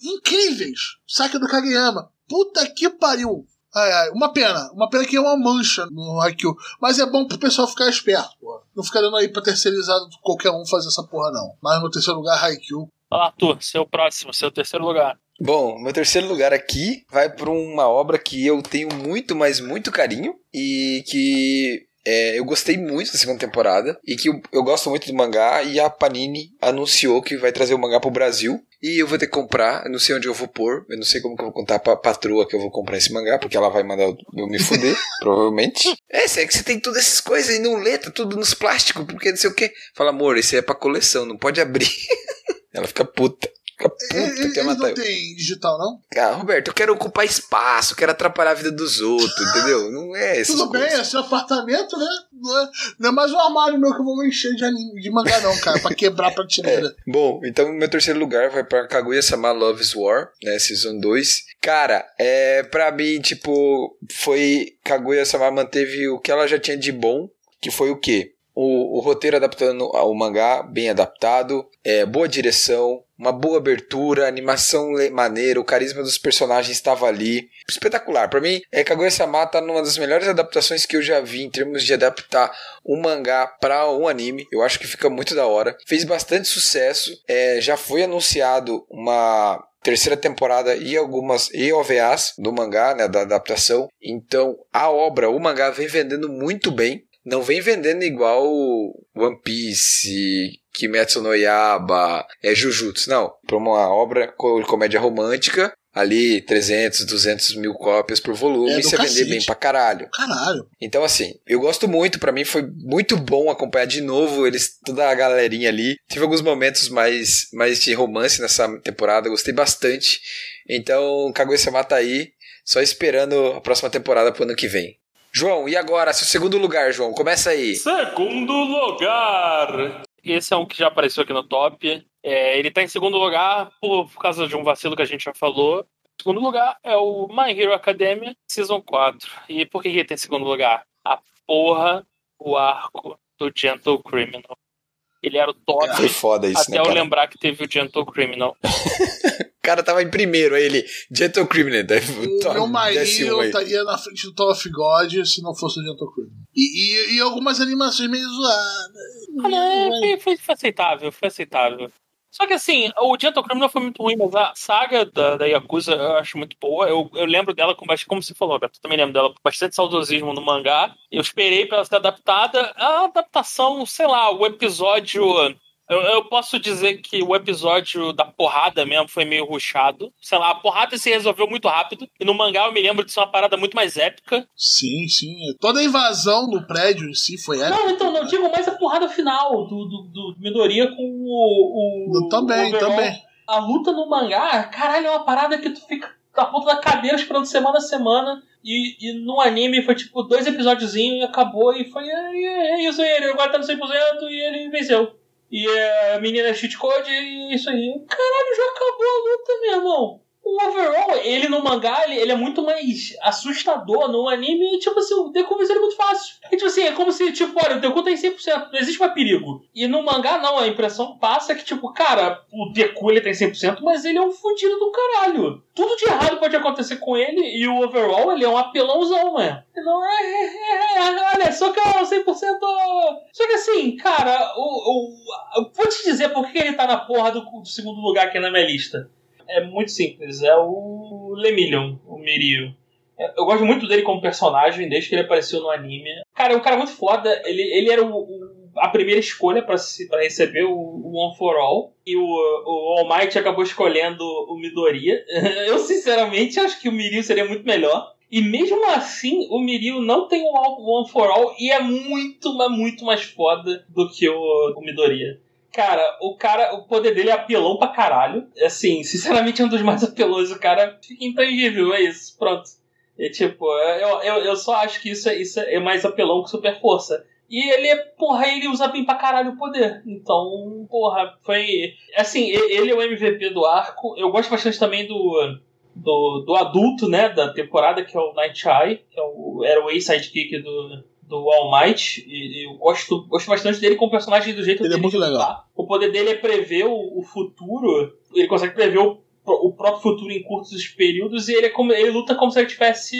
incríveis. Saque do Kageyama. Puta que pariu. Ai, ai, uma pena. Uma pena que é uma mancha no Haikyuu. Mas é bom pro pessoal ficar esperto, pô. Não ficar dando aí pra terceirizado qualquer um fazer essa porra, não. Mas no terceiro lugar, Haikyuu. Fala, Arthur, seu próximo, seu terceiro lugar. Bom, meu terceiro lugar aqui vai para uma obra que eu tenho muito, mas muito carinho e que é, eu gostei muito da segunda temporada e que eu, eu gosto muito do mangá e a Panini anunciou que vai trazer o mangá pro Brasil e eu vou ter que comprar, eu não sei onde eu vou pôr, eu não sei como que eu vou contar pra patroa que eu vou comprar esse mangá, porque ela vai mandar eu me fuder, provavelmente. É, é que você tem todas essas coisas e não lê, tá tudo nos plásticos, porque não sei o que. Fala, amor, aí é pra coleção, não pode abrir. ela fica puta. Fica puta, Eles matar não tem digital, não? Ah, Roberto, eu quero ocupar espaço, quero atrapalhar a vida dos outros, entendeu? Não é isso. Tudo bem, é seu apartamento, né? Não é, não é mais um armário meu que eu vou encher de, anime, de mangá, não, cara, pra quebrar a prateleira. Bom, então meu terceiro lugar vai pra Kaguya-sama Love's War, né, Season 2. Cara, é, pra mim, tipo, foi... Kaguya-sama manteve o que ela já tinha de bom, que foi o quê? O, o roteiro adaptando ao mangá, bem adaptado, é, boa direção, uma boa abertura, animação maneira, o carisma dos personagens estava ali. Espetacular. Pra mim, é, Kaguya-sama tá numa das melhores adaptações que eu já vi em termos de adaptar um mangá para um anime. Eu acho que fica muito da hora. Fez bastante sucesso. É, já foi anunciado uma terceira temporada e algumas e OVAs do mangá, né, da adaptação. Então, a obra, o mangá vem vendendo muito bem. Não vem vendendo igual One Piece, Kimetsu no Yaba, é Jujutsu, não. Para uma obra de comédia romântica, ali 300, 200 mil cópias por volume, É e você vender cacete. bem pra caralho. Caralho. Então, assim, eu gosto muito, pra mim foi muito bom acompanhar de novo eles, toda a galerinha ali. Tive alguns momentos mais, mais de romance nessa temporada, gostei bastante. Então, Kaguya-sama tá aí, só esperando a próxima temporada pro ano que vem. João, e agora? Seu segundo lugar, João, começa aí. Segundo lugar. Esse é um que já apareceu aqui no top. É, ele tá em segundo lugar por, por causa de um vacilo que a gente já falou. Segundo lugar é o My Hero Academia Season 4. E por que que ele tem em segundo lugar? A porra, o arco do Gentle Criminal. Ele era o top. Foi foda isso, até né, eu cara? lembrar que teve o Gentle Criminal. O cara tava em primeiro, aí ele, Gentle Criminal, daí O to- meu marido estaria na frente do Tower of God se não fosse o Gentle Crew. E, e, e algumas animações meio zoadas. Ah, não, foi, foi, foi aceitável, foi aceitável. Só que assim, o Gentle Criminal foi muito ruim, mas a saga da, da Yakuza eu acho muito boa. Eu, eu lembro dela com bastante, como você falou, Beto, eu também lembro dela com bastante saudosismo no mangá. Eu esperei pra ela ser adaptada. A adaptação, sei lá, o episódio. Eu, eu posso dizer que o episódio da porrada mesmo foi meio ruchado. Sei lá, a porrada se resolveu muito rápido. E no mangá eu me lembro de ser uma parada muito mais épica. Sim, sim. Toda a invasão no prédio em si foi épica. Não, então, não digo mais a porrada final do, do, do Midoriya com o. o Também, o também. A luta no mangá, caralho, é uma parada que tu fica na ponta da cadeira esperando semana a semana. E, e no anime foi tipo dois episódiozinhos e acabou. E foi. É, é, é isso aí, ele agora tá no 100% e ele venceu. E a menina é cheat code e isso aí. Caralho, já acabou a luta, meu irmão. O overall, ele no mangá, ele, ele é muito mais assustador. No anime, tipo assim, o Deku vence ele muito fácil. E, tipo assim, é como se, tipo, olha, o Deku tá em 100%, não existe mais perigo. E no mangá, não, a impressão passa que, tipo, cara, o Deku ele tem 100%, mas ele é um fudido do caralho. Tudo de errado pode acontecer com ele e o overall, ele é um apelãozão, né? Não é, é, é, é, olha, só que é 100%. Só que assim, cara, o, o, vou te dizer por que ele tá na porra do, do segundo lugar aqui na minha lista. É muito simples, é o Lemillion, o Mirio. É, Eu gosto muito dele como personagem, desde que ele apareceu no anime. Cara, é um cara muito foda. Ele, ele era o, o- a primeira escolha pra receber o, o One for All. E o, o All Might acabou escolhendo o Midoriya. Eu, sinceramente, acho que o Mirio seria muito melhor. E mesmo assim, o Mirio não tem o One for All e é muito, mas muito mais foda do que o, o Midoriya. Cara, o cara, o poder dele é apelão pra caralho. Assim, sinceramente é um dos mais apelões. O cara fica intangível, é isso, pronto. É tipo, eu, eu, eu só acho que isso, é- isso é mais apelão que super força. E ele é, porra, ele usa bem pra caralho o poder. Então, porra, foi. Assim, e- ele é o MVP do arco. Eu gosto bastante também do. Do, do adulto, né, da temporada, que é o Night Eye, que é o, era o ex-sidekick do, do All Might. E, e eu gosto, gosto bastante dele como personagem do jeito Ele é dele muito de legal. lutar. O poder dele é prever o, o futuro. Ele consegue prever o, o próprio futuro em curtos períodos e ele, é como, ele luta como se ele tivesse.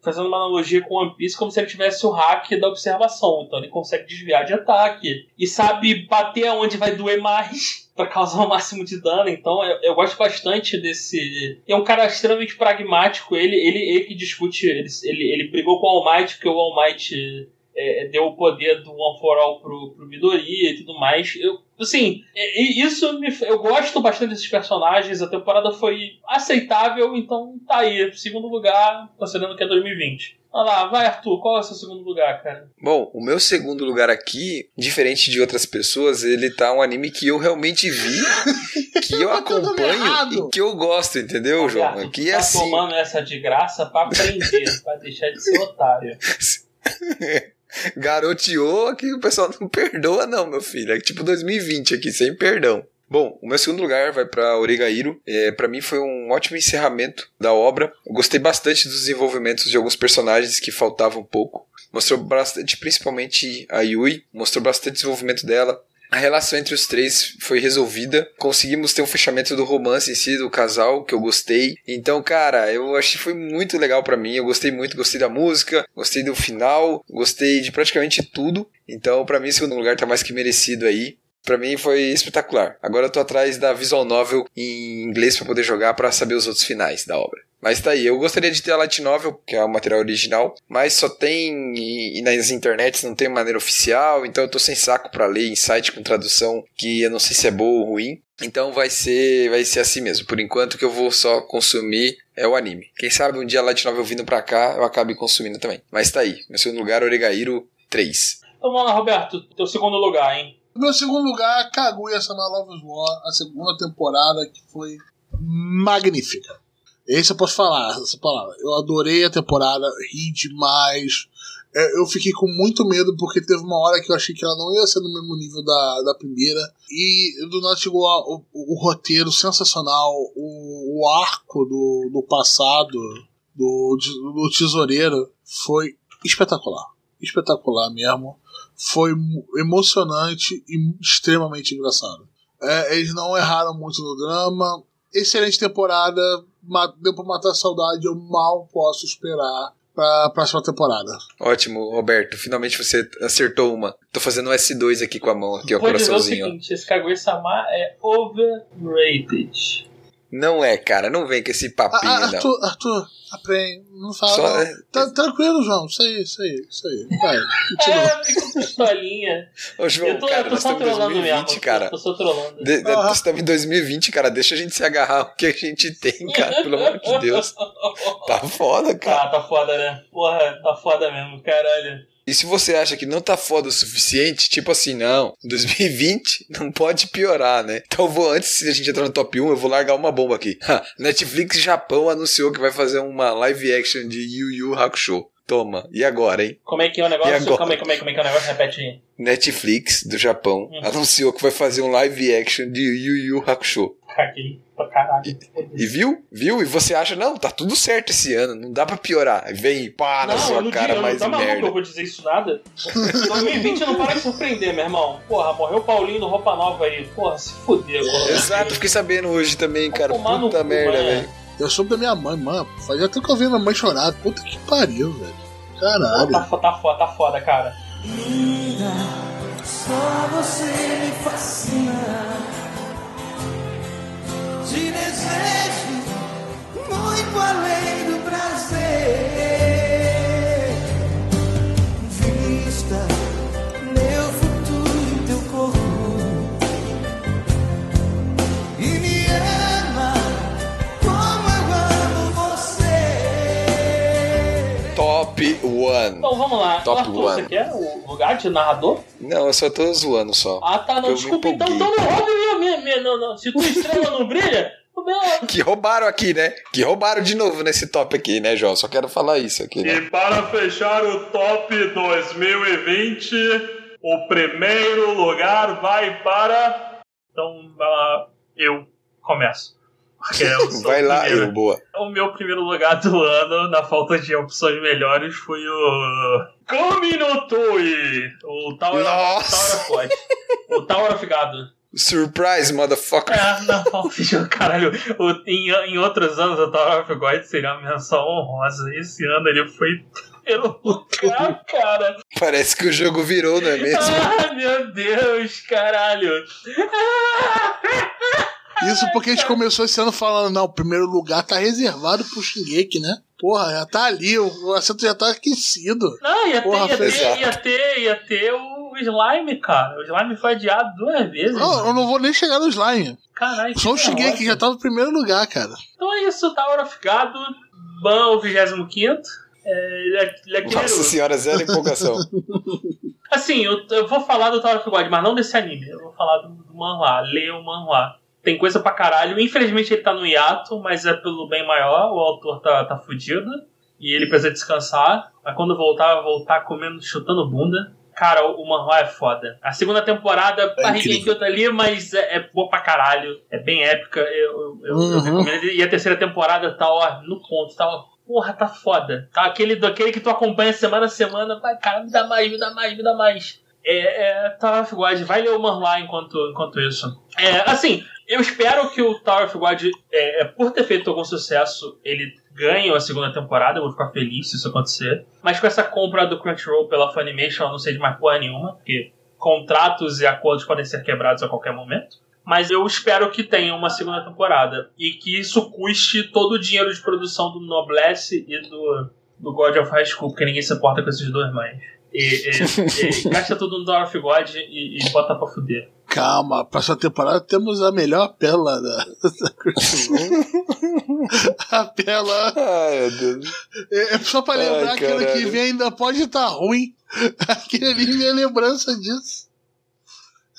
Fazendo uma analogia com One Piece, como se ele tivesse o hack da observação. Então ele consegue desviar de ataque. E sabe bater aonde vai doer mais pra causar o máximo de dano. Então eu, eu gosto bastante desse. É um cara extremamente pragmático. Ele, ele, ele que discute. Ele, ele, ele brigou com o All Might, porque o All Might é, deu o poder do One for All pro, pro Midoriya e tudo mais. Eu, assim, é, isso me, eu gosto bastante desses personagens. A temporada foi aceitável, então tá aí. Segundo lugar, considerando que é 2020. Olha lá, vai Arthur, qual é o seu segundo lugar, cara? Bom, o meu segundo lugar aqui, diferente de outras pessoas, ele tá um anime que eu realmente vi, que eu Tá acompanho e que eu gosto, entendeu, João? Arthur, tu é tá assim. tomando essa de graça pra aprender, pra deixar de ser otário. Garoteou aqui o pessoal não perdoa, não, meu filho. É tipo 2020 aqui, sem perdão. Bom, o meu segundo lugar vai para Origairo. É, para mim foi um ótimo encerramento da obra. Eu gostei bastante dos desenvolvimentos de alguns personagens que faltavam um pouco. Mostrou bastante, principalmente a Yui, mostrou bastante desenvolvimento dela. A relação entre os três foi resolvida. Conseguimos ter um fechamento do romance em si, do casal, que eu gostei. Então, cara, eu achei que foi muito legal pra mim. Eu gostei muito, gostei da música, gostei do final, gostei de praticamente tudo. Então, pra mim, segundo lugar tá mais que merecido aí. Pra mim foi espetacular. Agora eu tô atrás da visual novel em inglês pra poder jogar pra saber os outros finais da obra. Mas tá aí, eu gostaria de ter a light novel, que é o material original, mas só tem e, e nas internets não tem maneira oficial, então eu tô sem saco pra ler em site com tradução que eu não sei se é boa ou ruim. Então vai ser, vai ser assim mesmo. Por enquanto que eu vou só consumir é o anime. Quem sabe um dia a light novel vindo pra cá, eu acabe consumindo também. Mas tá aí, meu segundo lugar, Oregairo 3. Então vamos lá, Roberto. Teu segundo lugar, hein? Meu segundo lugar, Kaguya Sama Love's War, a segunda temporada que foi magnífica. Esse eu posso falar, essa palavra. Eu adorei a temporada, ri demais. É, eu fiquei com muito medo porque teve uma hora que eu achei que ela não ia ser do mesmo nível da, da primeira. E do nada chegou a- o, o roteiro sensacional, o, o arco do, do passado do, do tesoureiro foi espetacular. Espetacular mesmo. Foi emocionante e extremamente engraçado. É, eles não erraram muito no drama. Excelente temporada. Deu pra matar a saudade. Eu mal posso esperar pra próxima temporada. Ótimo, Roberto. Finalmente você acertou uma. Tô fazendo um S2 aqui com a mão, aqui, ó, Vou dizer o coraçãozinho. seguinte: esse Kaguya-sama é overrated. Não é, cara, não vem com esse papinho, Ah, ah, não. Arthur, Arthur, aprende. Não fala. Só- é- Tá, tranquilo, João. Isso aí, isso aí, isso aí. Vai, continua. É, com pistolinha. Ô, João, eu tô, cara, eu tô nós só trolando 2020, mesmo. cara. Eu tô só trolando. De, de, Ah. Nós estamos em 2020, cara. Deixa a gente se agarrar ao que a gente tem, cara. Pelo amor de Deus. Tá foda, cara. Tá, tá foda, né? Porra, tá foda mesmo, caralho. E se você acha que não tá foda o suficiente, tipo assim, não, 2020 não pode piorar, né? Então eu vou, antes de a gente entrar no top 1, eu vou largar uma bomba aqui. Netflix Japão anunciou que vai fazer uma live action de Yu Yu Hakusho. Toma, e agora, hein? Como é que é o negócio? Como é, como é, como é que é o negócio? Repete aí. Netflix do Japão Uhum. anunciou que vai fazer um live action de Yu Yu Hakusho. Caguei pra caralho. E viu? Viu? E você acha, não, tá tudo certo esse ano, não dá pra piorar. Vem, pá, na Não, sua cara digo, eu mais não tá maluco, merda. eu vou dizer isso nada. 2020 não para de surpreender, meu irmão. Porra, morreu o Paulinho do Roupa Nova aí. Porra, se fuder, porra. Exato, fiquei sabendo hoje também, cara. Puta cu, merda, velho. Eu soube da minha mãe, mano. Fazia tempo que eu vi minha mãe chorar. Puta que pariu, velho. Caralho. Tá, fo- tá foda, tá foda, cara. Só você me fascina. Te desejo muito além do prazer. Top One. Então vamos lá. Top Arthur, one. você quer o lugar de narrador? Não, eu só tô zoando só. Ah, tá, não, desculpa. Então, então não roube minha, minha, minha não, não. Se tua estrela não brilha, o meu. Que roubaram aqui, né? Que roubaram de novo nesse top aqui, né, João? Só quero falar isso aqui, né? E para fechar o top 2020, o primeiro lugar vai para. Então, vai lá, eu começo. Sou Vai lá, primeiro. eu, boa. O meu primeiro lugar do ano, na falta de opções melhores, foi o. Kami no Toi! O Tower, Nossa! Tower of God. O Tower of God. Surprise, motherfucker. É, não, caralho. O, em, em outros anos, o Tower of God seria uma menção honrosa. Esse ano ele foi pelo lugar, cara. Parece que o jogo virou, não é mesmo? Ah, meu Deus, caralho. Isso porque a gente começou esse ano falando, não, o primeiro lugar tá reservado pro Shingeki, né? Porra, já tá ali, o assento já tá aquecido. Não, ia ter, Porra, ia, ter, exato. ia, ter, ia ter o slime, cara. O slime foi adiado duas vezes. Não, eu não vou nem chegar no slime. Caralho, Só o que Shingeki já tá no primeiro lugar, cara. Então é isso, Tower of God, Ban o 25. É, Le- Lequeiro. Nossa senhora, zero empolgação. Assim, eu, eu vou falar do Tower of God, mas não desse anime. Eu vou falar do, do manhwa. Leia o manhwa. Tem coisa pra caralho. Infelizmente ele tá no hiato, mas é pelo bem maior. O autor tá, tá fudido. E ele precisa descansar. Mas quando voltar, vai voltar comendo, chutando bunda. Cara, o, manhwa é foda. A segunda temporada, barriguinha incrível. que outra ali, mas é, é boa pra caralho. É bem épica. Eu, eu, eu- eu Uhum. recomendo. E a terceira temporada tá, ó, no ponto. Tá, ó, porra, tá foda. Tá aquele, daquele que tu acompanha semana a semana. Vai, cara, me dá mais, me dá mais, me dá mais. É, é of God. Vai ler o manhwa enquanto, enquanto isso. É, assim, eu espero que o Tower of God, é, é, por ter feito algum sucesso, ele ganhe a segunda temporada. Eu vou ficar feliz se isso acontecer. Mas com essa compra do Crunchyroll pela Funimation, eu não sei de mais porra nenhuma. Porque contratos e acordos podem ser quebrados a qualquer momento. Mas eu espero que tenha uma segunda temporada. E que isso custe todo o dinheiro de produção do Noblesse e do, do God of High School, porque ninguém se importa com esses dois mães. E, e, e gasta tudo no Dawn of God e, e bota pra fuder. Calma, próxima temporada temos a melhor pérola da, da. A pérola. Ai, meu Deus. É, é só pra lembrar Ai, que ano que vem ainda pode estar ruim. Aquele ali é lembrança disso.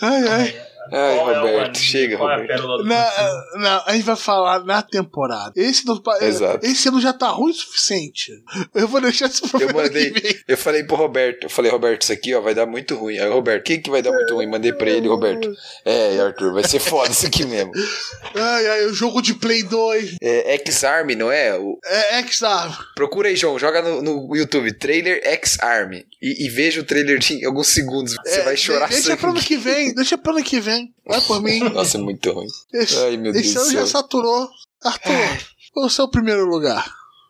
Ai, ai. Ai, Qual é o Roberto, anime? chega, Qual é a Roberto. do Na- não, a gente vai falar na temporada. Esse, não- Exato. esse ano já tá ruim o suficiente. Eu vou deixar isso pro Eu mandei, eu falei pro Roberto, eu falei, Roberto, isso aqui ó, vai dar muito ruim. Aí, Roberto, quem que vai dar muito ruim? Mandei pra ele, Roberto. É, Arthur, vai ser foda isso aqui mesmo. Ai, ai, o jogo de Play 2. É X-Arm, não é? O- É X-Arm. Procura aí, João, joga no, no YouTube, trailer X-Arm. E, e veja o trailer de alguns segundos. Você É, vai chorar de- Deixa pro ano sangue. que vem, deixa pro ano que vem. Vai por mim. Nossa, é muito ruim. Esse, Ai, meu Deus esse do ano já saturou. Arthur, qual é o seu primeiro lugar?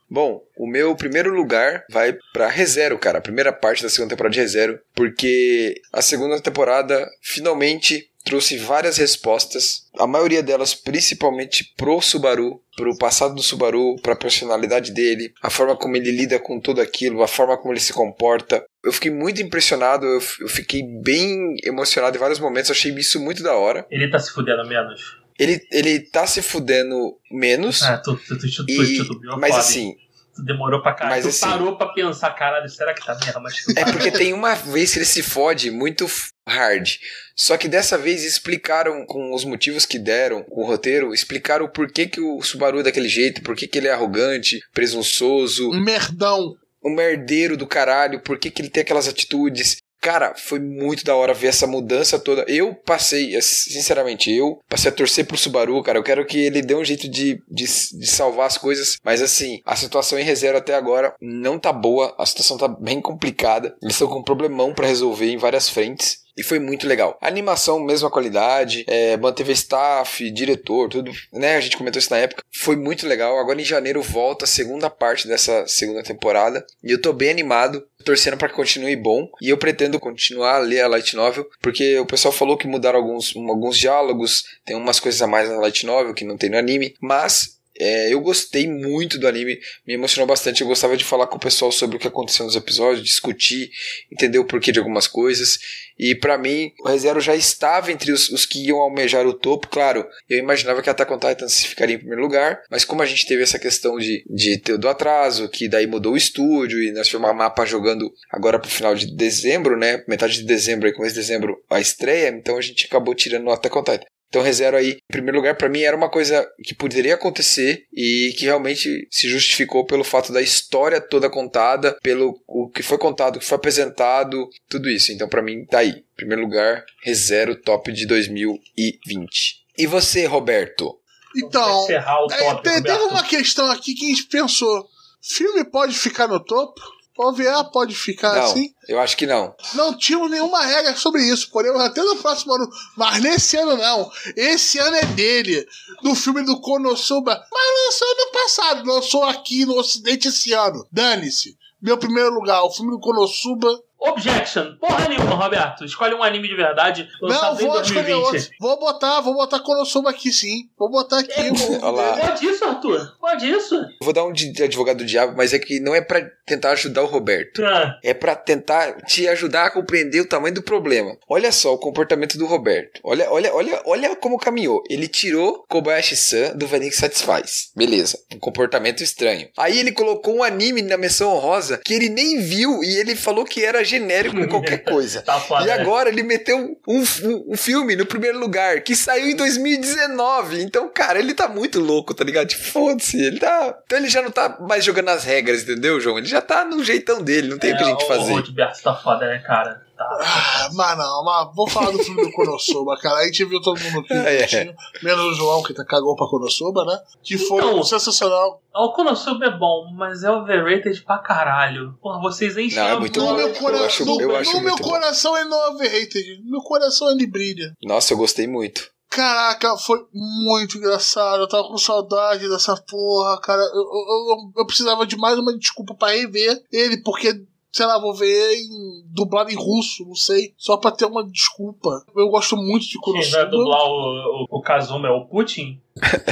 Bom, o meu primeiro lugar vai pra ReZero, cara. A primeira parte da segunda temporada de ReZero. Porque a segunda temporada finalmente trouxe várias respostas. A maioria delas principalmente pro Subaru. Pro passado do Subaru, pra personalidade dele, a forma como ele lida com tudo aquilo, a forma como ele se comporta. Eu fiquei muito impressionado, eu, eu fiquei bem emocionado em vários momentos, achei isso muito da hora. Ele tá se fudendo menos. Ele, ele tá se fudendo menos, Ah, tu, tu, tu, tu, mas assim, demorou pra caralho. mas Tu assim- parou pra pensar, caralho, será que tá mesmo? É porque tem uma vez que ele se fode muito hard. Só que dessa vez explicaram com os motivos que deram, com o roteiro, explicaram o porquê que o Subaru é daquele jeito, por que ele é arrogante, presunçoso, Um merdão. um merdeiro do caralho, por que ele tem aquelas atitudes. Cara, foi muito da hora ver essa mudança toda. Eu passei, eh, sinceramente, eu passei a torcer pro Subaru, cara. Eu quero que ele dê um jeito de, de, de salvar as coisas. Mas assim, a situação em reserva até agora não tá boa. A situação tá bem complicada. Eles estão com um problemão pra resolver em várias frentes. E foi muito legal. A animação, mesma qualidade, é, manteve staff, diretor, tudo, né? A gente comentou isso na época. Foi muito legal. Agora em janeiro volta a segunda parte dessa segunda temporada. E eu tô bem animado, torcendo para que continue bom. E eu pretendo continuar a ler a Light Novel, porque o pessoal falou que mudaram alguns, alguns diálogos, tem umas coisas a mais na Light Novel que não tem no anime. Mas é, eu gostei muito do anime, me emocionou bastante. Eu gostava de falar com o pessoal sobre o que aconteceu nos episódios, discutir, entender o porquê de algumas coisas. E pra mim, o ReZero já estava entre os, os que iam almejar o topo. Claro, eu imaginava que a Attack on Titan se ficaria em primeiro lugar, mas como a gente teve essa questão de, de ter do atraso, que daí mudou o estúdio e nós tivemos a mapa jogando agora pro final de dezembro, né? Metade de dezembro e começo de dezembro a estreia, então a gente acabou tirando o Attack on Titan. Então, ReZero aí, em primeiro lugar, pra mim era uma coisa que poderia acontecer e que realmente se justificou pelo fato da história toda contada, pelo o que foi contado, o que foi apresentado, tudo isso. Então, pra mim, tá aí. Em primeiro lugar, ReZero top de 2020. E você, Roberto? Então, é, teve uma questão aqui que a gente pensou. Filme pode ficar no topo? OVA pode ficar não, assim? eu acho que não. Não tínhamos nenhuma regra sobre isso, podemos até no próximo ano. Mas nesse ano não. Esse ano é dele. Do filme do Konosuba. Mas lançou ano passado, lançou aqui no Ocidente esse ano. Dane-se. Meu primeiro lugar, o filme do Konosuba. Objection. Porra nenhuma, Roberto. Escolhe um anime de verdade Não, vou escolher 2020. outro. Vou botar, vou botar Konosuba aqui sim. Vou botar aqui. vou- Olha lá. Pode isso, Arthur? Pode isso? Eu vou dar um de advogado do diabo, mas é que não é pra tentar ajudar o Roberto. Ah, É pra tentar te ajudar a compreender o tamanho do problema. Olha só o comportamento do Roberto. Olha, olha, olha, olha como caminhou. Ele tirou Kobayashi-san do Vanik Satisfaz. Beleza. Um comportamento estranho. Aí ele colocou um anime na menção honrosa que ele nem viu e ele falou que era genérico em qualquer coisa. tá foda. E né? agora ele meteu um, um, um filme no primeiro lugar, que saiu em 2019. Então, cara, ele tá muito louco, tá ligado? Tipo, Foda-se, ele tá. Então ele já não tá mais jogando as regras, entendeu, João? Ele já tá no jeitão dele, não tem o que a gente É, O fazer. Roberto tá foda, né, cara? Tá. Ah, mas não, mas vou falar do filme do Konosuba, cara. A gente viu todo mundo aqui, É. juntinho, menos o João, que tá cagou pra Konosuba, né? Que foi Então. sensacional. O Konosuba é bom, mas é overrated pra caralho. Porra, vocês enchem Não, é muito No bom. meu, de cora... Eu acho- no, eu acho no meu muito bom. coração ele não é overrated. No meu coração ele brilha. Nossa, eu gostei muito. Caraca, foi muito engraçado. Eu tava com saudade dessa porra, cara. Eu, eu, eu- eu precisava de mais uma desculpa pra rever ele, porque sei lá, vou ver em, dublado em russo, não sei, só pra ter uma desculpa. Eu gosto muito de Quem vai dublar o, o, o Kazuma é o Putin?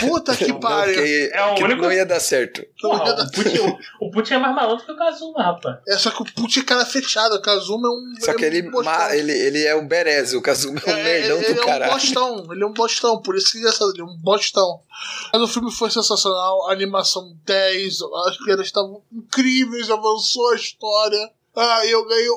Puta que pariu. porque É o que único- não ia dar certo. Porra, o Putin, o, o Putin é mais malandro que o Kazuma, rapaz. É só que o Putin é cara fechado, o Kazuma é um. Só que é ele, um ma- ele, ele é um berez, o Kazuma é um É, nerdão ele do é um caralho. bostão, ele é um bostão, por isso que é engraçado, ele é um bostão. Mas o filme foi sensacional, a animação 10, as piadas estavam incríveis, avançou a história. Ah, eu ganhei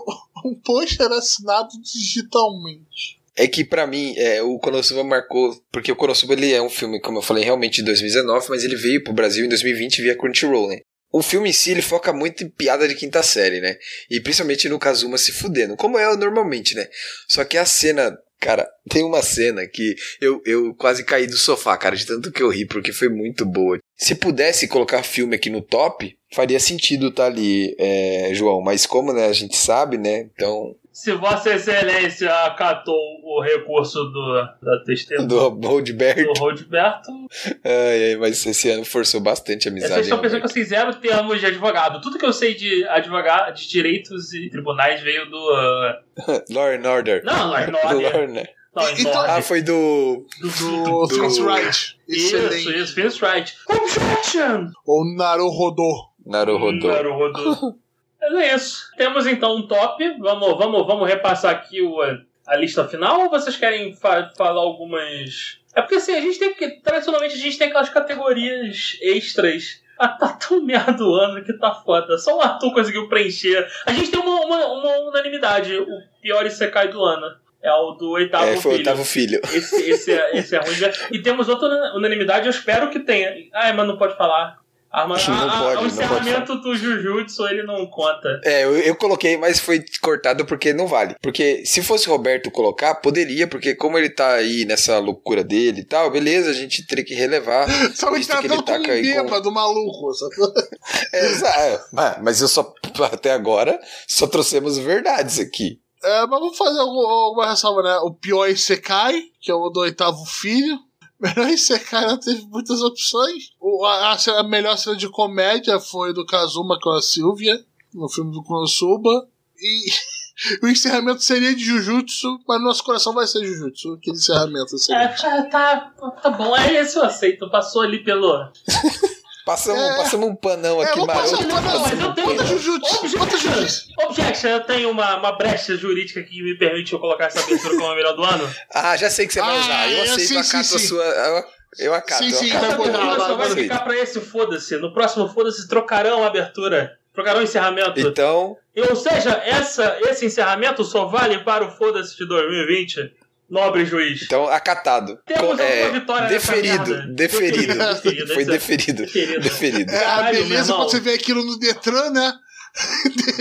um pôster assinado digitalmente. É que pra mim, é, o Konosuba marcou, porque o Konosuba ele é um filme, como eu falei, realmente de 2019, mas ele veio pro Brasil em 2020 via Crunchyroll, né? O filme em si, ele foca muito em piada de quinta série, né? E principalmente no Kazuma se fudendo, como é normalmente, né? Só que a cena, cara, tem uma cena que eu, eu quase caí do sofá, cara, de tanto que eu ri, porque foi muito boa. Se pudesse colocar filme aqui no top, faria sentido tá ali, é, João, mas como né, a gente sabe, né? Então, Se Vossa Excelência acatou o recurso do, da testemunha do Roldberto. do Rodberto, Ai, ai, mas esse ano forçou bastante a amizade. vocês estão pensando que eu sei zero termos de advogado. Tudo que eu sei de advogado, de direitos e tribunais veio do. uh? Law and Order. Não, Law and Do Order. Law and- Não, Então-. Ah, foi do. do, Do Do- Phoenix Wright. Isso, isso, Phoenix Wright. Objection! Ou Naruhodô. Naruhodô. Naruhodô. Mas é isso. Temos então um top. Vamos, vamos, vamos repassar aqui o, a lista final ou vocês querem fa- falar algumas. É porque assim, a gente tem que. Tradicionalmente a gente tem aquelas categorias extras. Ah, tá tão merda o ano que tá foda. Só o Arthur conseguiu preencher. A gente tem uma, uma, uma unanimidade. O pior Isekai do ano. É o do oitavo É, foi o filho. oitavo filho. Esse, esse, é, esse é ruim. E temos outra unanimidade, eu espero que tenha. Ah, mas não pode falar. Ah, Não a- a- pode, o não encerramento do Jujutsu ele não conta. É, eu, eu coloquei, mas foi cortado porque não vale. Porque se fosse o Roberto colocar, poderia, porque como ele tá aí nessa loucura dele e tal, beleza, a gente teria que relevar. Só me Visto que ele tá aí com- bêbado, maluco. É, exa- é, mas- eu só, até agora, só trouxemos verdades aqui. É, mas vamos fazer algum- alguma ressalva, né? O pior Isekai, que é o do oitavo filho. Melhor Isekai não teve muitas opções. O- a, a a melhor cena de comédia foi do Kazuma com a Sylvia, no filme do Konosuba. E o encerramento seria de Jujutsu, mas no nosso coração vai ser Jujutsu. Aquele encerramento assim. É, tá, tá, tá bom, é esse eu aceito. Passou ali pelo. Passamos, É. passamos um panão É, aqui, passar maroto. um Não, pano, mas eu tenho- Bota Jujutsu. Objection, eu tenho uma, uma brecha jurídica que me permite eu colocar essa abertura como a melhor do ano. Ah, já sei que você vai Ah, usar. Eu é, aceito, sim, acato sim, a sua. Eu, eu acato. Sim, eu sim, Essa mudar, abertura vai só vai ficar pra esse foda-se. No próximo foda-se trocarão a abertura. Trocarão o encerramento. Então, E, Ou seja, essa, esse encerramento só vale para o foda-se de 2020, nobre juiz. então acatado. Temos é, vitória nessa deferido, deferido. Deferido, Foi é- deferido. Deferido. Deferido. É, a beleza quando você vê aquilo no Detran, né?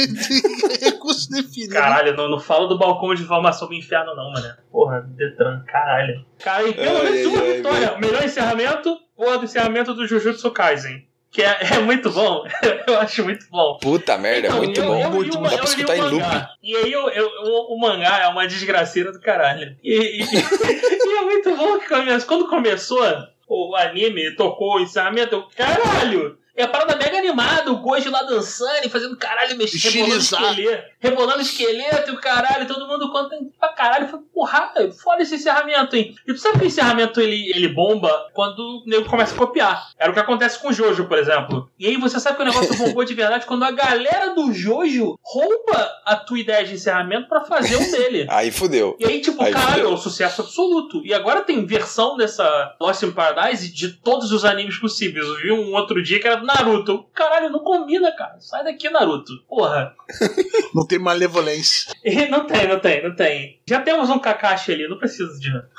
Tem recurso definido. Caralho, não, não fala do balcão de informação do inferno, não, mano. Porra, Detran, caralho. Cara, e pelo menos uma ai, vitória. ai. Melhor encerramento, porra do encerramento do Jujutsu Kaisen. Que é, é muito bom. eu acho muito bom. Puta merda, Então, muito eu- bom. eu bom. Dá pra eu escutar em loop. E aí eu, eu- o, o mangá é uma desgraceira do caralho. E, e- e é muito bom que quando começou o anime, tocou o encerramento, eu, caralho! É a parada mega animada, o Gojo lá dançando e fazendo caralho, mexendo, rebolando esqueleto, rebolando esqueleto e o caralho, todo mundo conta pra caralho. Foi, porra, foda esse encerramento, hein? E tu sabe que o encerramento ele, ele bomba quando o nego começa a copiar. Era o que acontece com o Jojo, por exemplo. E aí você sabe que o negócio bombou de verdade quando a galera do Jojo rouba a tua ideia de encerramento pra fazer um dele. Aí fudeu. E aí, tipo, Aí caralho, fudeu. é um sucesso absoluto. E agora tem versão dessa Lost in Paradise de todos os animes possíveis. Eu vi um outro dia que era Naruto. Caralho, não combina, cara. Sai daqui, Naruto. Porra. Não tem malevolência. E não tem, não tem, não tem. Já temos um Kakashi ali, não preciso de outra.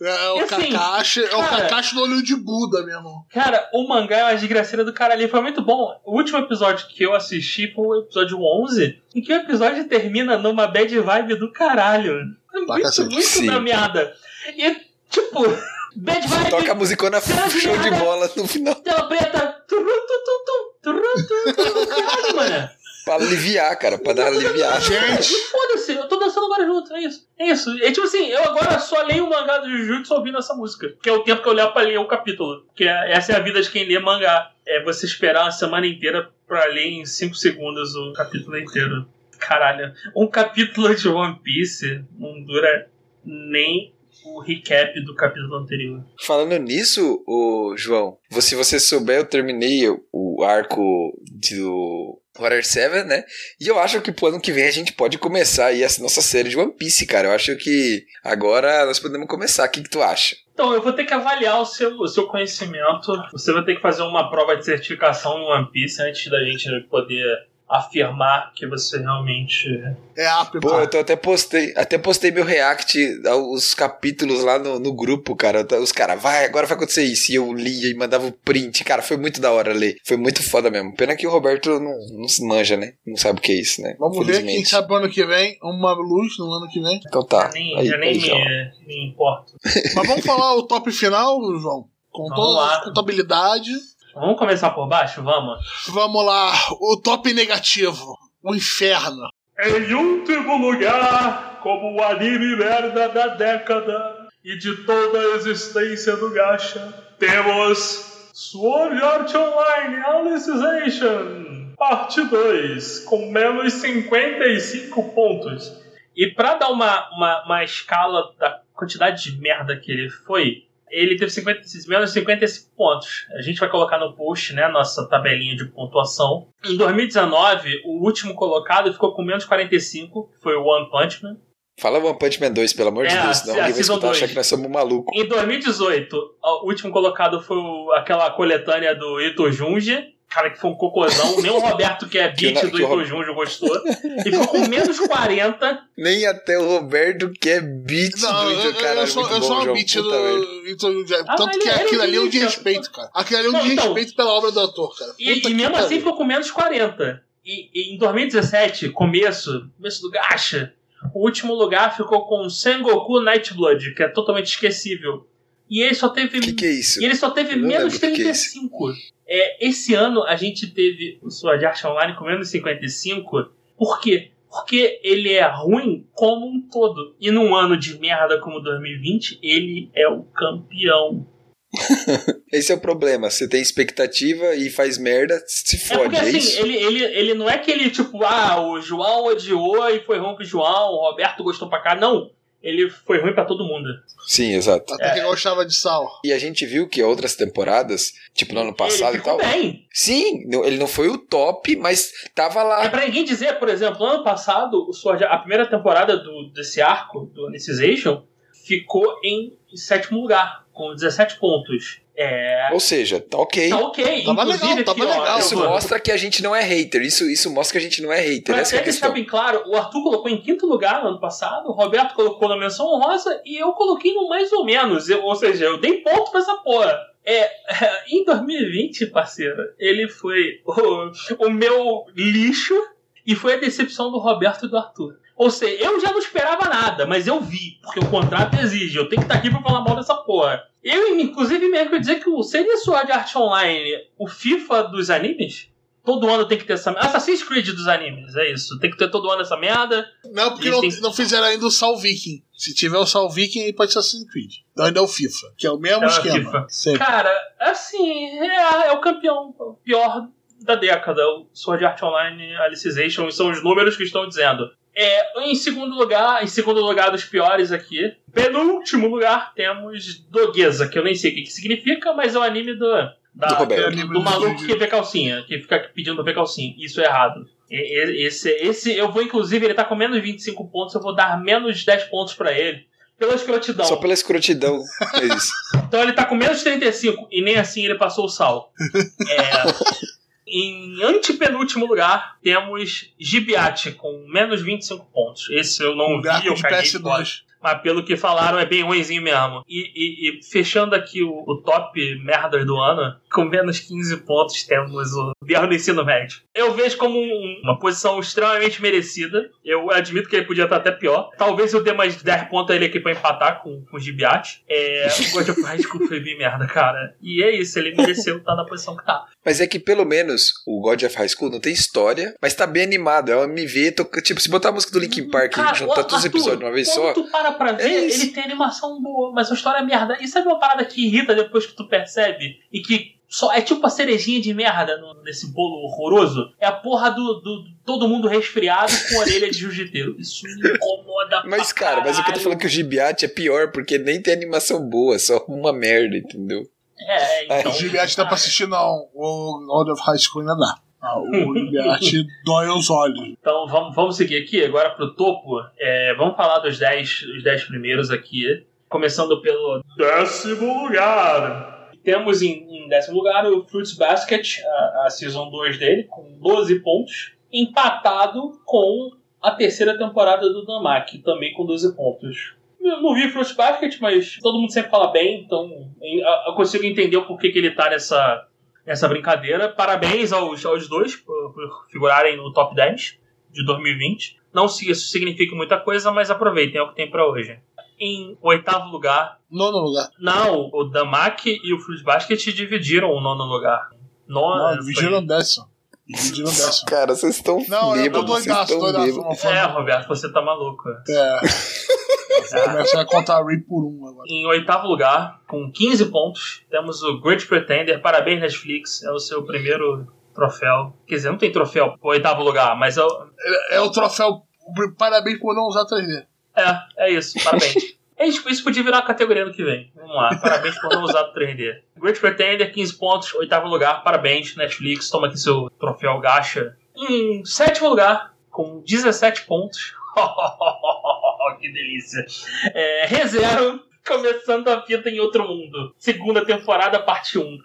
É o assim, Kakashi, é o cara- Kakashi no olho de Buda, meu irmão. Cara, o mangá é uma desgraceira do caralho. Foi muito bom. O último episódio que eu assisti foi o episódio 11, em que o episódio termina numa bad vibe do caralho. É muito, muito Sim. da merda. E, tipo, bad vibe. Toca a musicona show de bola no final. Tela preta. Caralho, mano. Pra aliviar, cara, pra dar aliviar. Gente, Foda-se, eu tô dançando agora junto, é isso. É isso. É tipo assim, eu agora só leio o mangá do Jujutsu ouvindo essa música. Que é o tempo que eu levo pra ler o capítulo. Que é, essa é a vida de quem lê mangá. É você esperar uma semana inteira pra ler em 5 segundos o capítulo inteiro. Caralho, um capítulo de One Piece não dura nem o recap do capítulo anterior. Falando nisso, o João, se você souber, eu terminei o- arco do Horror 7, né? E eu acho que pro ano que vem a gente pode começar aí essa nossa série de One Piece, cara. Eu acho que agora nós podemos começar. O que, que tu acha? Então, eu vou ter que avaliar o seu, o seu conhecimento. Você vai ter que fazer uma prova de certificação no One Piece antes da gente poder afirmar que você realmente. É apto. Pô, eu até postei, até postei meu react aos capítulos lá no, no grupo, cara. Os caras, vai, agora vai acontecer isso. E eu lia e mandava o print. Cara, foi muito da hora ler. Foi muito foda mesmo. Pena que o Roberto não, não se manja, né? Não sabe o que é isso, né? Vamos ver quem sabe ano que vem. Uma luz no ano que vem. Então tá. já nem, Aí, já nem aí, me, João. me importo. Mas vamos falar o top final, João? Com Vamos toda lá. a contabilidade. Vamos começar por baixo? Vamos? Vamos lá. O top negativo. O inferno. Em último lugar, como o anime merda da década e de toda a existência do Gacha, temos Sword Art Online Alicization, parte 2, com menos 55 pontos. E pra dar uma, uma, uma escala da quantidade de merda que ele foi, ele teve 50, menos 55 pontos. A gente vai colocar no post, né, nossa tabelinha de pontuação. Em 2019, o último colocado ficou com menos 45, que foi o One Punch Man. Fala One Punch Man 2, pelo amor de É, Deus, senão alguém vai escutar e achar 2. que nós somos malucos. Em 2018, o último colocado foi aquela coletânea do Ito Junji. Cara, que foi um cocôzão. Nem o Roberto, que é Que beat na- do que o Ito Ro- Junji, gostou. E ficou com menos 40. Nem até o Roberto que é beat Não, do eu, Ito, cara. eu sou, muito eu sou um beat do. Então, já- Ah, tanto que aquilo ali é um existe, desrespeito, cara. Aquilo ali é um então- desrespeito pela obra do ator, cara. E, Puta e mesmo assim ficou com menos 40. E, e em 2017, começo, começo do Gacha, o último lugar ficou com Sengoku Nightblood, que é totalmente esquecível. E ele só teve. O que, que é isso? E ele só teve menos lembro o que que é. 35. É, esse ano a gente teve o Sword Art Online com menos 55. Por quê? Porque ele é ruim como um todo. E num ano de merda como 2020, ele é o campeão. Esse é o problema. Você tem expectativa e faz merda, se É fode, porque é, assim, isso? ele, ele, ele não é que ele, tipo, ah, o João odiou e foi ruim pro João, o Roberto gostou pra cá. Não. Ele foi ruim pra todo mundo. Sim, exato. Até que gostava de sal. E a gente viu que outras temporadas, tipo no ano passado ele e tal. bem. Sim, não- ele não foi o top, mas tava É lá. pra ninguém dizer, por exemplo, ano passado, a primeira temporada do, desse arco, do Anicization, ficou em sétimo lugar, com 17 pontos. É. Ou seja, tá ok. Tá ok. Tava Inclusive, legal, aqui, tava ó, legal. Isso eu vou- mostra que a gente não é hater. Isso, isso mostra que a gente não é hater. Pra Essa até deixar bem claro, o Arthur colocou em quinto lugar no ano passado, o Roberto colocou na menção honrosa e eu coloquei no mais ou menos. Eu- ou seja, eu dei ponto pra essa porra. É, em 2020, parceiro, ele foi o, o meu lixo e foi a decepção do Roberto e do Arthur. Ou seja, eu já não esperava nada, mas eu vi, porque o contrato exige. Eu tenho que estar aqui pra falar mal dessa porra. Eu, inclusive, mesmo que dizer que o seria Sword Art Online o FIFA dos animes? Todo ano tem que ter essa Assassin's Creed dos animes, é isso. Tem que ter todo ano essa merda. Não, porque não, tem- não fizeram ainda o Sal Viking. Se tiver o Sal Viking, aí pode ser Assassin's Creed. Então ainda é o FIFA, que é o mesmo É esquema. Cara, assim, é, é o campeão o pior da década. O Sword Art Online Alicization são os números que estão dizendo. É, em segundo lugar, em segundo lugar dos piores aqui, penúltimo lugar, temos Doguesa, que eu nem sei o que, que significa, mas é o anime do, da- Do Roberto. do, do maluco que vê calcinha, que fica pedindo pra ver calcinha. Isso é errado. Esse, esse, eu vou, inclusive, ele tá com menos 25 pontos, eu vou dar menos 10 pontos pra ele. Pela escrotidão. Só pela escrotidão. É isso. Então ele tá com menos 35 e nem assim ele passou o sal. É, em antepenúltimo lugar, temos Gibiate com menos 25 pontos. Esse eu não Um vi, eu caguei fora. PS2. Mas pelo que falaram, é bem ruimzinho mesmo. E, e- e fechando aqui o, o top merdas do ano, com menos 15 pontos temos o Biel do Ensino Médio. Eu vejo como um- uma posição extremamente merecida. Eu admito que ele podia estar até pior. Talvez eu dê mais 10 pontos a ele aqui pra empatar com, com o Gibiate. É, o God of High School foi bem merda, cara. E é isso, ele mereceu estar na posição que tá. Mas é que pelo menos o God of High School não tem história, mas tá bem animado. É um MV, toca- tipo, se botar a música do Linkin Park e Cara, juntar o todos os episódios de uma vez só. tu para pra ver, É ele tem animação boa, mas a história é merda. E sabe uma parada que irrita depois que tu percebe? E que Só, é tipo a cerejinha de merda no- nesse bolo horroroso. É a porra do, do- todo mundo resfriado com orelha de jiu-jiteiro. Isso me incomoda Mas, pra cara, mas o que eu tô falando é que o Gibiate é pior, porque nem tem animação boa, só uma merda, entendeu? É, então. O Gilberto dá pra assistir, não. O Lord of High School ainda dá. Ah, O Gilberto dói os olhos. Então vamos, vamos seguir aqui agora pro topo. É, vamos falar dos 10 os 10 primeiros aqui. Começando pelo Décimo lugar. Temos em, em décimo lugar o Fruits Basket, a, a Season 2 dele, com 12 pontos, empatado com a terceira temporada do Namaki, também com 12 pontos. Eu não vi Fruits Basket, mas todo mundo sempre fala bem, então eu consigo entender o porquê que ele tá nessa, nessa brincadeira. Parabéns aos, aos dois por, por figurarem no top 10 de 2020. Não se isso significa muita coisa, mas aproveitem, é o que tem pra hoje. Em oitavo lugar, Nono lugar. não, o Damak e o Fruit Basket dividiram o nono lugar. Nono, Não, foi- dividiram décimo. Décimo. Cara, vocês estão Não, eu tô doidaço, doidaço. É. Roberto, você tá maluco. É. Começa a contar Ray por um agora. Em oitavo lugar, com 15 pontos, temos o Great Pretender. Parabéns, Netflix. É o seu primeiro troféu. Quer dizer, não tem troféu pro oitavo lugar, mas é, o- É, é o troféu. Parabéns por não usar 3D. é, é isso. Parabéns. É isso, isso podia virar uma categoria no que vem. Vamos lá. Parabéns por não usar o 3D. Great Pretender, 15 pontos, oitavo lugar. Parabéns, Netflix. Toma aqui seu troféu gacha. Em sétimo lugar, com 17 pontos. que delícia. É, ReZero, começando a vida em outro mundo. Segunda temporada, parte 1.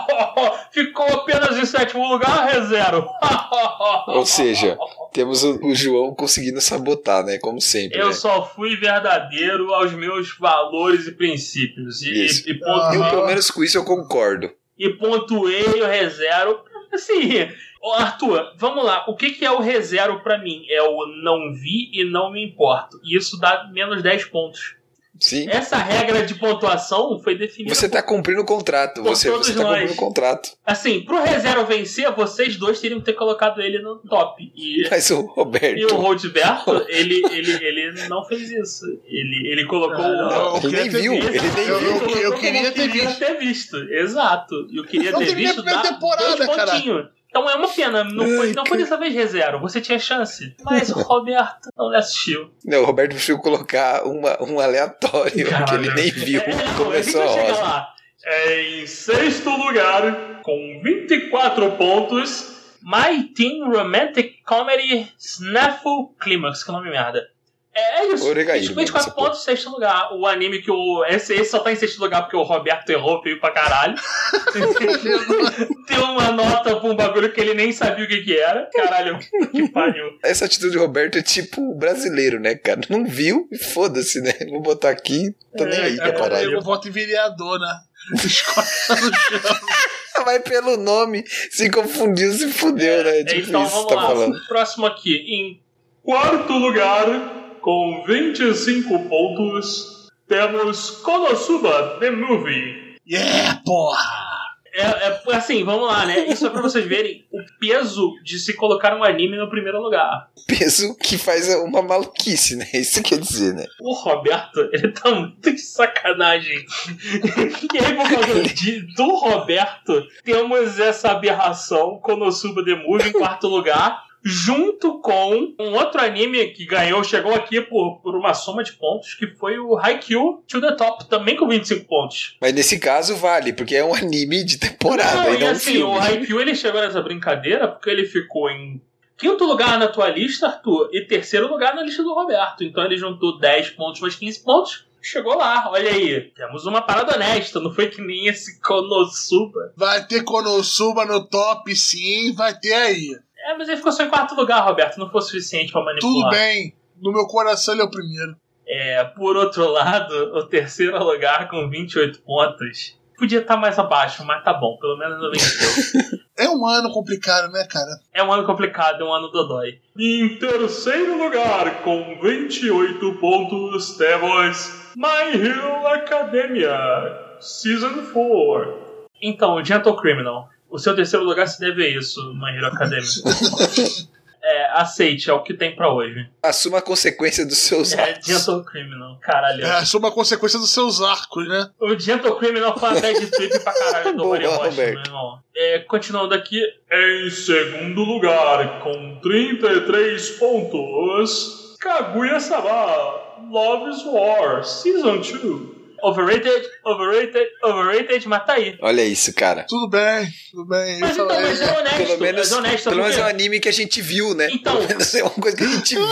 Ficou apenas em sétimo lugar, ReZero. Ou seja, temos o, o João conseguindo sabotar, né? Como sempre. Eu né? só fui verdadeiro aos meus valores e princípios. E, Isso. e, pontu- Eu, Aham. pelo menos com isso, eu concordo. e pontuei o ReZero. Assim, Arthur, vamos lá. O que, que é o ReZero pra mim? É o não vi e não me importo. E isso dá menos 10 pontos. Sim. Essa regra de pontuação foi definida Você tá cumprindo o contrato. Por Você, você tá nós. cumprindo o contrato. Assim, pro ReZero vencer, vocês dois teriam que ter colocado ele no top. E, Mas o e o Roberto. Rodberto, ele, ele, ele não fez isso. Ele, ele colocou. Eu Ele nem viu, visto. ele nem Eu- viu. eu- eu como queria ter queria visto. ter visto. Exato. Eu queria Não ter visto dar temporada, dois cara. pontinhos. Então é uma pena, não foi, Ai, não foi dessa vez ReZero, você tinha chance. Mas o Roberto não assistiu. Não, o Roberto preferiu colocar uma, um aleatório que ele nem viu. É, Começou a rosa. lá. É em sexto lugar, com 24 pontos. My Teen Romantic Comedy Snafu Climax, que nome merda. É, é isso. Oregaíro, 24 mano, essa pontos, sexto lugar. O anime que o. Esse, esse só tá em sexto lugar porque o Roberto errou feio pra caralho. Deu uma nota pra um bagulho que ele nem sabia o que, que era. Caralho, que pariu. Essa atitude do Roberto é tipo brasileiro, né, cara? Não viu foda-se, né? Vou botar aqui, tô nem aí pra É, caralho. Eu voto em vereador, né? Mas pelo nome, se confundiu, se fudeu, né? Tipo então vamos tá lá. falando. Próximo aqui. Em Quarto lugar, com 25 pontos, temos Konosuba The Movie. Yeah, porra! É, é, assim, vamos lá, né? Isso é pra vocês verem o peso de se colocar um anime no primeiro lugar. Peso que faz uma maluquice, né? Isso quer dizer, né? O Roberto, ele tá muito de sacanagem. e aí, por causa de, do Roberto, temos essa aberração, Konosuba The Movie, em quarto lugar. Junto com um outro anime que ganhou, chegou aqui por, por uma soma de pontos, que foi o Haikyuu to the Top, também com 25 pontos. Mas nesse caso vale, porque é um anime de temporada Não, e não assim, filme. o Haikyuu ele chegou nessa brincadeira porque ele ficou em quinto lugar na tua lista, Arthur, e terceiro lugar na lista do Roberto. Então ele juntou 10 pontos mais 15 pontos. Chegou lá, olha aí. Temos uma parada honesta, não foi que nem esse Konosuba. Vai ter Konosuba no top, sim, vai ter aí. É, mas ele ficou só em quarto lugar, Roberto. Não foi suficiente pra manipular. Tudo bem. No meu coração ele é o primeiro. É, por outro lado, o terceiro lugar com 28 pontos. Podia estar mais abaixo, mas tá bom. Pelo menos não venceu. É um ano complicado, né, cara? é um ano complicado, é um ano dodói. Em terceiro lugar, com 28 pontos, temos My Hero Academia Season 4. Então, Gentle Criminal. O seu terceiro lugar se deve a isso, My Hero Academia. é, aceite, é o que tem pra hoje. Assuma a consequência dos seus É atos. Gentle Criminal, caralho. É, isso é uma consequência dos seus arcos, né? O Gentle Criminal foi uma bad trip pra caralho do Boa, Mario Roberto. meu irmão. É, continuando aqui, Em segundo lugar, com 33 pontos, Kaguya-sama, Love is War, Season 2. Overrated, overrated, overrated, mas tá aí. Olha isso, cara. Tudo bem, tudo bem. Mas Isso então, mas é honesto, Pelo menos, é honesto, pelo menos é um porque anime que a gente viu, né? Então. Pelo menos é uma coisa que a gente viu.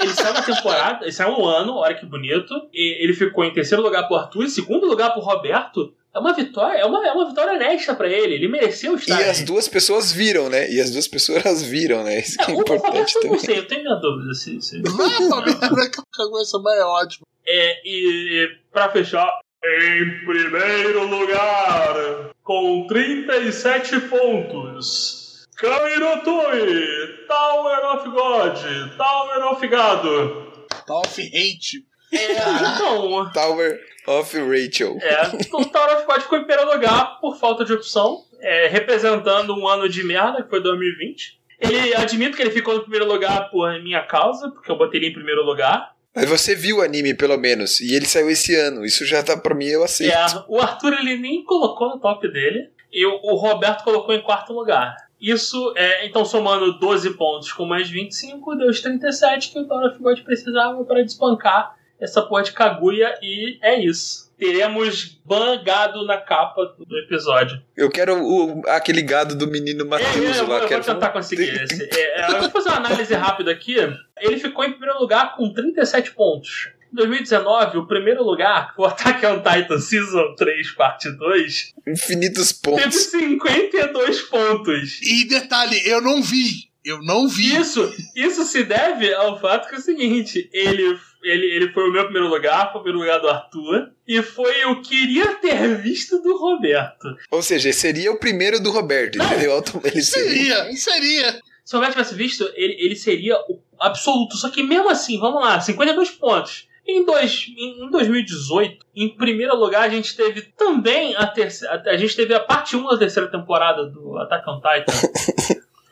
ele saiu uma temporada, ele saiu um ano, olha que bonito, e ele ficou em terceiro lugar pro Arthur, em segundo lugar pro Roberto. É uma vitória, é uma, é uma vitória honesta pra ele, ele mereceu E estar as aí. duas pessoas viram, né? E as duas pessoas viram, né? Isso que é É, o Roberto importante eu não também. sei, eu tenho minha dúvida se... se... Não, pra mim também que a cabeça mais é ótimo. É, e pra fechar, Em primeiro lugar, com 37 pontos, Kamirotoi, Tower of God, Tower of Gado. Tá off-hate. é, então... Tower of Rachel. É, o Tower of God ficou em primeiro lugar por falta de opção, é, representando um ano de merda, que foi 2020. Ele admito que ele ficou no primeiro lugar por minha causa, porque eu botei ele em primeiro lugar. Mas você viu o anime, pelo menos. E ele saiu esse ano. Isso já tá pra mim, eu aceito. É, o Arthur ele nem colocou no top dele, e o, Roberto colocou em quarto lugar. Isso, é, então somando 12 pontos com mais 25, deu os 37 que o God precisava para desbancar essa porra de Kaguya, e é isso. Teremos bangado na capa do- episódio. Eu quero o, aquele gado do menino É, Matheus é, eu, vou, lá. eu vou quero tentar conseguir esse. É, é, eu vou fazer uma análise rápida aqui. Ele ficou em primeiro lugar com 37 pontos. Em 2019, o primeiro lugar, o Attack on Titan Season 3, parte 2, Infinitos teve pontos. 52 pontos. E detalhe, eu não vi. Eu não vi. Isso, isso se deve ao fato que é o seguinte: ele, ele, ele foi o meu primeiro lugar, foi o primeiro lugar do Arthur, e foi o queria ter visto do Roberto. Ou seja, seria o primeiro do Roberto, entendeu? Auto- Ele seria. Seria, seria. Se o Roberto tivesse visto, ele, ele seria o absoluto. Só que mesmo assim, vamos lá, 52 pontos. Em, dois, em 2018, em primeiro lugar, a gente teve também a terceira. A gente teve a parte 1 da terceira temporada do Attack on Titan.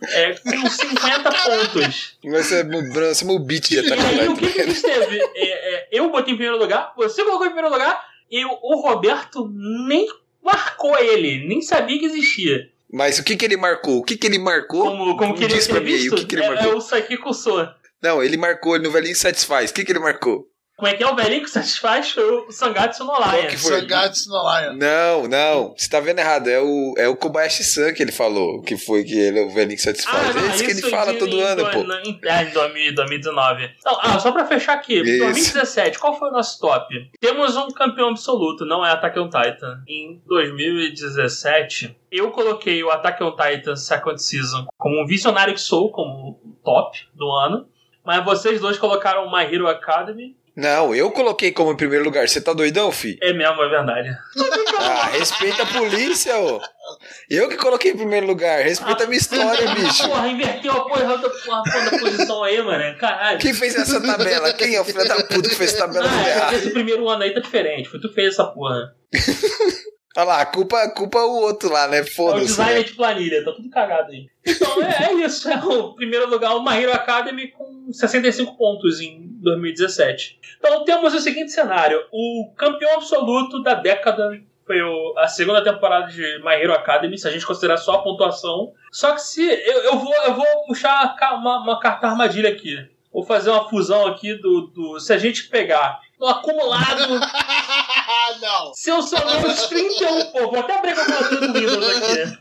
é, com 50 pontos. Vai ser mudança, beat de E aí, o que, que a gente teve? É, é, eu botei em primeiro lugar, você colocou em primeiro lugar, e o, Roberto nem marcou ele, nem sabia que existia. Mas o que que ele marcou? O que que ele marcou? Como, como Diz pra mim aí, visto, o que que ele é, marcou? é o Sakiko Sou. Não, ele marcou no Velhinho Satisfaz. O que que ele marcou? Como é que é o velhinho que satisfaz foi o Sangatsu no foi? Sangatsu no Lion. Não, não. Você tá vendo errado. É o, é o Kobayashi-san que ele falou. Que foi que ele é o velhinho que satisfaz. é isso que ele fala de- todo em ano, do- pô. Em, é, em 2000, 2019. Então, ah, só pra fechar aqui, Isso. 2017, qual foi o nosso top? Temos um campeão absoluto, não é Attack on Titan. Em 2017, eu coloquei o Attack on Titan Second Season como um visionário que sou, como o top do ano. Mas vocês dois colocaram My Hero Academy. Não, eu coloquei como em primeiro lugar. Você tá doidão, fi? É mesmo, é verdade. Ah, respeita a polícia, ô. Eu que coloquei em primeiro lugar. Respeita a minha história, bicho. Porra, inverteu a porra da, porra da posição aí, mano. Caralho. Quem fez essa tabela? Quem é o filho da puta que fez essa tabela Ah, é, esse primeiro ano aí tá diferente. Foi tu que fez essa porra. Olha lá, culpa, culpa é o outro lá, né? É o Foda-se. designer Né? de planilha, tá tudo cagado aí. Então é, é isso. É o primeiro lugar, o My Hero Academy com 65 pontos em 2017. Então temos o seguinte cenário: o campeão absoluto da década foi a segunda temporada de My Hero Academy, se a gente considerar só a pontuação. Só que se. Eu, eu vou, eu vou puxar uma, uma carta armadilha aqui. Vou fazer uma fusão aqui do. do se a gente pegar no acumulado. Não. Seus sonoros 31 pô, vou até abrir a calculadora do Windows aqui.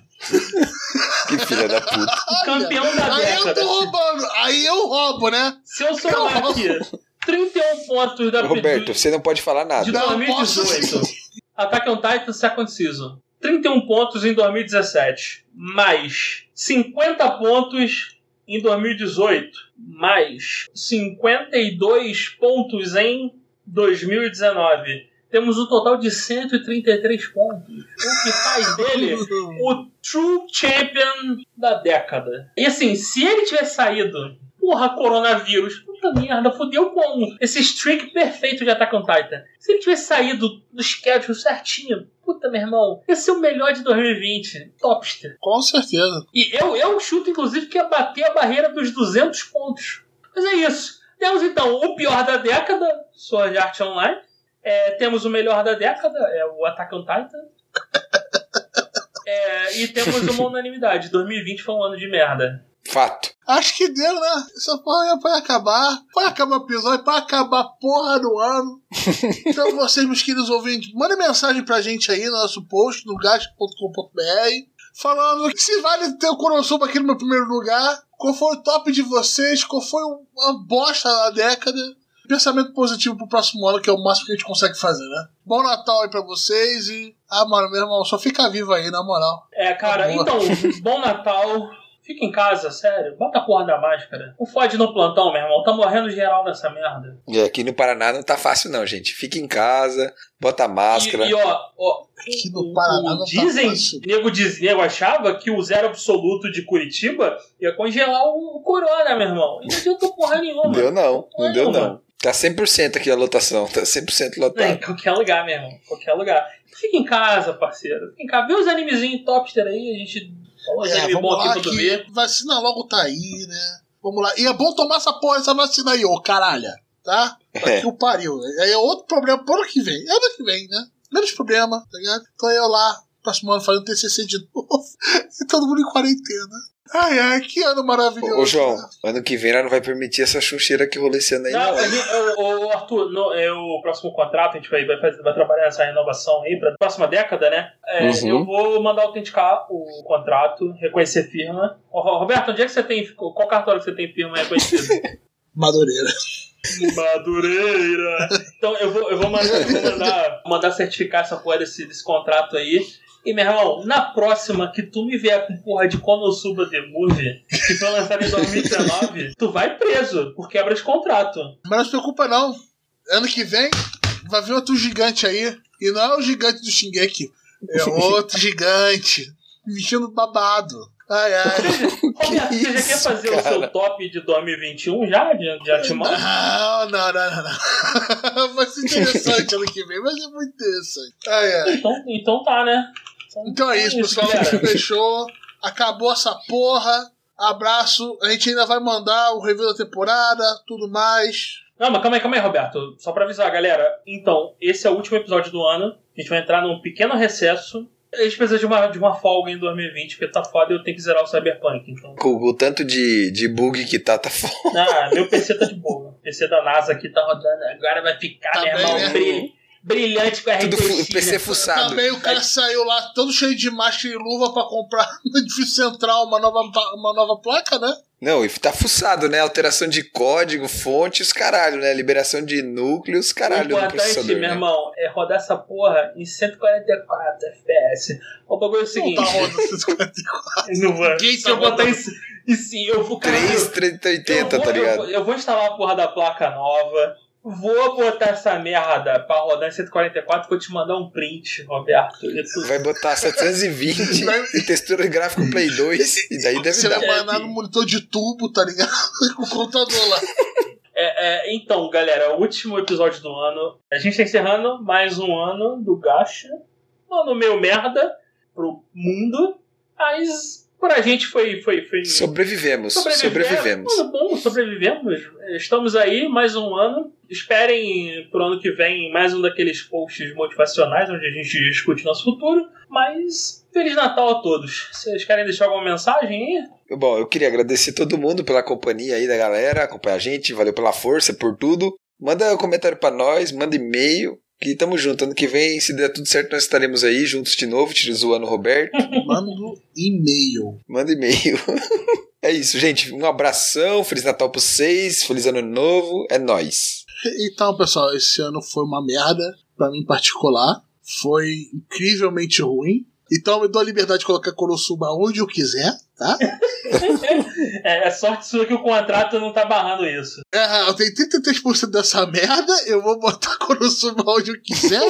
Que filha da puta. O campeão da Aí eu década. tô roubando. Aí eu roubo, né? Se eu somar aqui 31 pontos da Roberto, você não pode falar de nada. Não, 2018, Attack on Titan Second Season. 31 pontos em 2017, mais 50 pontos em 2018, mais 52 pontos em 2019, temos um total de 133 pontos, o que faz dele o True Champion da década. E assim, se ele tivesse saído, porra, coronavírus, puta merda, fodeu com esse streak perfeito de Attack on Titan. Se ele tivesse saído do schedule certinho, puta, meu irmão, ia ser o melhor de 2020, topster. Com certeza. E eu, eu chuto, inclusive, que ia bater a barreira dos 200 pontos. Mas é isso. Temos então o pior da década, Sword Art Online. É, temos o melhor da década, é o Attack on Titan. É, e temos uma unanimidade. 2020 foi um ano de merda. Fato. Acho que deu, né? Essa porra vai acabar. Vai acabar o episódio, vai acabar a porra do ano. Então, vocês, meus queridos ouvintes, mandem mensagem pra gente aí no nosso post, no gasto.com.br, falando que se vale ter o Konosuba aqui no meu primeiro lugar, qual foi o top de vocês, qual foi uma bosta da década. Pensamento positivo pro próximo ano, que é o máximo que a gente consegue fazer, né? Bom Natal aí pra vocês e. Ah, mano, meu irmão, só fica vivo aí, na moral. É, cara, então, bom Natal. Fica em casa, sério. Bota a porra da máscara. Não fode no plantão, meu irmão. Tá morrendo geral nessa merda. E aqui no Paraná não tá fácil, não, gente. Fica em casa, bota a máscara. E, e, ó, ó, Aqui no o- Paraná não tá dizem, fácil. nego, diz, nego achava que o zero absoluto de Curitiba ia congelar o, o corona, meu irmão. E não adiantou porra nenhuma. Não deu, não. Porra Não deu, nenhuma. não. Tá 100% aqui a lotação. Tá 100% É, em lotado. qualquer lugar, meu irmão. Qualquer lugar. Fica em casa, parceiro. Fica em casa. Vê os animezinhos topster aí. A gente de É, vamos bom lá aqui pra que vacina logo tá aí, né? Vamos lá. E é bom tomar essa porra, essa vacina aí, ô caralho. Tá? Tá É. que o pariu. Aí é outro problema pro ano que vem. É ano que vem, né? Menos problema, tá ligado? Então eu lá, próximo ano, fazendo TCC de novo. e todo mundo em quarentena. Ai, ai, que ano maravilhoso. Ô, ô, João, ano que vem nós não vai permitir essa chuncheira que rolou esse ano aí, Não, não. gente- ô, ô, Arthur, no, é o próximo contrato, a gente vai, vai, fazer- vai trabalhar essa renovação aí pra próxima década, né? É, Uhum. Eu vou mandar autenticar o contrato, reconhecer firma. Ô, Ro- Roberto, onde é que você tem. Qual cartório que você tem firma reconhecida? Madureira. Madureira! Então eu vou, eu vou, mandar, mandar, mandar certificar essa porra desse, desse contrato aí. E, meu irmão, na próxima que tu me vier com porra de Konosuba The Movie, que foi lançado em 2019, tu vai preso por quebra de contrato. Mas não se preocupa, não. Ano que vem vai vir outro gigante aí. E não é o gigante do Shingeki. É outro gigante. Vestindo babado. Ai, ai. Roberto, você já quer fazer o cara? seu top de 2021 já, de, de antemão? Não, não, não, não, não. Vai ser interessante ano que vem, vai ser muito interessante. Ai, ai. Então, então tá, né? Então é isso, pessoal. Fechou. Acabou essa porra. Abraço. A gente ainda vai mandar o review da temporada, tudo mais. Não, mas calma aí, calma aí, Roberto. Só pra avisar, galera. Então, esse é o último episódio do ano. A gente vai entrar num pequeno recesso. A gente precisa de uma, de uma folga em 2020, porque tá foda e eu tenho que zerar o Cyberpunk. Então. Com o tanto de, de bug que tá, tá foda. Ah, meu PC tá de boa. O PC da NASA aqui tá rodando. Agora vai ficar, Tá bem, irmão, né? Brilh- brilhante com a Tudo fu-. PC fuçado. Também o cara saiu lá todo cheio de máscara e luva pra comprar no edifício central uma nova, uma nova placa, né? Não, e tá fuçado, né? Alteração de código, fonte, os caralho, né? Liberação de núcleos, O caralho, no importante, processador, meu né? irmão, é rodar essa porra em 144 FPS. O bagulho é o Não seguinte. tá rodando 144. Não vai. Se tá eu botar rodando. isso. E sim, eu vou. cara, eu- 3,3080, eu vou- tá ligado? Eu, vou- eu vou instalar a porra da placa nova. Vou botar essa merda pra rodar em 144. Vou te mandar um print, Roberto. Tu- Vai botar 720 e textura gráfico Play 2, e daí deve Você dar. vai mandar no monitor de tubo, tá ligado? Com o computador lá. É, é, então, galera, o último episódio do ano. A gente tá encerrando mais um ano do Gacha. Um ano meio merda pro mundo. Mas pra gente foi. foi, foi Sobrevivemos, sobrevivemos. Tudo bom, sobrevivemos. Estamos aí, mais um ano. Esperem pro ano que vem mais um daqueles posts motivacionais onde a gente discute nosso futuro. Mas Feliz Natal a todos. Vocês querem deixar alguma mensagem aí? Bom, eu queria agradecer todo mundo pela companhia aí da galera, acompanhar a gente, valeu pela força, por tudo. Manda um comentário pra nós, manda e-mail, que tamo junto. Ano que vem, se der tudo certo, nós estaremos aí juntos de novo, tiro zoando o Roberto. Mando e-mail. Manda e-mail. é isso, gente. Um abração, Feliz Natal pra vocês, Feliz Ano Novo, é nóis. Então, pessoal, esse ano foi uma merda, pra mim em particular. Foi incrivelmente ruim. Então eu dou a liberdade de colocar Konosuba onde eu quiser, tá? É, é sorte sua que o contrato não tá barrando isso. É, eu tenho 33% dessa merda, eu vou botar Konosuba onde eu quiser.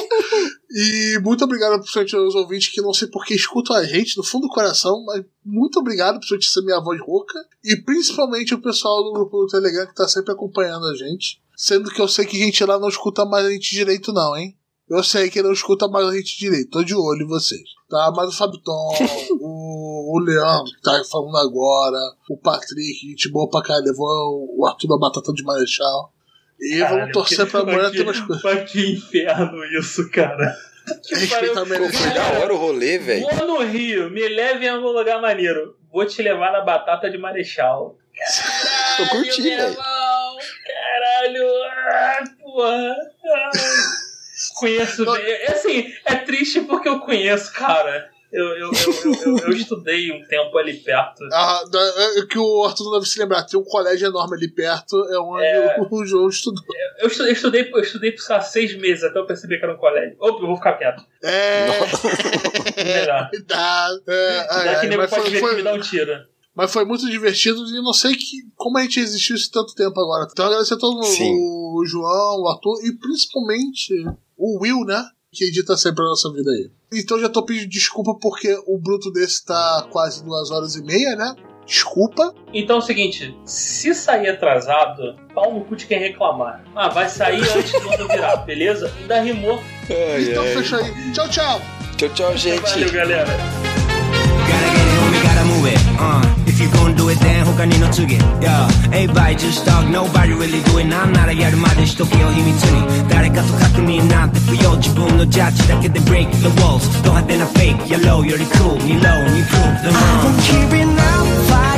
e muito obrigado, principalmente aos ouvintes que não sei por que escutam a gente, no fundo do coração, mas muito obrigado, principalmente ser minha voz rouca. E principalmente o pessoal do grupo do Telegram que tá sempre acompanhando a gente. Sendo que eu sei que gente lá não escuta mais a gente direito, não, hein? Eu sei que não escuta mais a gente direito, tô de olho em vocês. Tá? Mas o Fabiton, o, o Leandro, que tá falando agora, o Patrick, gente boa pra caralho, levou o Arthur da Batata de Marechal. E vamos Caralho, torcer pra amanhã ter umas coisas. Mas que inferno isso, cara. Respeitar foi Marechal. da hora o rolê, velho. Vou no Rio, me leve em algum lugar maneiro. Vou te levar na batata de Marechal. Eu curti, velho. Caralho, ah, porra. ah. Conheço bem. É assim, é triste porque eu conheço, cara. Eu, eu, eu, eu, eu- estudei um tempo ali perto. Ah, da- é que o Arthur não deve se lembrar, tem um colégio enorme ali perto, é onde É. o, o João estudou. Eu estudei, eu estudei, eu estudei por lá, seis meses até eu perceber que era um colégio. Opa, eu vou ficar quieto. É. Melhor. Tá, é, ai, que mas, pode foi, ver que me dá um tiro. mas foi muito divertido e não sei que, como a gente existiu esse tanto tempo agora. Então agradecer a todo mundo, Sim. o João, o Arthur e principalmente o Will, né? Que edita sempre a nossa vida aí. Então já tô pedindo desculpa porque o bruto desse tá quase duas horas e meia, né? Desculpa. Então é o seguinte, se sair atrasado, pau no cu de quem reclamar. Ah, vai sair antes do ano virar, beleza? Ainda rimou. Ai, então ai. fecha aí. Tchau, tchau. Tchau, tchau, gente. Valeu, galera. Gotta get it home, we gotta move it. Uh, if you gon' do it, then 他にの次 Yeah, everybody just talk, nobody really do it なんならやるまでしとけよ秘密に誰かと確認なんて不要自分のジャッジだけで break the walls ド派手な fake, yellow より cool に low に prove them wrong I'm keeping up fight